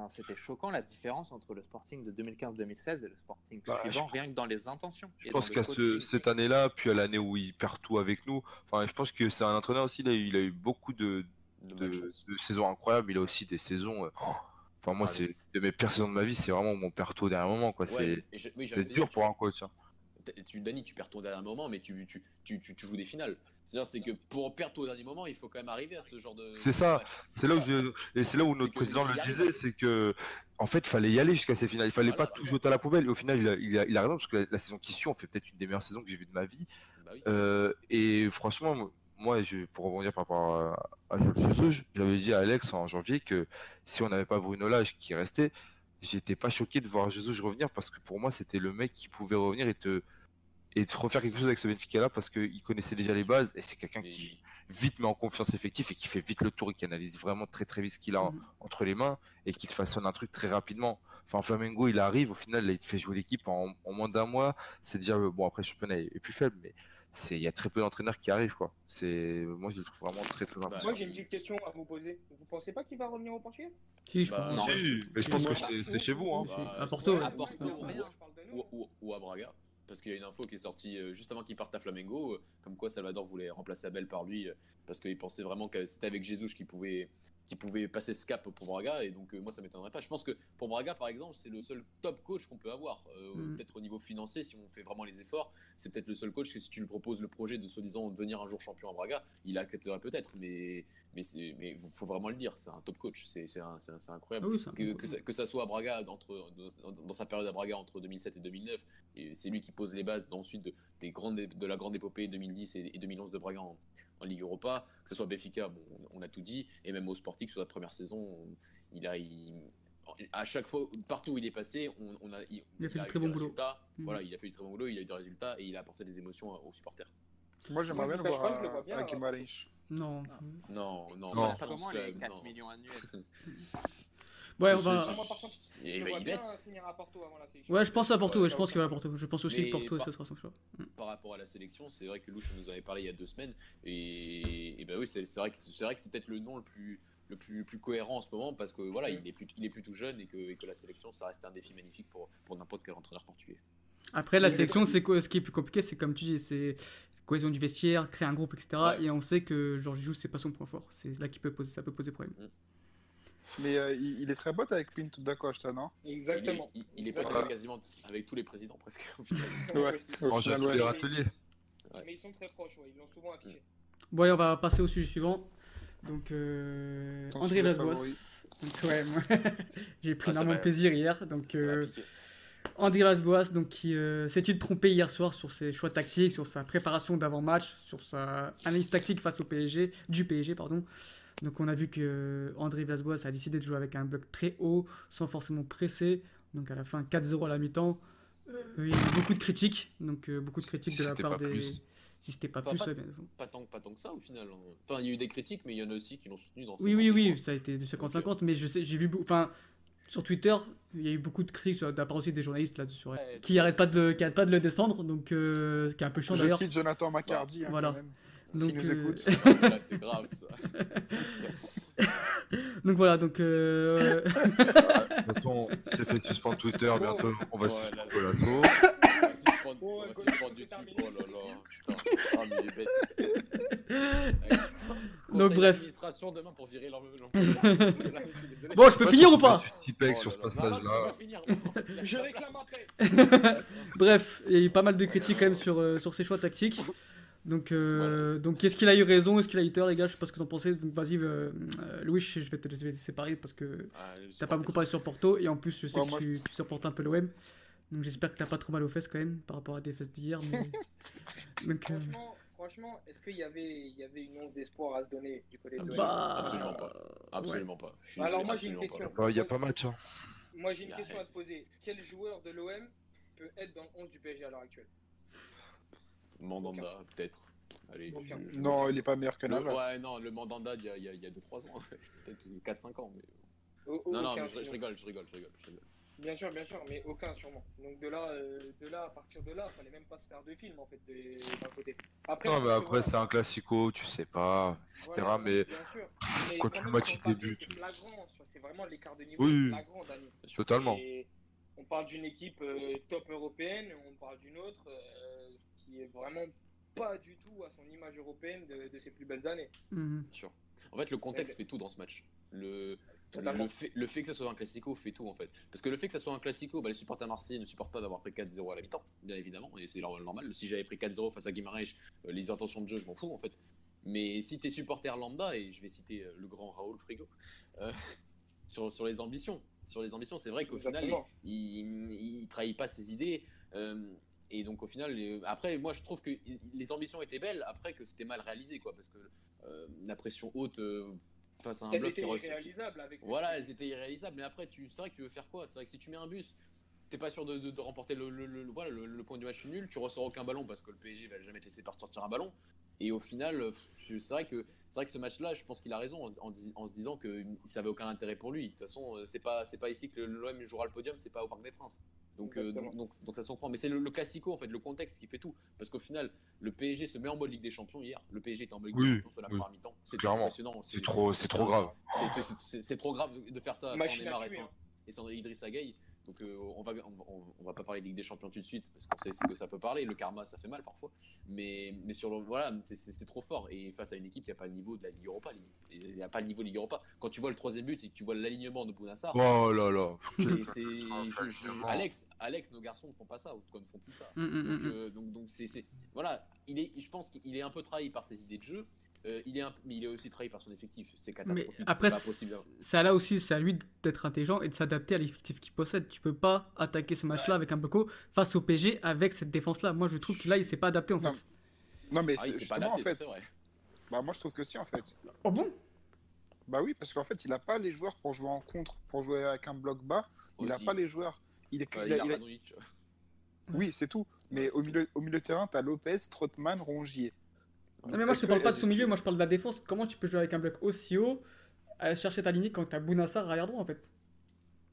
C'était choquant la différence entre le Sporting de 2015-2016 et le Sporting Bah, suivant, je- rien que dans les intentions. Je et pense qu'à ce, cette année-là, puis à l'année où il perd tout avec nous, enfin, je pense que c'est un entraîneur aussi, il a eu, il a eu beaucoup de, De de, saisons incroyables. Il a aussi des saisons. euh, oh, Enfin, moi, Ah, c'est de mes pires saisons de ma vie, c'est vraiment mon tout au dernier moment. Quoi. Ouais, c'est oui, dur pour un coach. hein. tu- Dani, tu perds ton dernier moment, mais tu, tu, tu, tu, joues des finales. C'est-à-dire, c'est que pour perdre au dernier moment, il faut quand même arriver à ce genre de. C'est ça. C'est là où je... et c'est là où notre président le disait, c'est que en fait, fallait y aller jusqu'à ces finales. Il fallait Voilà, pas tout jeter à la poubelle. Et au final, il a, il a, il a raison parce que la, la saison qui suit, on fait peut-être une des meilleures saisons que j'ai vues de ma vie. Bah oui. Euh, et franchement, moi, je, pour rebondir par rapport à, à j'avais dit à Alex en janvier que si on n'avait pas Bruno Lage qui restait, j'étais pas choqué de voir Jesus revenir parce que pour moi, c'était le mec qui pouvait revenir et te et refaire quelque chose avec ce Benfica là parce qu'il connaissait déjà les bases et c'est quelqu'un qui vite met en confiance effectif et qui fait vite le tour et qui analyse vraiment très très vite ce qu'il a Mhm. entre les mains et qui te façonne un truc très rapidement. Enfin, Flamengo, il arrive, au final, là, il te fait jouer l'équipe en, en moins d'un mois. C'est déjà, bon, après, le championnat est, est plus faible, mais c'est il y a très peu d'entraîneurs qui arrivent quoi. C'est moi je le trouve vraiment très très Bah, Moi, impressionnant. j'ai une petite question à vous poser. Vous pensez pas qu'il va revenir au Portugal? Si, je Bah, pense. non. Si, mais je pense que c'est chez vous hein. Bah, à Porto, à. Porto, Ouais, ou- ou, ou- ou à Braga. Parce qu'il y a une info qui est sortie euh, juste avant qu'il parte à Flamengo, euh, comme quoi Salvador voulait remplacer Abel par lui, euh, parce qu'il pensait vraiment que c'était avec Jesus qu'il pouvait, qu'il pouvait passer ce cap pour Braga, et donc euh, moi ça m'étonnerait pas. Je pense que pour Braga par exemple, c'est le seul top coach qu'on peut avoir, Euh, Mm. peut-être au niveau financier, si on fait vraiment les efforts, c'est peut-être le seul coach que si tu lui proposes le projet de soi-disant devenir un jour champion à Braga, il accepterait peut-être, mais mais faut vraiment le dire, c'est un top coach, c'est incroyable Ah oui, c'est un que, que, ça, que ça soit à Braga, entre, dans, dans sa période à Braga entre 2007 et 2009, et c'est lui qui pose les bases ensuite de, des grandes, de la grande épopée 2010 et, et 2011 de Braga en, en Ligue Europa, que ce soit Benfica, bon, on, a tout dit, et même au Sporting sur la première saison, on- il a, il- à chaque fois, partout où il est passé, on, on a, il, Il a fait du eu très des bon boulot. Mhm. Voilà, il a fait du très bon boulot, il a eu des résultats et il a apporté des émotions aux supporters. Moi, j'aimerais bien le voir à, bien, à. Non. Non, non, Non. pas Pas dans comment ce les club, 4 non. millions annuels. [LAUGHS] Ouais, on Je- va. il baisse. finir à Porto avant la sélection. Ouais, je pense à Porto, Ouais, je pense qu'il va à Porto. Je pense aussi que Porto, par- ça sera son choix. par rapport à la sélection, c'est vrai que Louche nous avait parlé il y a deux semaines, et, et ben oui, c'est vrai que c'est vrai que c'est peut-être le nom le plus le plus, le plus cohérent en ce moment parce que voilà, il est plus, il est plus tout jeune et que, et que la sélection, ça reste un défi magnifique pour, pour n'importe quel entraîneur portugais. Après, la sélection, c'est- Ce qui est plus compliqué, c'est comme tu dis, c'est cohésion du vestiaire, créer un groupe, etc. Ouais. Et on sait que Georges Jesus, c'est pas son point fort. C'est là qu'il peut poser, ça peut poser problème. Mais euh, il, il est très pote avec Pinto da Costa, non? Exactement. Il, est- il, il est pas Exactement. quasiment avec tous les présidents presque au final. [LAUGHS] Ouais. Au final, ouais. les râteliers. Ouais. Mais ils sont très proches, ouais, ils l'ont souvent affiché. Bon, allez, on va passer au sujet suivant. Donc, euh, André favori. Donc, ouais, [LAUGHS] j'ai pris Ah, énormément de plaisir hier. Donc, euh. André Lasboas, donc, qui euh, s'est-il trompé hier soir sur ses choix tactiques, sur sa préparation d'avant-match, sur sa analyse tactique face au PSG, du PSG, pardon? Donc on a vu que André Villas-Boas a décidé de jouer avec un bloc très haut, sans forcément presser. Donc à la fin 4-0 à la mi-temps. Euh, il y a eu beaucoup de critiques, donc euh, beaucoup de critiques Si de la part des. plus. Si c'était pas Enfin, plus, pas- ouais, bien- Pas tant, pas tant que ça au final. hein. Enfin, il y a eu des critiques, mais il y en a aussi qui l'ont soutenu dans Oui, oui, oui, ça a été de 50-50, mais je sais, j'ai vu, enfin, sur Twitter, il y a eu beaucoup de critiques sur- de la part aussi des journalistes là sur Ouais, qui arrêtent pas de, qui pas de le descendre, donc euh, ce qui est un peu chiant Je d'ailleurs. cite Jonathan McCardy, hein, Voilà. quand même. Donc, S'il nous euh, écoute. Là, [LAUGHS] c'est grave ça. [LAUGHS] Donc voilà, donc euh, [LAUGHS] De toute façon, j'ai fait suspendre Twitter bientôt. On va Ouais, suspendre. Golasso. On va suspendre- Oh, YouTube. Oh là là. Putain. Ah, mais il est bête. Donc, bref. demain pour virer leur. bon, je peux finir ou pas Tu Tipec Oh sur ce passage-là. Je réclame après. Bref, il y a eu pas mal de critiques quand même sur, euh, sur ses choix tactiques. Donc, euh, donc est-ce qu'il a eu raison, est-ce qu'il a eu tort, les gars? Je sais pas ce que vous en pensez. Donc, vas-y, euh, euh, Louis, je vais te laisser séparer parce que Ah, t'as pas beaucoup parlé sur Porto et en plus, je sais Ouais, que moi- tu, tu supportes un peu l'OM. Donc, j'espère que t'as pas trop mal aux fesses quand même par rapport à des fesses d'hier. mais- [LAUGHS] donc, euh, Franchement, franchement est-ce qu'il y avait, il y avait une once d'espoir à se donner du côté de l'OM bah, Absolument pas. Absolument pas. Suis Alors, moi, j'ai une question. Il n'y a pas match. Hein. Moi, j'ai une question à te poser. Quel joueur de l'OM peut être dans le 11 du PSG à l'heure actuelle? Mandanda, peut-être. Allez, Aucun. je- je- Non, il est pas meilleur que Le- Navas. ouais, non, le Mandanda d'il y a- il y a- il y a 2-3 ans, [LAUGHS] peut-être 4-5 ans. Mais... Au- Non, non, aucun, mais je, rigole, je rigole, je rigole. Je rigole. Bien sûr, bien sûr, mais aucun sûrement. Donc de là, euh, de là, à partir de là, fallait même pas se faire de film en fait de- d'un côté. Après, Non, mais après, voilà. c'est un classico, tu sais pas, etc. Voilà, mais bien sûr. Mais quand quand tu le tes papier, buts. C'est flagrant, sur- c'est vraiment l'écart de niveau Oui. flagrant, Dani. totalement. Et on parle d'une équipe euh, top européenne, on parle d'une autre euh, qui est vraiment pas du tout à son image européenne de, de ses plus belles années. sûr. En fait, le contexte fait tout dans ce match. Le, le, fait, le fait que ça soit un classico fait tout en fait. Parce que le fait que ça soit un classico, bah, les supporters marseillais ne supportent pas d'avoir pris 4-0 à la mi-temps, bien évidemment, et c'est normal. Si j'avais pris 4-0 face à Guimarães, euh, les intentions de jeu, je m'en fous en fait. Mais si t'es supporter lambda, et je vais citer euh, le grand Raoul Frigo, euh, [LAUGHS] sur, sur les ambitions, sur les ambitions, c'est vrai qu'au final, il, il, il trahit pas ses idées. euh, et donc au final, les- après, moi je trouve que les ambitions étaient belles, après que c'était mal réalisé, quoi, parce que euh, la pression haute euh, face à un Elles bloc qui irréalisables avec. Voilà, elles étaient irréalisables, mais après, tu, c'est vrai que tu veux faire quoi? C'est vrai que si tu mets un bus, t'es pas sûr de, de- de remporter le, le- le- voilà, le, point du match nul, tu ressors aucun ballon parce que le PSG va jamais te laisser pas sortir un ballon. Et au final, c'est vrai que c'est vrai que ce match-là, je pense qu'il a raison en, en dis- en se disant que ça avait aucun intérêt pour lui. De toute façon, euh, c'est pas c'est pas ici que l'OM jouera le podium, c'est pas au Parc des Princes. Donc, euh, donc, donc, donc ça s'en prend. Mais c'est le, le classico, en fait, le contexte qui fait tout. Parce qu'au final, le PSG se met en mode Ligue des Champions hier. Le PSG est en mode Ligue Oui, des Champions sur la oui. première mi-temps. C'est impressionnant. C'est trop, c'est trop grave. C'est- trop grave de faire ça sans Machine à Neymar et sans, hein. et sans Idriss Gueye. Donc euh, on va on, va pas parler de Ligue des Champions tout de suite parce qu'on sait ce que ça peut parler. Le karma, ça fait mal parfois. Mais mais sur le voilà, c'est- trop fort. Et face à une équipe qui a pas le niveau de la Ligue Europa, Il n'y a pas le niveau de Ligue Europa. Quand tu vois le troisième but et que tu vois l'alignement de Bounassar, Oh là là. c'est- [LAUGHS] Alex, Alex, nos garçons ne font pas ça, ou en tout cas ne font plus ça. Donc, hum, hum. euh, donc, donc c'est- voilà, il est, je pense qu'il est un peu trahi par ses idées de jeu. Euh, il est un- mais il est aussi trahi par son effectif. C'est Mais catastrophique. après, c'est là aussi, c'est à lui d'être intelligent et de s'adapter à l'effectif qu'il possède. Tu peux pas attaquer ce match-là avec un bloco face au PSG avec cette défense-là. Moi, je trouve que là, il s'est pas adapté en Non. fait. Non, mais Ah, il pas justement, en adapté, fait, c'est vrai. bah, moi je trouve que si, en fait. Oh bon? Bah oui, parce qu'en fait, il n'a pas les joueurs pour jouer en contre, pour jouer avec un bloc bas. Il n'a Aussi. pas les joueurs. Il est, Ouais, il a- a a-. Oui, c'est tout. Mais au milieu, au milieu de terrain, tu as Lopez, Trotman, Rongier. Non, mais moi, je te parle pas de son milieu, moi, je parle de la défense. Comment tu peux jouer avec un bloc aussi haut, à chercher ta ligne quand t'as Bounassar arrière droit en fait?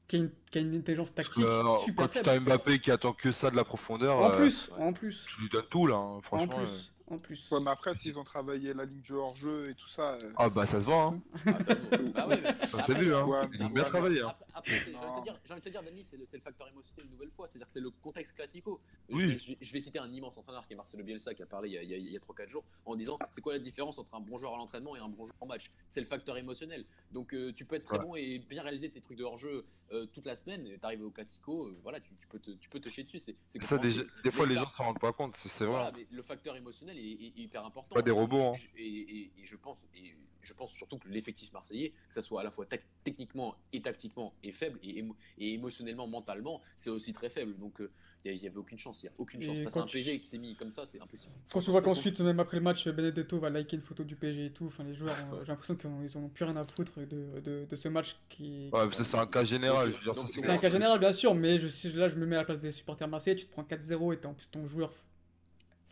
Qui a, une, qui a une intelligence tactique Euh, super quand tu faible. as Mbappé qui attend que ça de la profondeur, En euh, plus, en plus, tu lui donnes tout là. hein, en franchement. euh. plus, en plus. Ouais, mais après, s'ils ont travaillé la ligne du hors-jeu et tout ça. euh, Ah bah ça se voit. Hein. Ah, ça, nous- bah ouais, mais- Ça après, s'est vu. Hein. Ouais, Ils ont ouais, bien travaillé. Hein. Après, j'ai envie de te dire, j'ai envie de te dire, Dani, c'est le, facteur émotionnel une nouvelle fois. C'est-à-dire que c'est le contexte classico. Je Oui. vais- Je, vais, je vais citer un immense entraîneur qui est Marcelo Bielsa qui a parlé il y a, il y a- a 3-4 jours en disant c'est quoi la différence entre un bon joueur à l'entraînement et un bon joueur en match? C'est le facteur émotionnel. Donc euh, tu peux être très Ouais. bon et bien réaliser tes trucs de hors-jeu euh, toute la semaine. T'arrives au classico, euh, voilà, tu, tu peux te, tu peux te chier dessus. C'est, Ça, des, fois, les gens s'en rendent pas compte. C'est vrai. voilà, hein. mais le facteur émotionnel est, est- est hyper important. Pas des robots, hein. Et, et- et je pense, et je pense surtout que l'effectif marseillais, que ça soit à la fois techniquement et tactiquement est faible et, émo- et émotionnellement, mentalement, c'est aussi très faible. Donc euh, il n'y avait aucune chance. Il y a aucune chance. À un tu- PG qui s'est mis comme ça, c'est impossible. Quand tu vois qu'ensuite, même après le match, Benedetto va liker une photo du PSG et tout, enfin les joueurs, ont- [LAUGHS] j'ai l'impression qu'ils ont- ils ont plus rien à foutre de, de, de ce match qui. Ouais, mais ça, c'est un cas général. Je veux dire, ça, Donc, c'est C'est un cas général, bien sûr, mais je, là je me mets à la place des supporters marseillais, tu te prends 4-0 et t'es en plus ton joueur.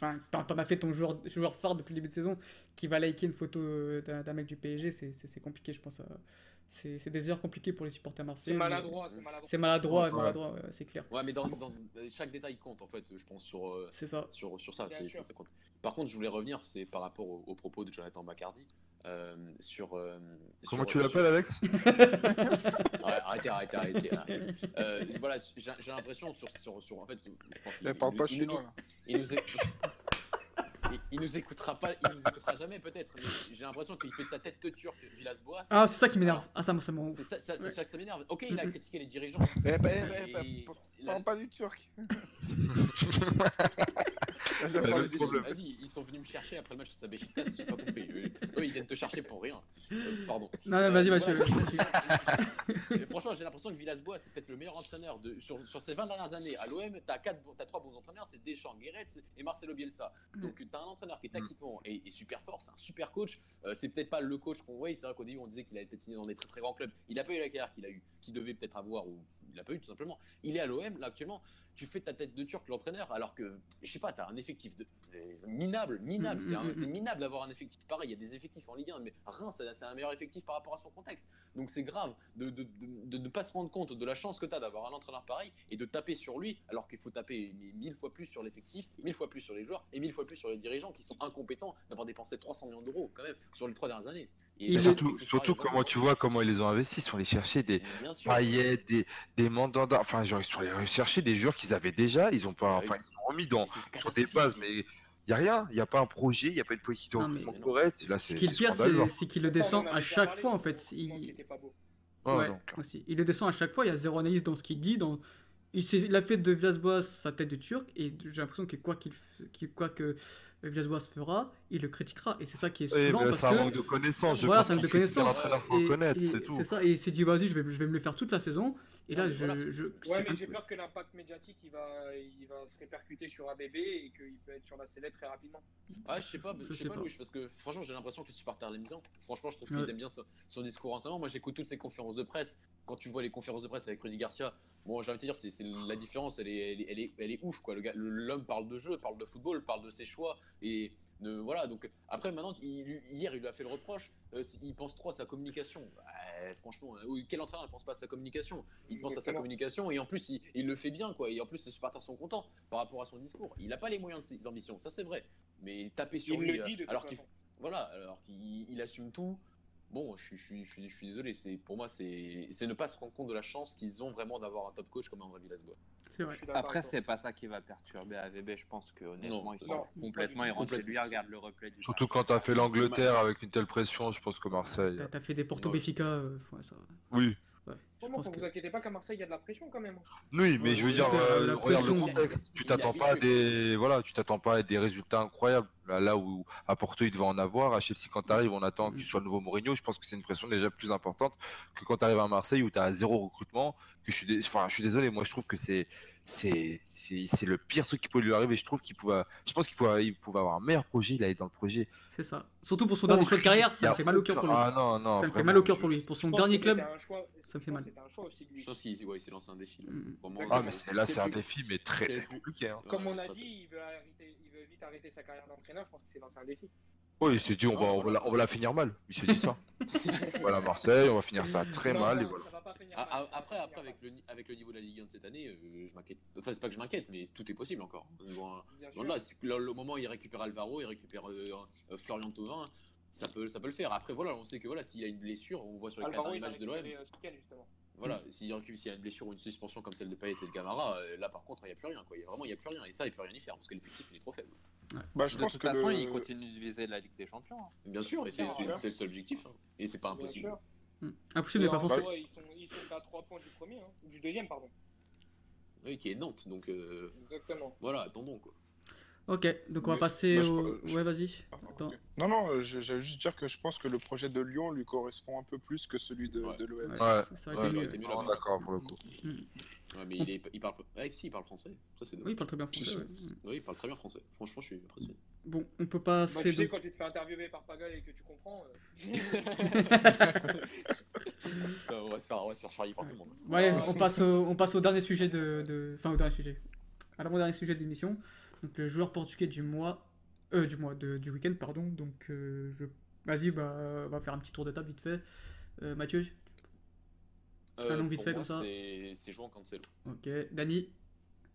Enfin, t'en t'en as fait ton joueur, joueur phare depuis le début de saison qui va liker une photo euh, d'un d'un mec du PSG, c'est- c'est c'est compliqué, je pense. euh, C'est c'est des heures compliquées pour les supporters C'est marseillais. mais- maladroit, c'est maladroit. C'est maladroit, Ouais. maladroit, ouais, c'est clair. Ouais, mais dans, dans- chaque détail compte en fait, je pense, sur, euh, C'est ça. sur, sur ça, c'est- ça, ça compte. Par contre, je voulais revenir, c'est par rapport aux au propos de Jonathan Bacardi. Euh, sur, euh, Comment sur- tu l'appelles, Alex [LAUGHS] Ouais, arrêtez, arrêtez, arrêtez. arrêtez. Euh, voilà, j'ai l'impression sur, sur, sur. En fait, je pense Elle parle pas il- il- chinois, il nous, [LAUGHS] il, il nous écoutera pas, il nous écoutera jamais peut-être. mais J'ai l'impression qu'il fait de sa tête turque Villas-Boas. Ah, c'est ça qui m'énerve. Ah, ça, moi, ça m'en C'est ça, ça, Ouais. ça que ça m'énerve. Ok, il a critiqué les dirigeants. Eh ben, eh ben, Et- eh ben, Parle pas du turc. [LAUGHS] [LAUGHS] Les Vas-y, ils sont venus me chercher après le match de Sabéchitas, j'ai pas compris. Eux, ils viennent te chercher pour rien. Euh, pardon. Non, non, vas-y, Euh. Et [LAUGHS] franchement, j'ai l'impression que Villas-Boas, c'est peut-être le meilleur entraîneur de, sur, sur ces 20 dernières années. À l'OM, t'as quatre bons- t'as trois bons entraîneurs, c'est Deschamps, Guéret et Marcelo Bielsa. Donc t'as un entraîneur qui est tactiquement et, et super fort, c'est un super coach. Euh, c'est peut-être pas le coach qu'on voit. C'est vrai qu'au début on disait qu'il a été signé dans des très très grands clubs. Il a pas eu la carrière qu'il a eu, qu'il devait peut-être avoir ou il a pas eu tout simplement. Il est à l'OM là actuellement. Tu fais ta tête de turc l'entraîneur alors que je sais pas, t'as un effectif de minable, minable. Mm, c'est mm, mm, minable d'avoir un effectif pareil. Il y a des effectifs en Ligue 1, mais Reims c'est un meilleur effectif par rapport à son contexte. Donc c'est grave de, de, de- de ne pas se rendre compte de la chance que tu as d'avoir un entraîneur pareil et de taper sur lui alors qu'il faut taper mi- mille fois plus sur l'effectif, mille fois plus sur les joueurs et mille fois plus sur les dirigeants qui sont incompétents d'avoir dépensé 300 millions d'euros quand même sur les trois dernières années. Et Mais surtout, comment tu vois comment ils les ont investis. Ils sont allés chercher des Bien sûr. Payet, des, des Mandanda. Enfin, genre, ils sont allés chercher des joueurs qu'ils avaient déjà. Ils ont pas. Ah Enfin, ils sont remis dans, des bases, mais il n'y a rien. Il n'y a pas un projet, il n'y a pas une politique de recrutement correcte. Là, Ce c'est qui est pire, c'est qu'il le descend à chaque fois, en fait. Il... Ah, ouais, aussi. Il le descend à chaque fois, il y a zéro analyse dans ce qu'il dit. Dans... Il, s'est- il a fait de Villas-Boas sa tête de turc, et j'ai l'impression que quoi, qu'il f- qu'il- quoi que Villas-Boas fera, il le critiquera. Et c'est ça qui est Oui, souvent parce c'est un que... manque de connaissances. Je voilà, c'est un manque de connaissances. c'est tout. C'est ça, et il s'est dit, vas-y, je vais, je vais me le faire toute la saison. Et Non, là, mais je... voilà. je- Ouais, mais un j'ai peu- peur que l'impact médiatique il va, il va se répercuter sur ABB et qu'il peut être sur la sellette très rapidement. Ah, je sais pas, je, Je sais, sais pas, pas. Louis, parce que franchement, j'ai l'impression que les supporters l'aiment bien. Franchement, je trouve qu'ils Ouais. aiment bien son, son discours entraîneur. Moi, j'écoute toutes ses conférences de presse. Quand tu vois les conférences de presse avec Rudy Garcia, bon, j'ai envie de te dire, c'est, c'est la différence, elle est, elle est, elle est, elle est ouf, quoi. Le gars, le- l'homme parle de jeu, parle de football, parle de ses choix et voilà. Donc après, maintenant, il- hier, il lui a fait le reproche. euh, il pense trop à sa communication. Bah, franchement, euh, quel entraîneur ne pense pas à sa communication? Il pense à sa communication et en plus, il, il le fait bien, quoi. Et en plus, les supporters sont contents par rapport à son discours. Il n'a pas les moyens de ses ambitions, ça c'est vrai. Mais taper sur Il lui, euh, alors qu'il voilà, alors qu'il il assume tout. Bon, je suis, je suis, je suis, je suis désolé. C'est pour moi, c'est c'est ne pas se rendre compte de la chance qu'ils ont vraiment d'avoir un top coach comme André Villas-Boas. C'est vrai. Après, c'est pas ça qui va perturber AVB. Je pense que honnêtement, Non, ils non, sont complètement. Ils tout. rentrent chez lui, Complètement. regardent le replay du Surtout quand t'as fait l'Angleterre avec une telle pression, je pense que Marseille. T'as- T'as fait des Porto Ouais. Benfica, euh, ouais, ça. Oui, Ouais, je pense vous que. vous inquiétez pas qu'à Marseille, il y a de la pression quand même. oui, mais je veux dire, euh, regarde le contexte. Tu t'attends pas à des, voilà, tu t'attends pas à des résultats incroyables. Là, là où à Porto il devait en avoir, à Chelsea quand t'arrives, on attend que tu sois le nouveau Mourinho. Je pense que c'est une pression déjà plus importante que quand t'arrives à Marseille où t'as zéro recrutement. Que je suis, dé- enfin, je suis désolé. Moi, je trouve que c'est, c'est, c'est, c'est le pire truc qui pouvait lui arriver. Je trouve qu'il pouvait, je pense qu'il pouvait, il pouvait avoir un meilleur projet. Il allait dans le projet. C'est ça. Surtout pour son dernier choix de carrière, ça me fait mal au cœur pour lui. Ah non, non. Ça me fait mal au cœur je- pour lui. Pour son dernier club. ça me fait mal. C'était un choix aussi de lui. Je pense qu'il ouais, s'est lancé un défi. là. Mm. Vraiment, Ah, mais c'est- c'est- là, c'est un défi, mais très, compliqué. hein. Comme on a Ouais, dit, il veut, arrêter, il veut vite arrêter sa carrière d'entraîneur. Je pense qu'il s'est lancé un défi. Oui, il s'est dit, on va, on va, la, on va la finir mal. Il s'est dit ça. voilà, Marseille, on va finir ça très Non, mal. Et voilà. ça va pas finir Ah, mal, ça va après, après avec, le, ni- avec le niveau de la Ligue 1 de cette année, euh, je m'inquiète. Enfin, c'est pas que je m'inquiète, mais tout est possible encore. Bon, là, le moment où il récupère Alvaro, il récupère euh, euh, Florian Thauvin, ça peut, ça peut le faire. Après, voilà, on sait que voilà, s'il a une blessure, on voit sur les Alvaro, quatre il va images de l'OM, voilà, s'il récupère- s'il y a une blessure ou une suspension comme celle de Payet et de Gamara, euh, là par contre, il n'y a plus rien. Quoi. Il y a vraiment, il n'y a plus rien. Et ça, il peut rien y faire parce que l'effectif il est trop faible. Bah, je De pense toute que façon, le- il continue de viser la Ligue des Champions. hein. Bien sûr, et c'est le seul objectif. hein. Et c'est pas impossible. Mm. Impossible mais Et pas en forcé. soi, Ils sont, ils sont à 3 points du premier, hein, ou du deuxième, pardon. Oui, qui est Nantes, donc euh, Exactement. voilà, attendons quoi. Ok, donc on va Mais- passer bah, je- au. je- Ouais, vas-y. Ah, Attends. Non, non, euh, j'allais juste dire que je pense que le projet de Lyon lui correspond un peu plus que celui de, Ouais. de l'OM. Ouais, Ouais, ça Ouais, aurait été bah, mieux. t'es mieux vraiment là-bas. d'accord pour le coup. Mm. Ouais, mais il, est, il parle. Ouais, si, il parle français. Ça, c'est Oui, il parle très bien français. Ouais. Mm. Oui, il parle très bien français. Franchement, je suis impressionné. Bon, on peut Bah, passer. tu sais, quand tu te fais interviewer par Pagal et que tu comprends. euh, [LAUGHS] [LAUGHS] on va se faire, on va se faire charrier par tout le monde. Ouais, Ah, on passe au, on passe au dernier sujet de, de- enfin au dernier sujet, à l'avant-dernier sujet de l'émission. Donc le joueur portugais du mois, euh, du mois, de- du week-end, pardon. Donc euh, je, vas-y, bah, on va faire un petit tour de table vite fait. Euh, Mathieu, Euh, nom vite fait moi, comme ça. C'est c'est João Cancelo. ok. Dani,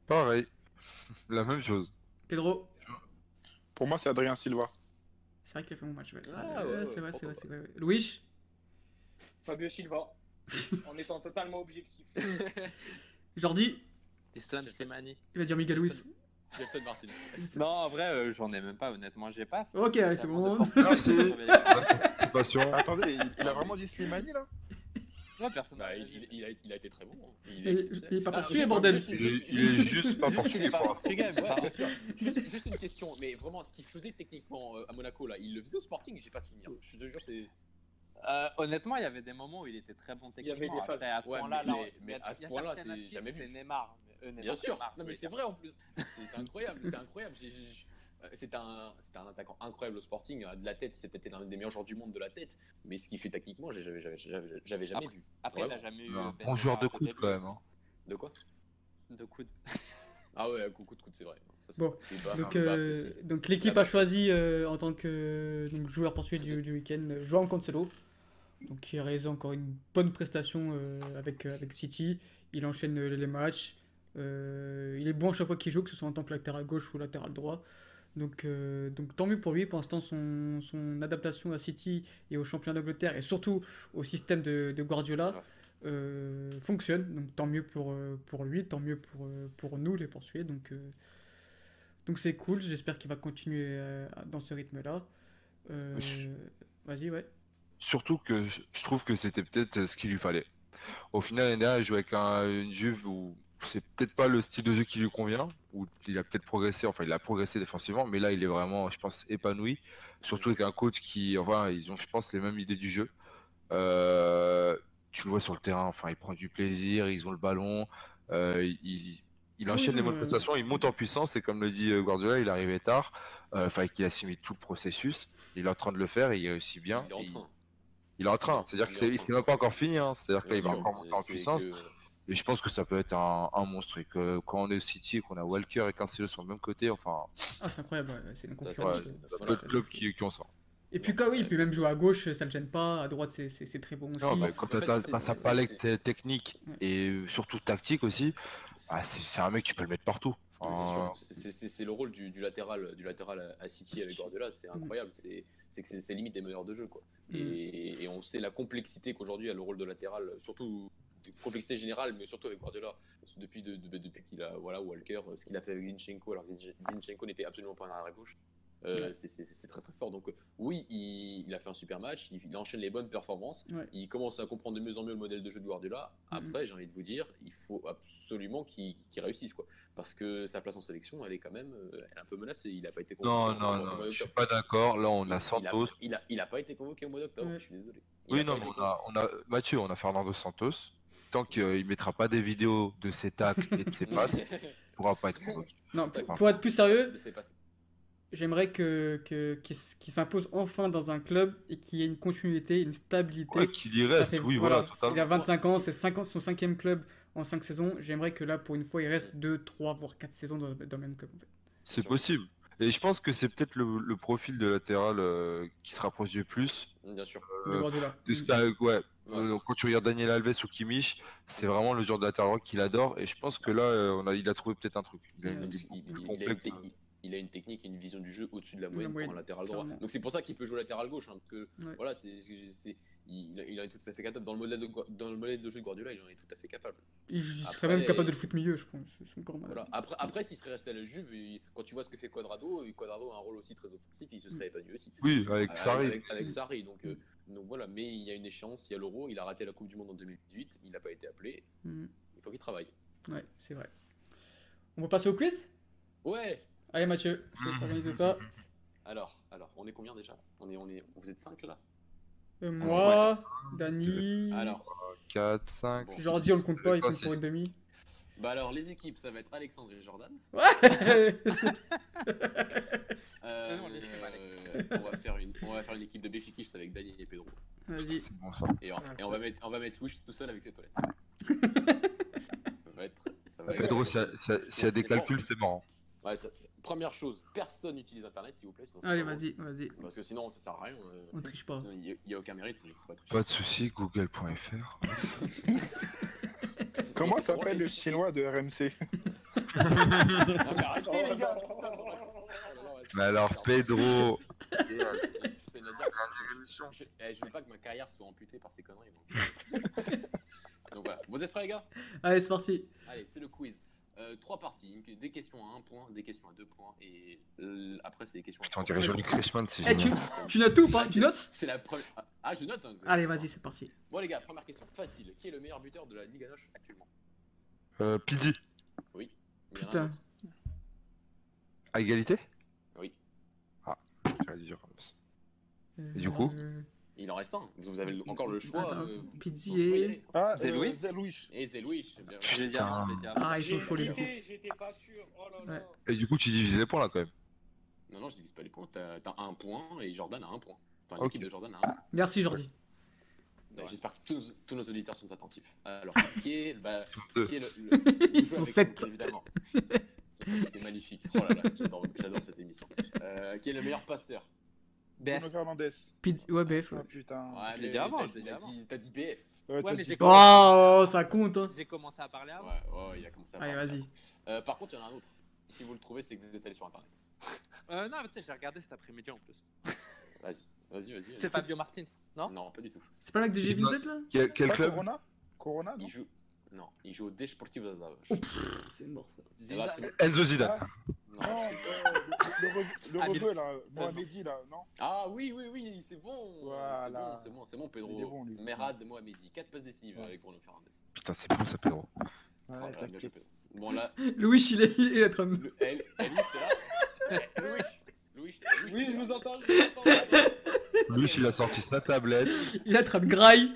Pareil. [LAUGHS] La même chose. Pedro. Pour moi, c'est Adrien Silva. C'est vrai qu'il a fait mon match. Ouais, Ah, ouais, ouais, c'est vrai, c'est vrai, c'est vrai. Louis, Fabio Silva. [LAUGHS] en étant totalement objectif. Jordi, Islam Slimani. il va dire Miguel Luis. Jason Martinez. Non, en vrai, euh, j'en ai même pas, honnêtement. J'ai pas. fait Ok, c'est vraiment bon. Merci. [LAUGHS] Participation. Attendez, il, il a vraiment dit Slimani là? Ouais, personne Bah, il, il- il a, il a été très bon. hein. Il, Il- est il est pas Ah, portugais, bordel. Il est, juste- il est juste pas portugais pour l'instant. Juste, juste une question, mais vraiment, ce qu'il faisait techniquement euh, à Monaco, là, il le faisait au Sporting, j'ai pas souvenir. Je te jure, c'est. Euh, honnêtement, il y avait des moments où il était très bon y avait techniquement. des phases. Après, à ce Ouais, point-là, mais- là, mais- il à ce il point-là, c'est jamais vu. C'est Neymar. Euh, Bien sûr. Non, mais c'est vrai en plus. C'est c'est incroyable, c'est incroyable. Euh, C'était un, un attaquant incroyable au Sporting, euh, de la tête, c'est peut-être l'un des meilleurs joueurs du monde de la tête, mais ce qu'il fait techniquement, j'avais jamais Après- vu. Après, il n'a jamais eu. Un bon joueur de coude de quand même. hein. De quoi? De coude. [LAUGHS] Ah ouais, coup coup de coude, c'est vrai. Ça, c'est- Bon, c'est Donc, c'est euh, donc l'équipe a choisi euh, en tant que donc, joueur portugais du, du week-end João Cancelo, donc qui a réalisé encore une bonne prestation euh, avec, avec City. Il enchaîne euh, les matchs. Euh, il est bon à chaque fois qu'il joue, que ce soit en tant que latéral gauche ou latéral droit. Donc, euh, donc tant mieux pour lui. Pour l'instant, son, son adaptation à City et au championnat d'Angleterre et surtout au système de, de Guardiola euh, fonctionne. Donc tant mieux pour, pour lui, tant mieux pour, pour nous les Portugais. Donc donc c'est cool. J'espère qu'il va continuer dans ce rythme-là. Vas-y, ouais. Surtout que je je trouve que c'était peut-être ce qu'il lui fallait. Au final, l'année dernière, il jouait avec un- une Juve où c'est peut-être pas le style de jeu qui lui convient, où il a peut-être progressé, enfin il a progressé défensivement, mais là il est vraiment, je pense, épanoui. Surtout avec un coach qui, enfin, ils ont, je pense, les mêmes idées du jeu. Euh, tu le vois sur le terrain, enfin, il prend du plaisir, ils ont le ballon, euh, il, il enchaîne les bonnes prestations, il monte en puissance, et comme le dit euh, Guardiola, il est arrivé tard, euh, fallait qu'il assimile tout le processus. Il est en train de le faire et il réussit bien. Il est en il- train. il est en train, c'est-à-dire que c'est même pas encore fini, hein. c'est-à-dire qu'il va encore monter en puissance. que- Et je pense que ça peut être un, un monstre. Et que quand on est au City et qu'on a Walker et Cancelo sur le même côté, enfin, Ah, c'est incroyable. ouais, C'est une concurrence. euh, voilà, de clubs qui, qui ont ça. Et puis, quand, oui, il peut même jouer à gauche, ça le gêne pas. À droite, c'est- très bon aussi. Non, bah, quand t'as c'est- sa palette technique Ouais. et euh, surtout tactique aussi, ah, c'est un mec, tu peux le mettre partout. Enfin, C'est- c'est- le rôle du, du latéral, du latéral à- City avec Guardiola, c'est incroyable. C'est c'est que c'est c'est limite des meilleurs de jeu. Quoi. Mm. Et, et on sait la complexité qu'aujourd'hui a le rôle de latéral, surtout de complexité générale, mais surtout avec Guardiola. Depuis, de- de- depuis qu'il a voilà, Walker, ce qu'il a fait avec Zinchenko, alors Zinche- Zinchenko n'était absolument pas un arrière gauche. Euh, c'est- très très fort. Donc, euh, oui, il, il a fait un super match, il, il enchaîne les bonnes performances, Ouais. il commence à comprendre de mieux en mieux le modèle de jeu de Guardiola. Mhm. Après, j'ai envie de vous dire, il faut absolument qu'il qu'il réussisse. Quoi parce que sa place en sélection, elle est quand même, euh, elle est un peu menacée. Il n'a pas été convoqué. non, au- non, mois non, je suis pas d'accord. Là, on a Santos. Il a, il a pas été convoqué au mois d'octobre. Ouais. Je suis désolé. Il Oui, non, mais on a, on a Mathieu, on a Fernando Santos. Tant qu'il ne mettra pas des vidéos de ses tacles et de ses [LAUGHS] passes, il ne pourra pas être convoqué. Non, pour, être plus sérieux, j'aimerais que, que, qu'il s'impose enfin dans un club et qu'il y ait une continuité, une stabilité. Ouais, qu'il y reste, fait- oui, voilà. Il a 25 ans, c'est 5 ans, son cinquième club en 5 saisons. J'aimerais que là, pour une fois, il reste 2, 3, voire 4 saisons dans, dans le même club. en fait. C'est possible. Et je pense que c'est peut-être le, le profil de latéral euh, qui se rapproche du plus. Bien sûr. De Euh, Guardiola. de ce qu'a- ouais. Ouais. Euh, quand tu regardes Daniel Alves ou Kimmich, c'est vraiment le genre de latéral qu'il adore. Et je pense que là, euh, on a, il a trouvé peut-être un truc. Il a, il plus il une il- a technique et une vision du jeu au-dessus de la moyenne pour un latéral droit. clairement. Donc c'est pour ça qu'il peut jouer latéral gauche. hein, parce que Ouais. voilà, c'est, c'est- c'est- il, en est tout à fait capable. Dans le modèle de, dans le modèle de jeu de Guardiola, il en est tout à fait capable. Il serait même capable de le foot milieu, je pense. Voilà. Après, après s'il serait resté à la Juve, il- quand tu vois ce que fait Quadrado, Quadrado a un rôle aussi très offensif, il se serait épanoui aussi. Oui, avec Avec- Sarri. Avec, avec Sarri. Donc, euh, donc voilà, mais il y a une échéance, il y a l'Euro, il a raté la Coupe du Monde en 2018, il n'a pas été appelé, Mhm. il faut qu'il travaille. Ouais, c'est vrai. On va passer au quiz? Ouais Allez, Mathieu, [LAUGHS] je vais organiser ça. Alors, alors, on est combien déjà? On est, on est, Vous êtes 5 là? Euh, moi, Dani. Alors, 4, 5. Bon. Jordi, on le compte pas, il compte pour une demi. bah alors les équipes, ça va être Alexandre et Jordan. [LAUGHS] Ouais Euh, Vas-y, on les fait mal, euh, on, va faire une, on va faire une équipe de Béfikiste avec Daniel et Pedro. Vas-y. C'est bon ça. Et on, Ah, et on va mettre, on va mettre Louis tout seul avec ses toilettes. [LAUGHS] ça va être. Ça va être- Pedro, s'il y, a- s'il y des calculs, c'est marrant. Ouais, ça- ça- Première chose, personne n'utilise Internet, s'il vous plaît. sinon Allez, vas-y, vas-y. Parce que sinon, ça sert à rien. euh, On triche pas. Il n'y a, aucun mérite, il faut pas tricher. Pas de soucis, google.fr. [LAUGHS] Comment s'appelle le chinois de RMC Ah, [LAUGHS] mais arrêtez, les gars alors, Pedro. c'est une dire- Je, eh, je veux pas que ma carrière soit amputée par ces conneries. moi. [LAUGHS] Donc voilà, vous êtes prêts les gars? Allez, c'est parti. Allez, c'est le quiz. Euh, trois parties, une- des questions à un point, des questions à deux points, et euh, après c'est des questions à Putain, on dirait Crashman, c'est Eh, tu, notes tout ou pas? Ah, Tu notes? C'est la première. ah, Ah, je note. hein. Allez, vas-y, c'est parti. Bon les gars, première question facile. Qui est le meilleur buteur de la Ligue Anoche actuellement? Euh, Pidi, un Putain. à égalité? Oui. Ah, comme ça. Et du coup? Euh, Il en reste un. Vous avez encore le choix. Attends, euh, Pizzi et-. Ah, C'est euh, Louis c'est Louis. Et c'est Louis. Je l'ai dit avant, je l'ai dit avant. Ah, ils sont chauds, les gars. J'étais pas sûr. Oh là là. Et du coup, tu divises les points là quand même. Non, non, je divise pas les points. T'as as un point et Jordan a un point. Enfin, Ok. l'équipe de Jordan a un point. Merci, Jordi. Ouais, J'espère que tous, tous nos auditeurs sont attentifs. Alors, [LAUGHS] qui est, bah, qui est le, le- [LAUGHS] Ils le sont avec sept. nous, évidemment. C'est- magnifique. Oh là là, j'adore j'adore cette émission. Euh, qui est le meilleur passeur BF. Bruno Fernandez. Ouais, BF. Ah ouais. putain. Ouais, je l'ai dit avant, t'as- je l'ai dit t'as avant. dit- T'as dit BF. Ouais, Ouais, mais j'ai Oh, ça compte, hein. J'ai commencé à parler avant. Ouais, ouais, il a commencé à Allez, parler. vas-y. Euh, par contre, il y en a un autre. Si vous le trouvez, c'est que vous êtes allé sur internet. Euh, non, peut-être j'ai regardé cet après-midi en plus. Vas-y, vas-y, vas-y. C'est Fabio Martins, non? Non, pas du tout. C'est pas là que de Je G27 là? Quel, quel club? Corona? Corona, non? Il joue. Non, il joue au Desportivo das Aves. C'est mort. Là, c'est- Enzo Zidane. Ah, non. Non, [LAUGHS] euh, le, le, re- le Ah, rebeu là, Mohamedi là, non Ah oui, oui, oui, c'est bon. Voilà. C'est bon, c'est bon, bon, Il est Pedro. bon, lui. Merad Mohamedi, 4 passes décisives Ouais. avec Bruno Fernandez. Putain, c'est bon ça, Pedro. Ouais, Oh là bien t'inquiète. Pedro. Bon là, [LAUGHS] Louis, il est, il est en train de- Louis, c'est là. [LAUGHS] Louis, Louis, Louis, Oui, je vous entends, je vous entends. Lui, il a sorti sa tablette. il est en train de graille.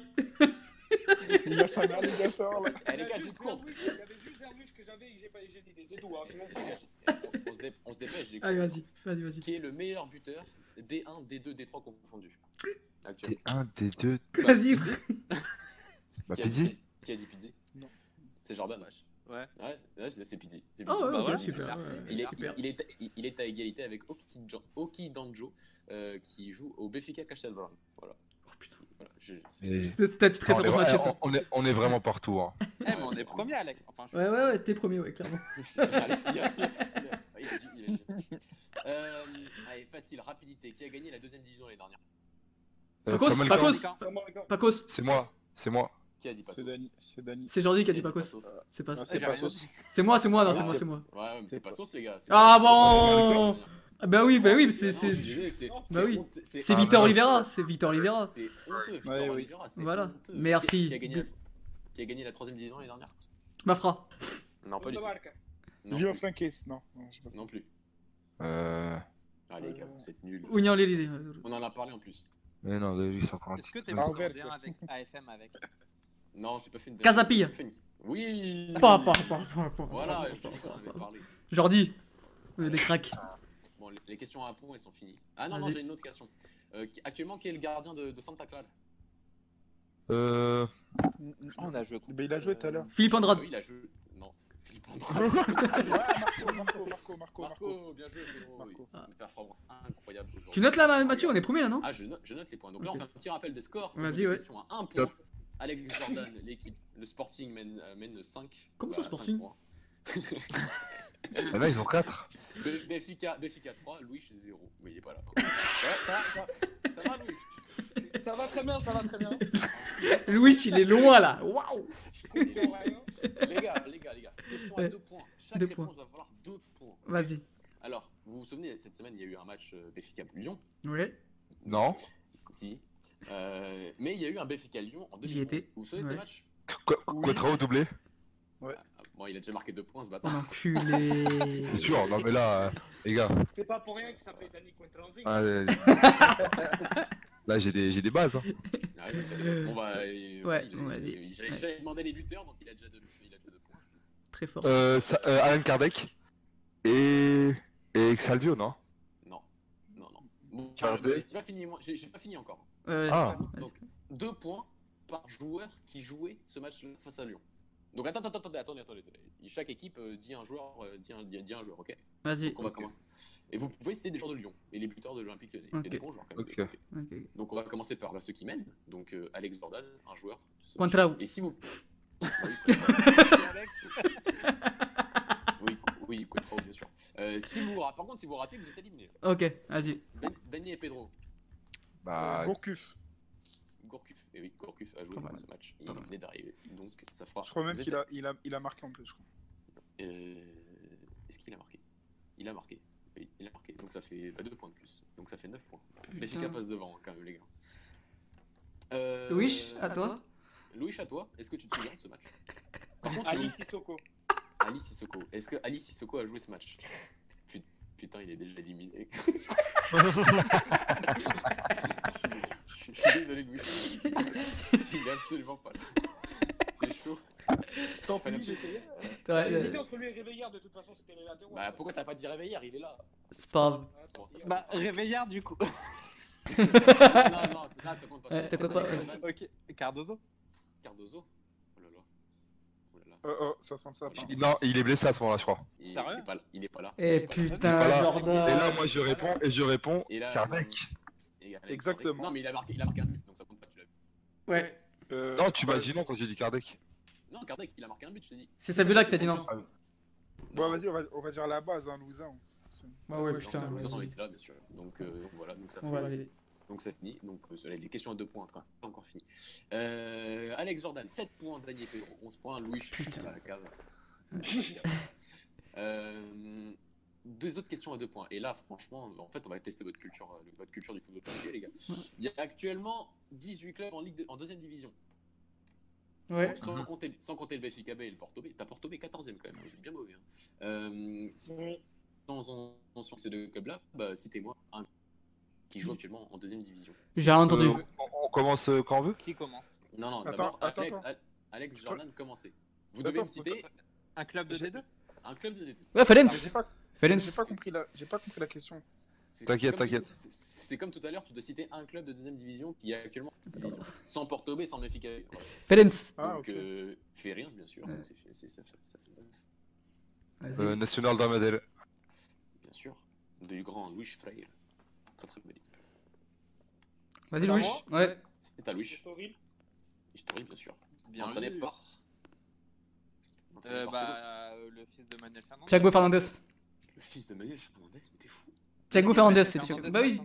Il a son alligator là. Eh, les gars, cours. Zerlouis, Il y avait juste que j'avais et j'ai j'ai dit. C'est tout, hein, les j'ai- on, se dépêche, j'ai Allez, vas-y, vas-y, vas-y. Qui est le meilleur buteur D1, D2, D3 confondus? Actuellement. T'es un des deux. Vas-y. Bah, Qui a Pizzi dit- Qui a dit Pizzi? Non. C'est Jordan H. Ouais. Ouais, ouais, c'est c'est Pizzi. C'est Pizzi. ouais, Bah super. Il est, super. il, est, il- il est à égalité avec Oki, Danjo, euh, qui joue au Benfica Castelblanc. Voilà. Oh, putain. voilà je- Et- C'était c'était ta petite on, est, on, est, on est vraiment partout. Hein. [LAUGHS] Eh, mais on est premier, Alex. Enfin, je suis- Ouais, ouais, ouais, t'es premier, ouais, clairement. [LAUGHS] Alexis, Alexis. Il a dit, il a dit. Euh, allez, facile, rapidité. Qui a gagné la deuxième division l'année dernière Euh, Pacos, Pacos, Pacos. C'est moi, c'est moi. Qui a dit pas C'est Dani. C'est. C'est Jordi qui a dit pas Pacos. C'est pas Ouais, c'est. C'est moi, c'est moi, non, Ah, c'est moi, c'est- c'est moi. Ouais, ouais, mais c'est pas sauce, les gars. c'est Ah bon [LAUGHS] Ah bah oui, bah oui, c'est c'est Bah c'est oui. c'est Ah, Victor Oliveira, c'est Victor Oliveira. C'est honteux, Victor Ouais, oui. Oliveira, c'est Voilà. honteux. Merci. Qui, a gagné la, qui a gagné la troisième division l'année dernière? Mafra. Non, pas du tout. Flankes. Non. non, plus. Euh... Allez, les gars, vous êtes nuls. Union Lili. On en a parlé en plus. Mais non, lui, c'est encore un Est-ce que t'es truc. pas Envers, bien quoi. avec [LAUGHS] AFM avec Non, j'ai pas fait une. Casapille. Oui Pas, pas, pas, pas, pas. Voilà, en parlé. Jordi. Des cracks. Bon, les, questions à un point, elles sont finies. Ah non, non, j'ai une autre question. Euh, actuellement, qui est le gardien de, de Santa Clara? Euh... On a joué. Mais il a joué tout à l'heure. Philippe Andrade. Ah Oui, il a joué. Non, Philippe Andrade. [LAUGHS] Marco, Marco, Marco, Marco. Marco, bien joué, Pedro. Marco. Oui, Une performance incroyable. Tu notes là, Mathieu, on est premier là, non? Ah, je note, je note les points. Donc là, on fait un petit rappel des scores. Vas-y, ouais. Question à 1 point. Top. Alex Jordan, l'équipe, le Sporting mène, euh, mène 5. Comment ça, Sporting? [LAUGHS] [LAUGHS] Ah, Là, ils ont 4. Benfica, Benfica 3, Louis 0. Mais il est pas là. Ouais, ça, va, ça, ça va, Louis Ça va très bien, ça va très bien. Louis, il est loin là. Waouh Les gars, les gars, les gars. Question à Ouais. 2 points. Chaque Deux réponse points. va valoir 2 points. Vas-y. Alors, vous vous souvenez, cette semaine, il y a eu un match euh, Benfica-Lyon. Ouais. Non. Si. Euh, mais il y a eu un Benfica-Lyon en 2011. J'y étais. Vous vous souvenez de Ouais. ce match? Quoi, Quatrao doublé? Ah, Bon, il a déjà marqué 2 points ce bâtard. l'enculé. [LAUGHS] C'est sûr, non mais là, euh, les gars. C'est pas pour rien qu'il s'appelle Danny Quintranzi. ah, euh, [LAUGHS] là, j'ai des, j'ai des bases. Hein. Ah, oui, t'as- on va. euh, Ouais, il- on va il- dire. j'allais demander les buteurs, donc il a déjà 2 il a déjà deux points. Très fort. Euh, ça- euh, Alan Kardec et, et Salvio, non? Non, non, non. Bon, Kardec. euh, j'ai pas fini, moi, j'ai j'ai pas fini encore. Ouais. Ah. Donc, 2 points par joueur qui jouait ce match face à Lyon. Donc, attends, attends, attendez, attendez, attendez. attendez. Chaque équipe euh, dit un joueur, euh, dit, un, dit- dit un joueur, ok Vas-y. Donc, on va commencer. Et vous pouvez citer des joueurs de Lyon et les buteurs de l'Olympique Lyonnais. Ok. Il y a des bons joueurs quand même. Ok. écoutez. Ok. Donc, on va commencer par là, ceux qui mènent. Donc, euh, Alex Jordan, un joueur. de ce Contrao. match. Et si vous. [LAUGHS] Oui, oui, Contrao, bien sûr. Euh, si vous, par contre, si vous ratez, vous êtes éliminé. Ok, vas-y. Ben- Benny et Pedro. Bah, Gourcuff. Gourcuff. Et oui, Gourcuff a joué dans ce match. Il venait d'arriver. Donc, ça fera. Je crois même qu'il a, il a, il a marqué en plus. Je crois. Euh, Est-ce qu'il a marqué? Il a marqué. Oui, il a marqué. Donc ça fait 2 points de plus. Donc ça fait 9 points. Benfica passe devant quand même, les gars. Euh, Louis, à toi. Louis, à toi. Est-ce que tu te souviens de ce match? [LAUGHS] Par contre, Ali Sissoko. Ali Sissoko. Est-ce que Ali Sissoko a joué ce match? Putain, il est déjà éliminé. Je [LAUGHS] je suis désolé. Il est absolument pas là. C'est chaud. Tant pis, j'ai essayé. Ouais, J'ai euh, hésité entre lui et Réveillard, de toute façon, c'était latéraux. Bah, pourquoi t'as pas dit réveillère Il est là. C'est pas. Ah. Bah, réveillard du coup. non, non, là, ça compte pas. Ouais, ça compte pas, ok. Cardozo. Cardozo. Oh. Oh, ça sent ça. hein. non, il est blessé à ce moment-là, je crois. Il, Sérieux il est pas là. Il est pas là. Eh putain. Jordan. Et là, moi, je réponds et je réponds Et là, Kardec. Exactement. Non, mais il a marqué, il a marqué un but, donc ça compte pas, tu l'as vu. Ouais. Euh, Non, tu m'as dit non quand j'ai dit Kardec. Non, Kardec, il a marqué un but, je t'ai dit. C'est celle là que t'as dit non. Bon, vas-y, on va, on va dire la base, hein, Louisa. Ah ouais, Non, putain. En vas-y. était là, bien sûr. Donc, euh, donc voilà, donc ça On fait. Donc c'est fini. Donc euh, les questions à 2 points en train. Pas encore fini. Euh, Alex Jordan, 7 points. Daniel Pedro, 11 points. Louis, Putain. à la cave. Euh, deux autres questions à 2 points. Et là, franchement, en fait, on va tester votre culture, euh, votre culture du football portugais, les gars. Il y a actuellement 18 clubs en, Ligue de- en deuxième division. Ouais. Sans, compter, sans compter le Benfica B et le Porto B. T'as Porto B 14e quand même, c'est bien mauvais. hein. Euh, si- sans ces deux clubs-là, bah, citez-moi un qui joue actuellement en deuxième division. J'ai rien entendu. Euh, on, on commence euh, quand on veut? Qui commence? Non, non, d'abord, Alex. Alex Jordan, commencez. Vous Attends, devez me attends, citer Un club de J'ai- D2 un club de D2. Ouais, Mais Felens. J'ai pas, pas compris la, pas compris la question. T'inquiète, t'inquiète. c'est- comme tout à l'heure, tu dois citer un club de deuxième division qui est actuellement en deuxième division. Sans Porto B, sans Benfica. Voilà. Felens. Ah, Donc, ok. euh, bien sûr. Ouais. Donc, ça fait. Euh, National d'Amadel. Bien sûr. Du grand Louis Freire. Très très belle équipe. Vas-y, Louis. Ouais. C'est à Louis. Historique. Historique, bien sûr. Bien Entraîné vu. par. Euh, par bah, euh, le fils de Manuel Fernandez. Thiago Fernandez. Le fils de Manuel Fernandez, mais t'es fou. Thiago Fernandez, c'est sûr. Fernandez, Bah oui.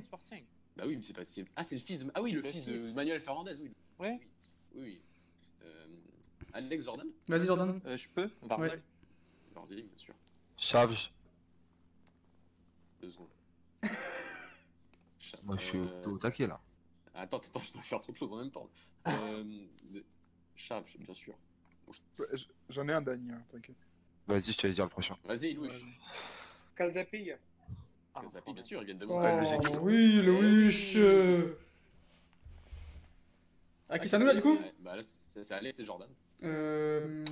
Bah oui, mais c'est pas. Ah, c'est le fils de. Ah oui, le, Le fils, fils. de Manuel Fernandez, oui. Ouais. Oui, oui. Euh, Alex Jordan Vas-y, Jordan. Euh, je peux Varzal. Ouais. Varzili, bien sûr. Chavge. Deux secondes. [LAUGHS] Moi, je suis Euh, au, au taquet là. Attends, attends, [LAUGHS] je dois faire trop de choses en même temps. Euh, Chavge, bien sûr. J'en ai un, Dany, hein, t'inquiète. Vas-y, je te laisse dire le prochain. Vas-y, Louis. Casapi. Ah, Kazapi, bien sûr, ils viennent de Oh, oui, Louis. euh. À qui ça nous là du coup Bah là, c'est c'est Alex et Jordan. Euh.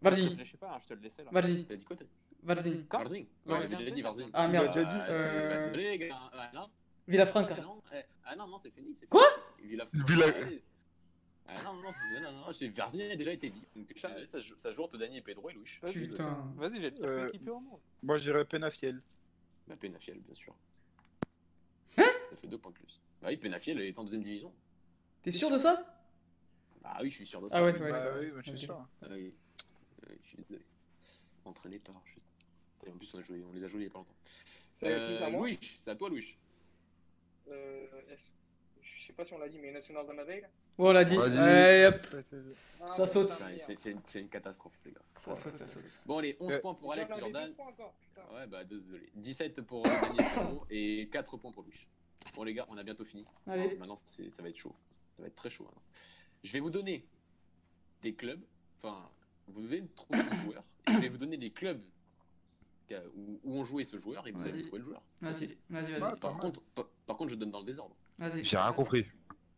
Vas-y, Je sais pas, je te le laissais là. vas-y, T'as dit quoi Quoi Varzing Ouais, j'avais déjà dit Varzing. Ah merde. déjà dit. Ah, c'est- Euh, bah, désolé, les gars. Ah, non, Villafranca. Ah non, ah non, c'est fini. c'est Quoi. Villafranca. Villa- Ah non, non, non, non, non, j'ai Varzing a déjà été dit. Donc, ça, joue- ça joue entre Dany et Pedro et Louis. Vas-y, Putain. Vas-y, j'ai le Euh, coéquipier au monde. Moi, j'irais Penafiel. Bah, Penafiel, bien sûr. Hein Ça fait deux points de plus. Bah oui, Penafiel est en deuxième division. T'es sûr de ça Ah oui, je suis sûr de ça. Ah ouais, oui. ouais. bah oui, bah, je suis sûr. Ah oui. Euh, je suis désolé. Entraîné par. Je... Putain, En plus, on, a joué, on les a joués il y a pas longtemps. Euh, moi Louis, c'est à toi, Louis. Euh, Je sais pas si on l'a dit, mais National d'Amadei. Oh, on l'a dit. Allez, hop. C'est- Ah, Ça saute. Putain, C'est une, catastrophe, les gars. Ça saute, ça saute. Bon, allez, 11 Euh, points pour Alex et Jordan. Ah, Ouais, bah désolé. 17 pour euh, Daniel [LAUGHS] et 4 points pour Louis. Bon, les gars, on a bientôt fini. Allez. Maintenant, c'est- ça va être chaud. Ça va être très chaud. maintenant. Je vais vous donner des clubs. Enfin, vous devez trouver un joueur. Et je vais vous donner des clubs où, où ont joué ce joueur et vous allez Vas-y. trouver le joueur. Vas-y, vas-y, vas-y. pas Par contre, par, par contre, je donne dans le désordre. Vas-y. J'ai rien compris.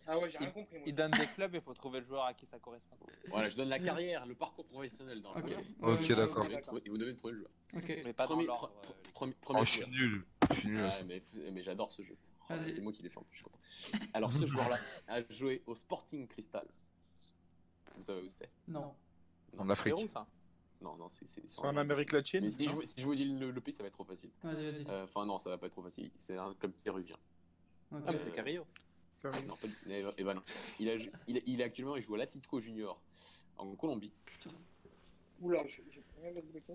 Ah ouais, j'ai rien compris. moi. Il donne des clubs et il faut trouver le joueur à qui ça correspond. Voilà, je donne la carrière, le parcours professionnel Ok. joueur. Ok, Ouais, d'accord. Et vous devez trouver le joueur. Ok. Mais pas dans Premier, l'ordre. pre- euh, premier Oh, je suis nul. Je suis nul à ça. mais mais j'adore ce jeu. Vas-y. c'est moi qui l'ai fait en plus, je suis content. Alors, ce joueur-là a joué au Sporting Cristal. Vous savez où c'était? Non. En Afrique. Non, non, c'est. C'est en Amérique latine. Mais si je, vous- si je vous dis le, le pays, ça va être trop facile. Euh, Enfin, non, ça va pas être trop facile. C'est un club péruvien. Ok. Ah, mais c'est Carrillo. Paris. Non, pas eh ben- eh ben non. Il, a, il, il est actuellement, il joue à l'Atlético Junior en Colombie. Putain. Oula.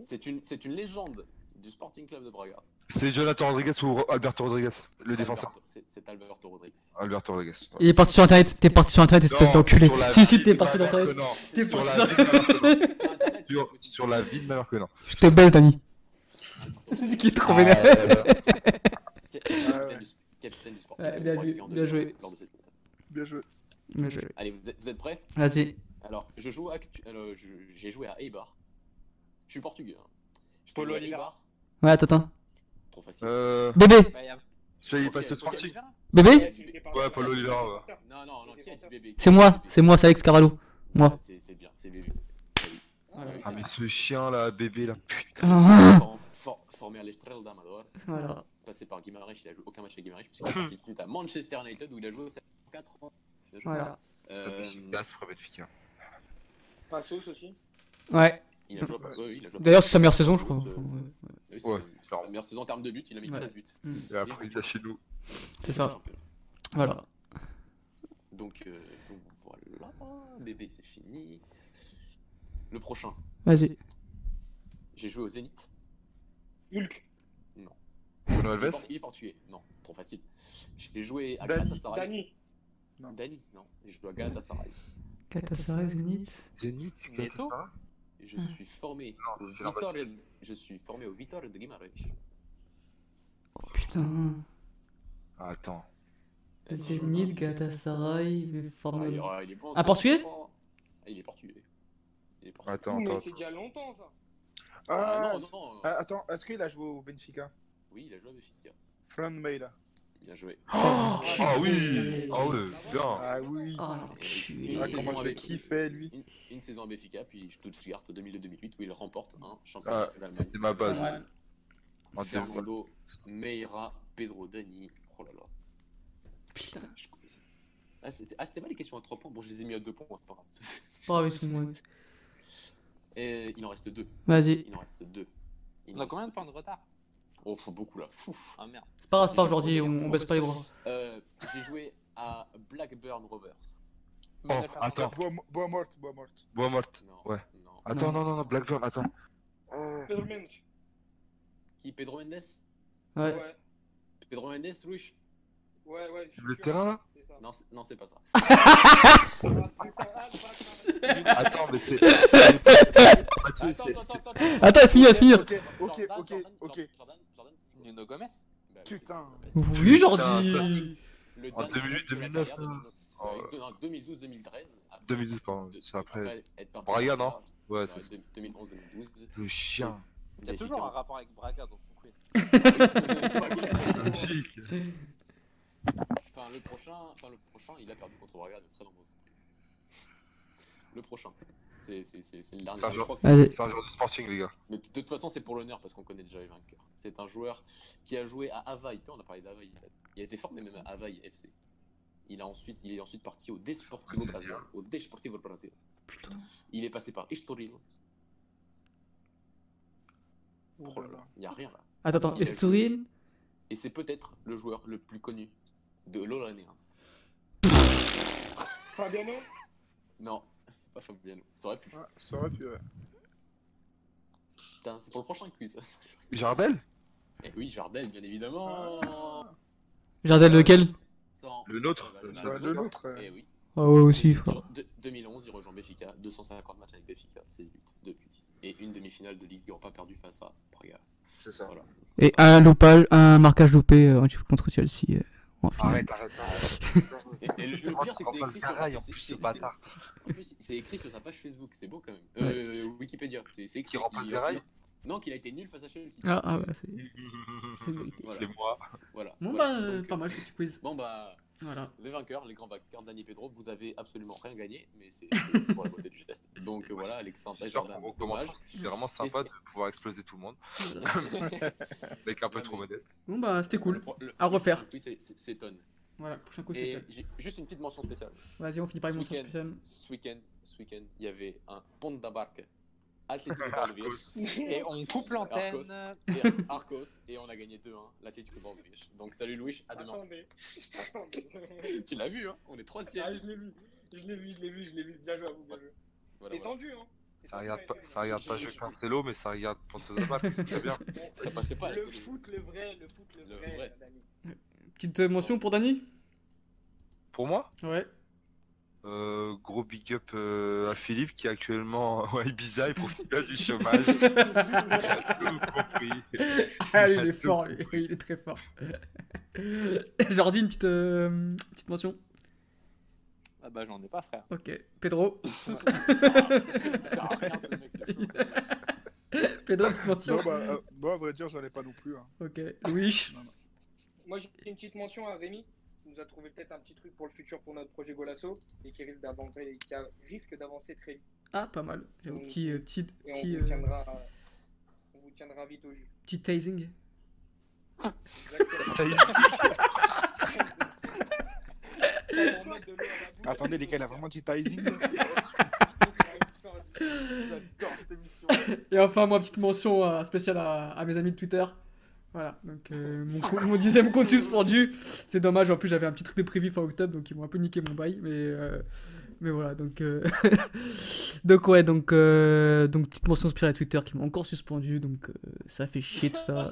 C'est une, c'est une légende du Sporting Club de Braga. C'est Jonathan Rodriguez ou Alberto Rodriguez, le défenseur. Alberto- C'est c'est Alberto Rodriguez. Alberto Rodriguez. Il est parti sur internet, t'es parti sur internet, espèce d'enculé. Si, si, t'es parti sur internet. T'es parti sur [LAUGHS] Sur Sur, la vie de ma mère que non. Je te baise, Dani. [LAUGHS] Qui est trop Ah, vénère. Capitaine du, Club bien en bien 2015, joué. Bien joué. Je- Allez, vous êtes, vous êtes prêts? Vas-y. Alors, je joue actu- alors, je- j'ai joué à Eibar. Je suis portugais. Hein. J'ai Polo joué à. Eibar. Ouais, attends, attends. Trop facile. Euh. Bébé y est Ok, passé au ok. Sporting. Bébé Ouais, Paulo Oliveira. Non, non, non, qui a dit bébé? C'est moi, c'est moi, c'est Alex Carvalho. Moi. Ah, C'est c'est bien, c'est bébé. Voilà. Ah, mais ce chien là, bébé là, putain. Ah, [LAUGHS] For- for- Formé à l'Estrela d'Amador, Voilà. passé par Guimarães, il a joué aucun match avec Guimarães, puisqu'il est parti de à Manchester United où il a joué 4 ans. Voilà. Euh, Gas, frère Benfica. Passos aussi. Ouais. il a joué à- ouais, il a joué à- D'ailleurs, c'est sa meilleure saison, je crois. Euh, oui, c'est Ouais, sa- c'est sa meilleure saison en termes de buts, il a mis Ouais. 13 buts. Et après, il a chez nous. C'est ça. Voilà. Donc, euh, donc voilà, bébé, c'est fini. Le prochain, Vas-y. j'ai joué au Zénith. Hulk. Bruno Il est Alves por- Il est portugais. Non, trop facile. J'ai joué à Dani. Galatasaray. Dani. Dani, non. J'ai joué à Galatasaray. Galatasaray. Zénith, Neto Galatasaray Et je suis formé Non, au. Vitória. Je suis formé au Vitória de Guimarães. Oh putain. Ah, Attends. Zenit, Galatasaray, Ah, il, formé. ah, il est bon, ça, Portugais. Ah, il est portugais. Il est. Attends, attends. c'est déjà longtemps ça. Ah, Ah, non, non. ah, attends, est-ce qu'il a joué au Benfica? Oui, il a joué à Benfica. Fran Meila. Bien joué. Ah oui Ah ouais, bien Ah oui. Oh l'enculé. Ah, avec- kiffé, lui. Une, une saison à Benfica, puis Stuttgart 2002-2008 où il remporte un championnat Ah, d'Allemagne. c'était ma base. Ouais. En. Fernando, Meira, Pedro Dani. Oh là là. Putain. Je connaissais. Ah, c'était ah, c'était pas les questions à 3 points. Bon, je les ai mis à 2 points. c'est pas grave. Oh, ils sont moins. [LAUGHS] Et il en reste deux. Vas-y. Il en reste deux. Il On a combien de points de retard. Oh, faut beaucoup là. Fouf. Ah merde. C'est pas grave, pas aujourd'hui, on, on baisse pas les bras. Euh, J'ai joué à Blackburn Rovers. Oh, attends. Bois, bois morte, bois morte. Bois morte. Ouais. Non. Attends, non, non, non, Blackburn, attends. Pedro Mendes. Qui Pedro Mendes? Ouais. Ouais, Pedro Mendes, Louis ouais, ouais. Le terrain là? Non, c'est- non, c'est pas ça. Ah, [LAUGHS] ah. Attends, mais c'est. Mathieu, Attends, c'est- attends, laisse finir, laisse finir. Ok, ok, Jordan, ok, Jordan, ok. Nuno Gomez Bah Putain. ça. Oui, Jordi. En dernier 2008, match de la 2009, carrière de là. Nuno- Oh. ouais, de- non, 2012-2013. après- 2010, pardon, c'est après. Braga, non. Ouais, Ouais, c'est ça. 2011-2012. Le chien. Il y a toujours un rapport avec Braga dans son quiz. [LAUGHS] Magnifique. Enfin, le prochain, enfin, le prochain, il a perdu contre Braga de très nombreuses reprises. Le prochain. C'est le dernier. C'est un joueur- c'est- un joueur du sporting, les gars. Mais de toute façon, c'est pour l'honneur parce qu'on connaît déjà les vainqueurs. C'est un joueur qui a joué à Havaï. On a parlé d'Havaï. Il a été formé même à Havaï FC. Il, a ensuite, il est ensuite parti au Desportivo Brasil. Au Desportivo Brasil. Il est passé par Estoril. Oh là là, il n'y a rien là. Attends, attends, Estoril Et c'est peut-être le joueur le plus connu de l'Olaneas. Fabiano Non, c'est pas Fabiano. Ça aurait pu. Ouais, ça aurait pu, ouais. Putain, c'est pour le prochain quiz. [LAUGHS] Jardel Et oui, Jardel, bien évidemment. Jardel lequel Sans- Le nôtre. Euh, Le Ouais, nôtre. le nôtre. Eh oui. Ah ouais, aussi, De- frère. de- 2011, il rejoint Béfica, 250 matchs avec Béfica, 16 buts depuis. Et une demi-finale de Ligue Europa perdue face à Braga. C'est ça. Voilà. Et un loupage, un marquage loupé euh, contre Chelsea euh, en. Arrête, arrête, arrête. Et, et le, le pire, c'est que c'est écrit, sur, en plus, en plus, c'est écrit sur sa page Facebook, c'est beau quand même. Euh, Wikipédia, c'est écrit. Qui remplace Non, qu'il a été nul face à Chelsea. Ah, ah bah, c'est. [LAUGHS] c'est. Voilà. Moi. Voilà. Bon, Voilà. bah, euh, Donc, pas mal ce petit quiz. Bon, bah, Voilà. les vainqueurs, les grands vainqueurs, Dani Pedro, vous avez absolument rien gagné, mais c'est [LAUGHS] pour la beauté du geste. Donc voilà, Alexandre et Jordan. C'est vraiment sympa de pouvoir exploser tout le monde. [LAUGHS] Mec un peu trop modeste. Bon, bah, c'était Le cool. pro- le- À refaire. Oui, c'est- c'est c'est Ton. Voilà, prochain Et c'est juste une petite mention spéciale. Vas-y, on finit par une Ce mention week-end. spéciale. Ce week-end, ce week-end, il y avait un pont d'embarque. Atlético Bordeaux. [LAUGHS] [LAUGHS] Et on coupe l'antenne. et Arcos et on a gagné 2-1 l'Atlético Bordeaux. Donc salut Louis, à demain. Attendez. Attendez. [LAUGHS] Tu l'as vu hein? On est Ah, troisième. je l'ai vu. Je l'ai vu, je l'ai vu, je l'ai vu. Bien joué à vous, bien joué. Voilà, voilà. tendu, hein. Ça regarde pas, ça regarde pas Jeu Cancelo, mais ça regarde Ponte de Mal. Bien. Ça passait pas Le foot, le vrai, le foot, le, Le vrai. vrai. Dani. Petite mention pour Dani? Pour moi, Ouais. Euh, gros big up euh, à Philippe qui est actuellement à [LAUGHS] Ibiza et profite du chômage. [LAUGHS] Tout compris. Ah, il a est fort, lui. il est très fort. [LAUGHS] Jordi, une petite, euh, petite mention? Ah bah j'en ai pas frère. Ok. Pedro? Ça sert à rien ce mec. Pedro, petite mention? Non, bah, euh, moi, à vrai dire, j'en ai pas non plus. hein. Ok. Louis? Moi, j'ai une petite mention à Rémi, nous a trouvé peut-être un petit truc pour le futur pour notre projet Golasso et qui risque d'avancer, qui a- risque d'avancer très vite. Ah, pas mal. Petit, euh, petit, Et on petit, vous euh, tiendra, on vous tiendra vite au jus. petit tasing. [LAUGHS] Attendez, les gars, il a vraiment dit émission. Et enfin, moi, petite mention euh, spéciale à, à mes amis de Twitter. Voilà, donc [LAUGHS] euh, mon, mon dixième compte suspendu. C'est dommage, en plus j'avais un petit truc de prévu fin octobre, donc ils m'ont un peu niqué mon bail. Mais, euh, mais voilà, donc. euh, [LAUGHS] donc ouais, donc, euh, donc petite mention spéciale à Twitter qui m'a encore suspendu, donc euh, ça fait chier tout ça.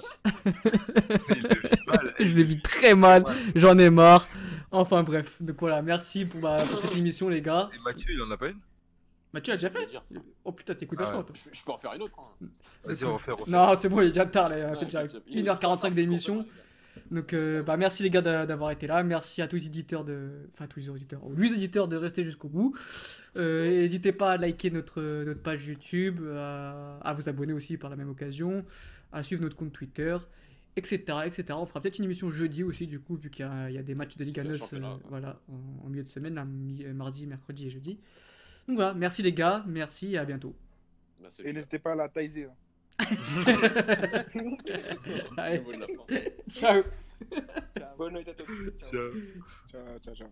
il le vit mal. Je le vis très mal, j'en ai marre. Enfin bref, donc voilà, merci pour, pour cette émission les gars. Et Mathieu, il en a pas une? Bah tu l'as déjà fait Oh putain, t'écoutes Ah vachement ouais. toi. Je, je peux en faire une autre. Hein. Vas-y, on refait, refait. Non, c'est bon, il est déjà tard, là, il a Non, fait déjà c'est- il est- 1h45 d'émission. Donc, euh, bah, merci les gars d'a- d'avoir été là. Merci à tous les éditeurs de. Enfin, tous les auditeurs. aux huit éditeurs de rester jusqu'au bout. Euh, N'hésitez pas à liker notre, notre page YouTube, à, à vous abonner aussi par la même occasion, à suivre notre compte Twitter, etc. etc. On fera peut-être une émission jeudi aussi, du coup, vu qu'il y, a- il y a des matchs de le 9 championnat, euh, ouais. voilà, en, en milieu de semaine, là, mi- euh, mardi, mercredi et jeudi. [LAUGHS] Merci les gars, merci et à bientôt. Et n'hésitez pas à la taiser. Hein. [LAUGHS] Ciao. ciao. Bonne nuit à tous. Ciao. Ciao, ciao, ciao.